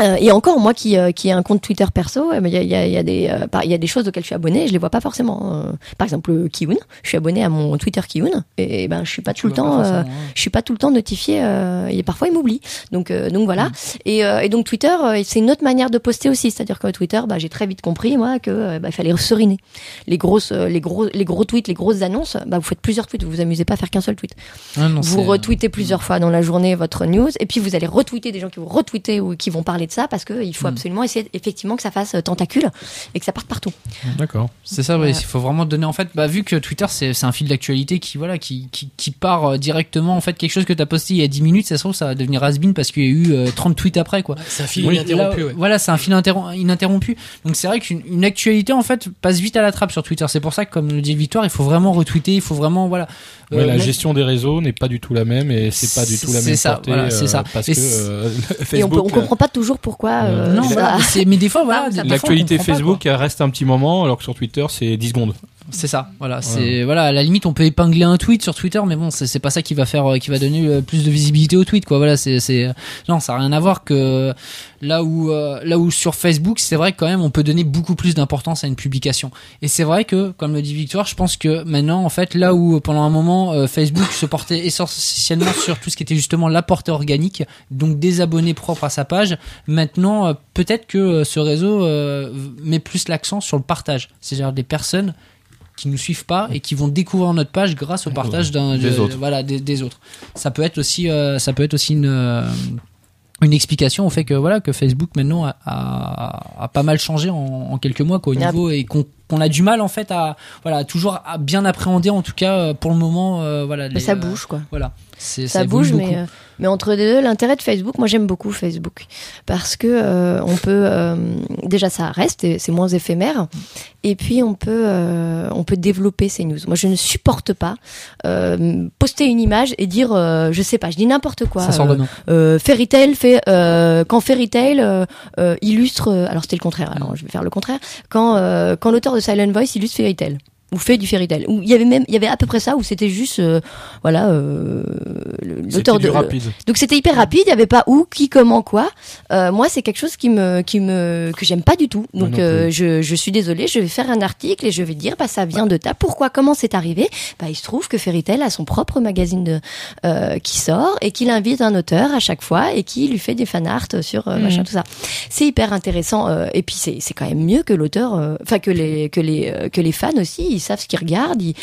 S2: Euh, et encore, moi qui, euh, qui ai un compte Twitter perso, ben, il y, a, il y, a, y, a des, euh, par- il y a des choses auxquelles je suis abonné, je les vois pas forcément. euh, par exemple, euh, Kiun, je suis abonné à mon Twitter Kiun, et ben je suis pas
S3: Tu
S2: tout le temps, euh,
S3: ouais.
S2: je suis pas tout le temps notifié. Euh, et parfois, il m'oublie. Donc, euh, donc voilà. Et, euh, et donc Twitter, euh, c'est une autre manière de poster aussi, c'est-à-dire que Twitter, bah, j'ai très vite compris moi que euh, bah, il fallait seriner les grosses, euh, les gros, les gros tweets, les grosses annonces. Bah, vous faites plusieurs tweets, vous vous amusez pas à faire qu'un seul tweet
S3: Ouais, non,
S2: vous retweetez plusieurs fois dans la journée votre news et puis vous allez retweeter des gens qui vous retweeter ou qui vont parler de ça parce qu'il faut
S3: Mm.
S2: absolument essayer effectivement que ça fasse euh, tentacule et que ça parte partout.
S4: D'accord.
S3: C'est ça, ouais, il faut vraiment donner en fait, bah, vu que Twitter c'est c'est un fil d'actualité qui voilà qui, qui, qui part euh, directement en fait quelque chose que t'as posté il y a 10 minutes, ça se trouve ça va devenir has-been parce qu'il y a eu euh, 30 tweets après quoi.
S1: C'est un fil
S3: Oui,
S1: ininterrompu,
S3: là,
S1: ouais.
S3: Voilà, c'est un fil interrom- ininterrompu. Donc c'est vrai qu'une une actualité en fait passe vite à la trappe sur Twitter. C'est pour ça que comme le dit Victoire, il faut vraiment retweeter, il faut vraiment voilà.
S4: Ouais,
S3: euh,
S4: la
S3: mettre-
S4: gestion des réseaux n'est pas du tout la même et c'est pas du tout la
S3: C'est
S4: même
S3: ça,
S4: portée
S3: voilà, c'est
S4: euh,
S3: ça.
S4: parce
S3: Et
S4: que
S3: c'est-
S4: euh,
S2: et on,
S4: Facebook
S2: peut, on comprend pas toujours pourquoi. euh,
S3: non,
S2: ça-
S3: voilà, mais, c'est- mais des fois voilà,
S2: Ah,
S4: L'actualité Facebook reste un petit moment alors que sur Twitter c'est 10 secondes.
S3: C'est ça, voilà, c'est voilà, à la limite on peut épingler un tweet sur Twitter, mais bon, c'est c'est pas ça qui va faire, euh, qui va donner euh, plus de visibilité au tweet, quoi. Voilà, c'est c'est non, ça a rien à voir que là où euh, là où sur Facebook, c'est vrai que quand même on peut donner beaucoup plus d'importance à une publication. Et c'est vrai que, comme le dit Victoire, je pense que maintenant, en fait, là où pendant un moment euh, Facebook se portait essentiellement sur tout ce qui était justement la portée organique, donc des abonnés propres à sa page, maintenant euh, peut-être que euh, ce réseau euh, met plus l'accent sur le partage, c'est-à-dire des personnes qui nous suivent pas et qui vont découvrir notre page grâce au partage d'un
S4: Des
S3: de-
S4: autres.
S3: voilà des, des autres ça peut être aussi euh, ça peut être aussi une euh, une explication au fait que voilà que Facebook maintenant a, a, a pas mal changé en, en quelques mois quoi, au niveau et qu'on qu'on a du mal en fait à voilà toujours à bien appréhender en tout cas euh, pour le moment euh, voilà les,
S2: ça bouge quoi.
S3: voilà
S2: ça, bouge, mais, euh, mais entre les deux, l'intérêt de Facebook, moi j'aime beaucoup Facebook. Parce que euh, on peut euh, déjà ça reste, c'est moins éphémère, et puis on peut euh, on peut développer ces news. Moi je ne supporte pas euh, poster une image et dire euh, je sais pas, je dis n'importe quoi.
S3: ça
S2: euh, Fairy Tail fait euh, quand Fairy Tail illustre alors c'était le contraire alors je vais faire le contraire. Quand euh, quand l'auteur de Silent Voice illustre Fairy Tail ou fait du fairy tale ou il y avait même il y avait à peu près ça où c'était juste euh, voilà euh, l'auteur de donc c'était hyper rapide, il y avait pas où, qui, comment, quoi. Euh, moi, c'est quelque chose qui me, qui me, que j'aime pas du tout. Donc euh, je, je suis désolée, je vais faire un article et je vais dire, bah ça vient de ta. Pourquoi, comment c'est arrivé Bah il se trouve que Fairy a son propre magazine de euh, qui sort et qu'il invite un auteur à chaque fois et qui lui fait des fan art sur euh,
S3: Mhm.
S2: machin tout ça. C'est hyper intéressant euh, et puis c'est, c'est quand même mieux que l'auteur, euh, enfin que les, que les, que les fans aussi, ils savent ce qu'ils regardent. Ils,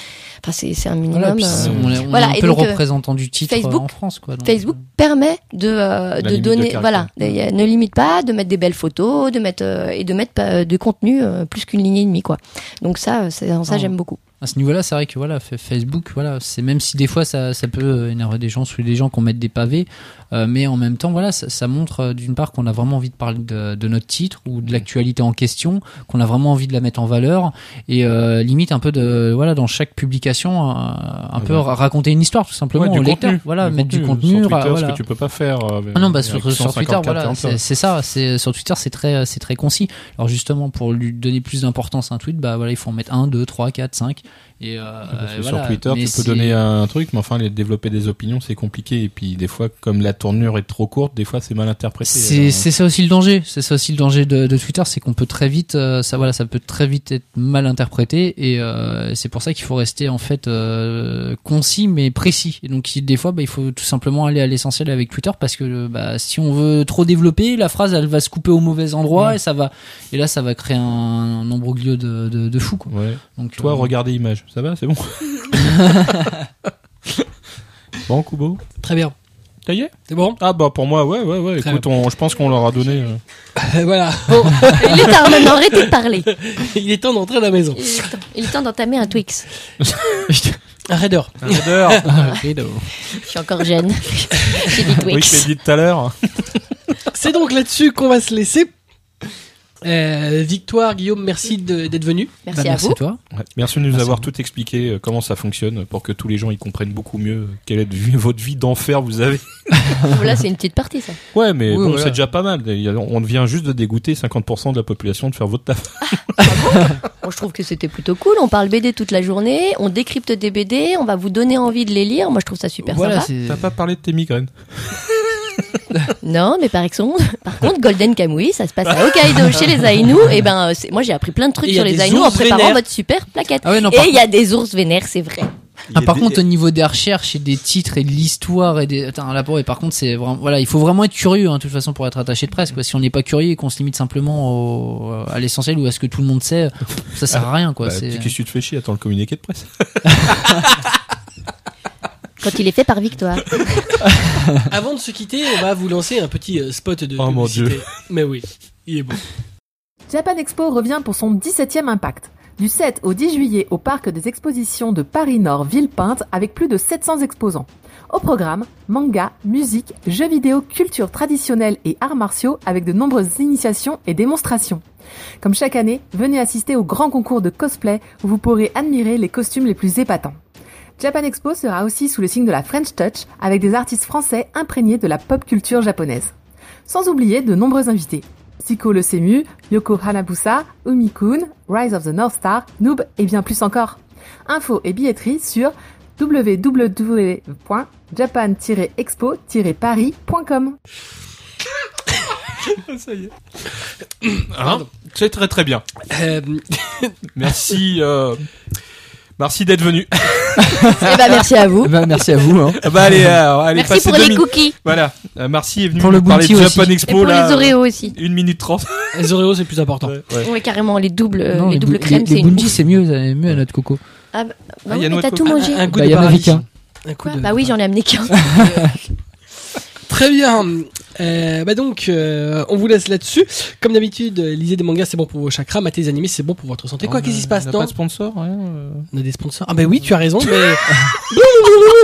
S2: enfin c'est, c'est un minimum.
S3: voilà,
S2: euh,
S3: on est, on est
S2: voilà,
S3: un
S2: et
S3: peu
S2: donc,
S3: le
S2: euh,
S3: représentant du titre euh,
S2: Facebook-
S3: en France quoi donc,
S2: Facebook permet de, euh, de
S4: de
S2: donner, voilà, ne limite pas, de mettre des belles photos, de mettre euh, et de mettre euh, du contenu euh, plus qu'une ligne et demie quoi. Donc ça, c'est- ça
S3: Ah.
S2: j'aime beaucoup.
S3: à ce niveau-là, c'est vrai que voilà, fa- Facebook, voilà, c'est même si des fois ça, ça peut énerver des gens, sous des gens qu'on mette des pavés, euh, mais en même temps, voilà, ça, ça montre euh, d'une part qu'on a vraiment envie de parler de, de notre titre ou de l'actualité en question, qu'on a vraiment envie de la mettre en valeur et euh, limite un peu de, voilà, dans chaque publication, un peu
S4: ouais.
S3: ra- raconter une histoire tout simplement
S4: Ouais, du
S3: au lecteur,
S4: contenu.
S3: voilà, mettre du
S4: Sur
S3: contenu,
S4: Twitter,
S3: ra-
S4: ce
S3: voilà.
S4: que tu peux pas faire.
S3: Ah non, bah sur, sur
S4: 150
S3: Twitter, voilà, c'est ça. C'est sur Twitter, c'est très, c'est très concis. Alors justement, pour lui donner plus d'importance à un tweet, bah voilà, il faut en mettre un, deux, trois, quatre, cinq. Et euh,
S4: Parce que
S3: voilà.
S4: sur Twitter,
S3: Mais
S4: tu peux donner un truc, mais enfin, les développer des opinions, c'est compliqué. Et puis, des fois, comme la tournure est trop courte, des fois, c'est mal interprété.
S3: C'est ça aussi le danger. C'est ça aussi le danger de, de Twitter, c'est qu'on peut très vite, euh, ça voilà, ça peut très vite être mal interprété et euh, c'est pour ça qu'il faut rester en fait euh, concis mais précis. Et donc des fois, bah, il faut tout simplement aller à l'essentiel avec Twitter parce que bah, si on veut trop développer, la phrase elle va se couper au mauvais endroit
S4: Ouais.
S3: et ça va et là ça va créer un, un embroglio de, de, de fou. Quoi.
S4: Ouais.
S3: Donc
S4: Toi,
S3: euh,
S4: regardez image. Ça va, c'est bon. bon, Kubo?
S1: Très bien.
S4: Ça y est
S1: C'est bon
S4: Ah, bah, pour moi, ouais, ouais, ouais.
S1: Très
S4: Écoute, on- je pense qu'on leur a donné. euh,
S1: Voilà.
S2: Il est temps maintenant, arrêtez de parler.
S1: Il est temps d'entrer à la maison.
S2: Il est temps, il est temps d'entamer un Twix.
S1: Un raider.
S4: un header.
S3: Rideau.
S2: Je suis encore jeune. J'ai dit
S4: oui, je
S2: Twix.
S4: l'ai dit tout à l'heure.
S1: C'est donc là-dessus qu'on va se laisser. Euh, Victoire, Guillaume, merci de- d'être venu.
S2: Merci
S3: Bah,
S2: à
S3: merci
S2: vous.
S3: à toi.
S4: Ouais. Merci de nous
S3: Merci
S4: avoir tout expliqué, euh, comment ça fonctionne, pour que tous les gens y comprennent beaucoup mieux euh, quelle est votre vie d'enfer vous avez.
S2: Là, c'est une petite partie, ça.
S4: Ouais, mais
S3: Oui,
S4: bon,
S3: voilà.
S4: c'est déjà pas mal. On vient juste de dégoûter 50% de la population de faire votre taf.
S2: Bon, je trouve que c'était plutôt cool. On parle BD toute la journée, on décrypte des BD, on va vous donner envie de les lire. Moi, je trouve ça super
S3: Voilà,
S2: sympa.
S4: T'as pas parlé de tes migraines.
S2: Non, mais par exemple, par contre, Golden Kamui, ça se passe à Hokkaido chez les Ainu. Et ben, euh, c'est- moi, j'ai appris plein de trucs sur les Ainu en préparant
S1: vénères.
S2: votre super plaquette.
S3: Ah ouais, non,
S2: et il y a des ours vénères, c'est vrai.
S3: Ah, par contre, au niveau des recherches et des titres et de l'histoire et des, attends, là, et par contre, c'est vraiment, voilà, il faut vraiment être curieux, hein, de toute façon, pour être attaché de presse, quoi. Si on n'est pas curieux et qu'on se limite simplement au, à l'essentiel ou à ce que tout le monde sait, ça sert à rien, quoi.
S4: Bah,
S3: c'est...
S4: Qu'est-ce que tu te fais chier Attends le communiqué de presse?
S2: Quand il est fait par Victoire.
S1: Avant de se quitter, on va vous lancer un petit euh, spot de
S4: Oh, mon. Dieu.
S1: Mais oui, il est bon.
S5: Japan Expo revient pour son 17e impact. Du 7 au 10 juillet au parc des expositions de Paris-Nord Villepinte avec plus de 700 exposants. Au programme, manga, musique, jeux vidéo, culture traditionnelle et arts martiaux avec de nombreuses initiations et démonstrations. Comme chaque année, venez assister au grand concours de cosplay où vous pourrez admirer les costumes les plus épatants. Japan Expo sera aussi sous le signe de la French Touch avec des artistes français imprégnés de la pop culture japonaise. Sans oublier de nombreux invités. Siko le Semu, Yoko Hanabusa, Umi-kun, Rise of the North Star, Noob et bien plus encore. Infos et billetterie sur www.japan-expo-paris.com.
S4: Ça y est. Hein? C'est très très bien.
S1: Euh,
S4: Merci. Euh... Merci d'être venu.
S2: Eh ben, merci à vous.
S3: Bah, merci à vous. Hein.
S4: Ah bah allez, euh, allez
S2: Merci pour les
S4: minutes.
S2: cookies.
S4: Voilà. Euh, Marcy est venu
S3: Pour le
S4: parler de Japan
S3: aussi.
S2: Et
S4: Expo
S2: pour
S4: là.
S2: les Oreos aussi.
S4: Une minute trente.
S1: les Oreos, c'est plus important.
S4: Ouais, ouais.
S2: Oui, carrément, les doubles, euh,
S3: Non,
S2: les doubles crèmes,
S3: les,
S2: c'est
S3: les
S2: une
S3: c'est mieux, euh, mieux à notre coco.
S2: Ah, bah,
S4: Ah,
S2: bah
S4: il y a
S2: oui, mais t'as tout
S4: coco.
S2: mangé.
S1: Un, un goût
S3: Bah,
S1: de
S3: il y en avait
S1: paradis.
S3: qu'un.
S1: Un coup
S2: Quoi
S1: de-
S2: Bah oui, j'en ai amené qu'un.
S1: Très bien. Euh, bah donc, euh, on vous laisse là-dessus. Comme d'habitude, euh, lisez des mangas, c'est bon pour vos chakras. Matez des animés, c'est bon pour votre santé. Quoi, qu'est-ce qui se passe
S4: on a
S1: non
S4: pas de sponsor, rien. euh.
S1: On a des sponsors. Ah bah oui, tu as raison. Mais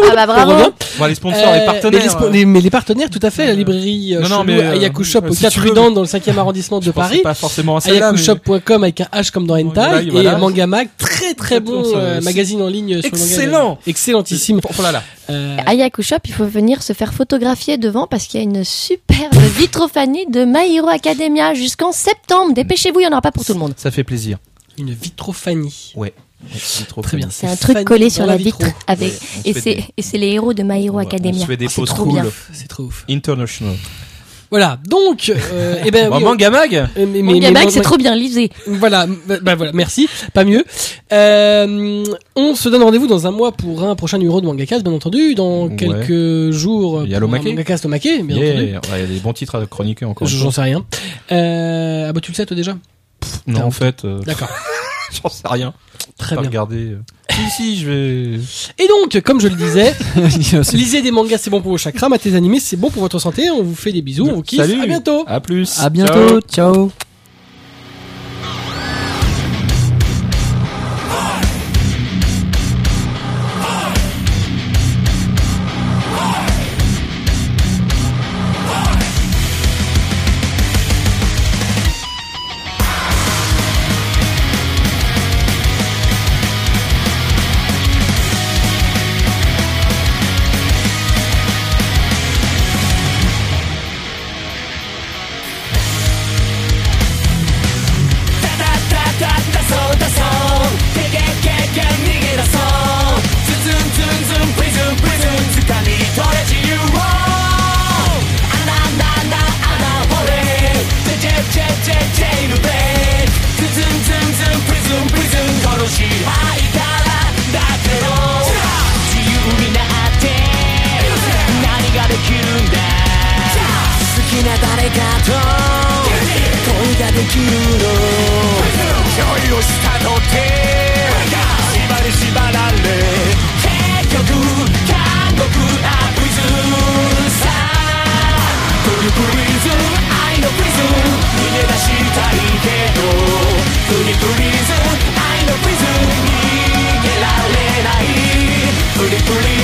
S2: Ah bah bravo.
S4: Bon, les sponsors,
S1: Euh,
S4: les partenaires.
S1: Mais les, spo-
S4: euh.
S1: les- mais les partenaires, tout à fait. La librairie euh,
S4: Non, non, mais, euh,
S1: Ayaku Shop au
S4: si
S1: 4
S4: tu veux,
S1: Prudent dans le 5e arrondissement de Paris.
S4: pas forcément
S1: Ayakushop.com avec un H comme dans Hentai et
S4: voilà.
S1: Manga Mag, très très bon euh, magazine en ligne sur
S4: excellent.
S1: excellentissime.
S4: Oh là là.
S1: Euh,
S2: À Yaku Shop, il faut venir se faire photographier devant parce qu'il y a une superbe vitrophanie de My Hero Academia jusqu'en septembre. Dépêchez-vous, il n'y en aura pas pour tout le monde.
S4: Ça fait plaisir.
S1: une vitrophanie.
S4: Ouais. C'est trop
S1: Très bien.
S2: C'est un truc collé sur la vitre avec
S4: on
S2: et c'est et les héros de My Hero
S4: On
S2: Academia.
S4: se fait des
S2: c'est
S4: poses
S2: trop
S4: cool.
S2: bien.
S1: C'est trop ouf.
S4: International.
S1: Voilà. Donc, euh, eh ben,
S4: Bon,
S1: oui, on-
S4: manga mag
S1: euh, mais, mais-
S2: Manga
S1: mais-
S2: Mag, c'est trop bien, lisez.
S1: Voilà, bah, bah voilà, merci, pas mieux. Euh, on se donne rendez-vous dans un mois pour un prochain numéro de Mangacast, bien entendu, dans
S4: Ouais.
S1: quelques jours.
S4: Il y a
S1: pour
S4: l'Omake.
S1: Mangacast Omake, bien entendu.
S4: Ouais, Il y a des bons titres à chroniquer encore.
S1: J'en sais rien. Euh, ah bah tu le sais toi déjà
S4: Non, en fait, euh,
S1: D'accord,
S4: j'en sais rien.
S1: Très bien.
S4: regarder. euh. Si, si, je vais.
S1: Et donc, comme je le disais, lisez des mangas, c'est bon pour vos chakras, matez des animés, c'est bon pour votre santé. On vous fait des bisous, on vous kiffe.
S4: Salut.
S1: À bientôt.
S4: À plus.
S3: à bientôt. Ciao.
S6: こ free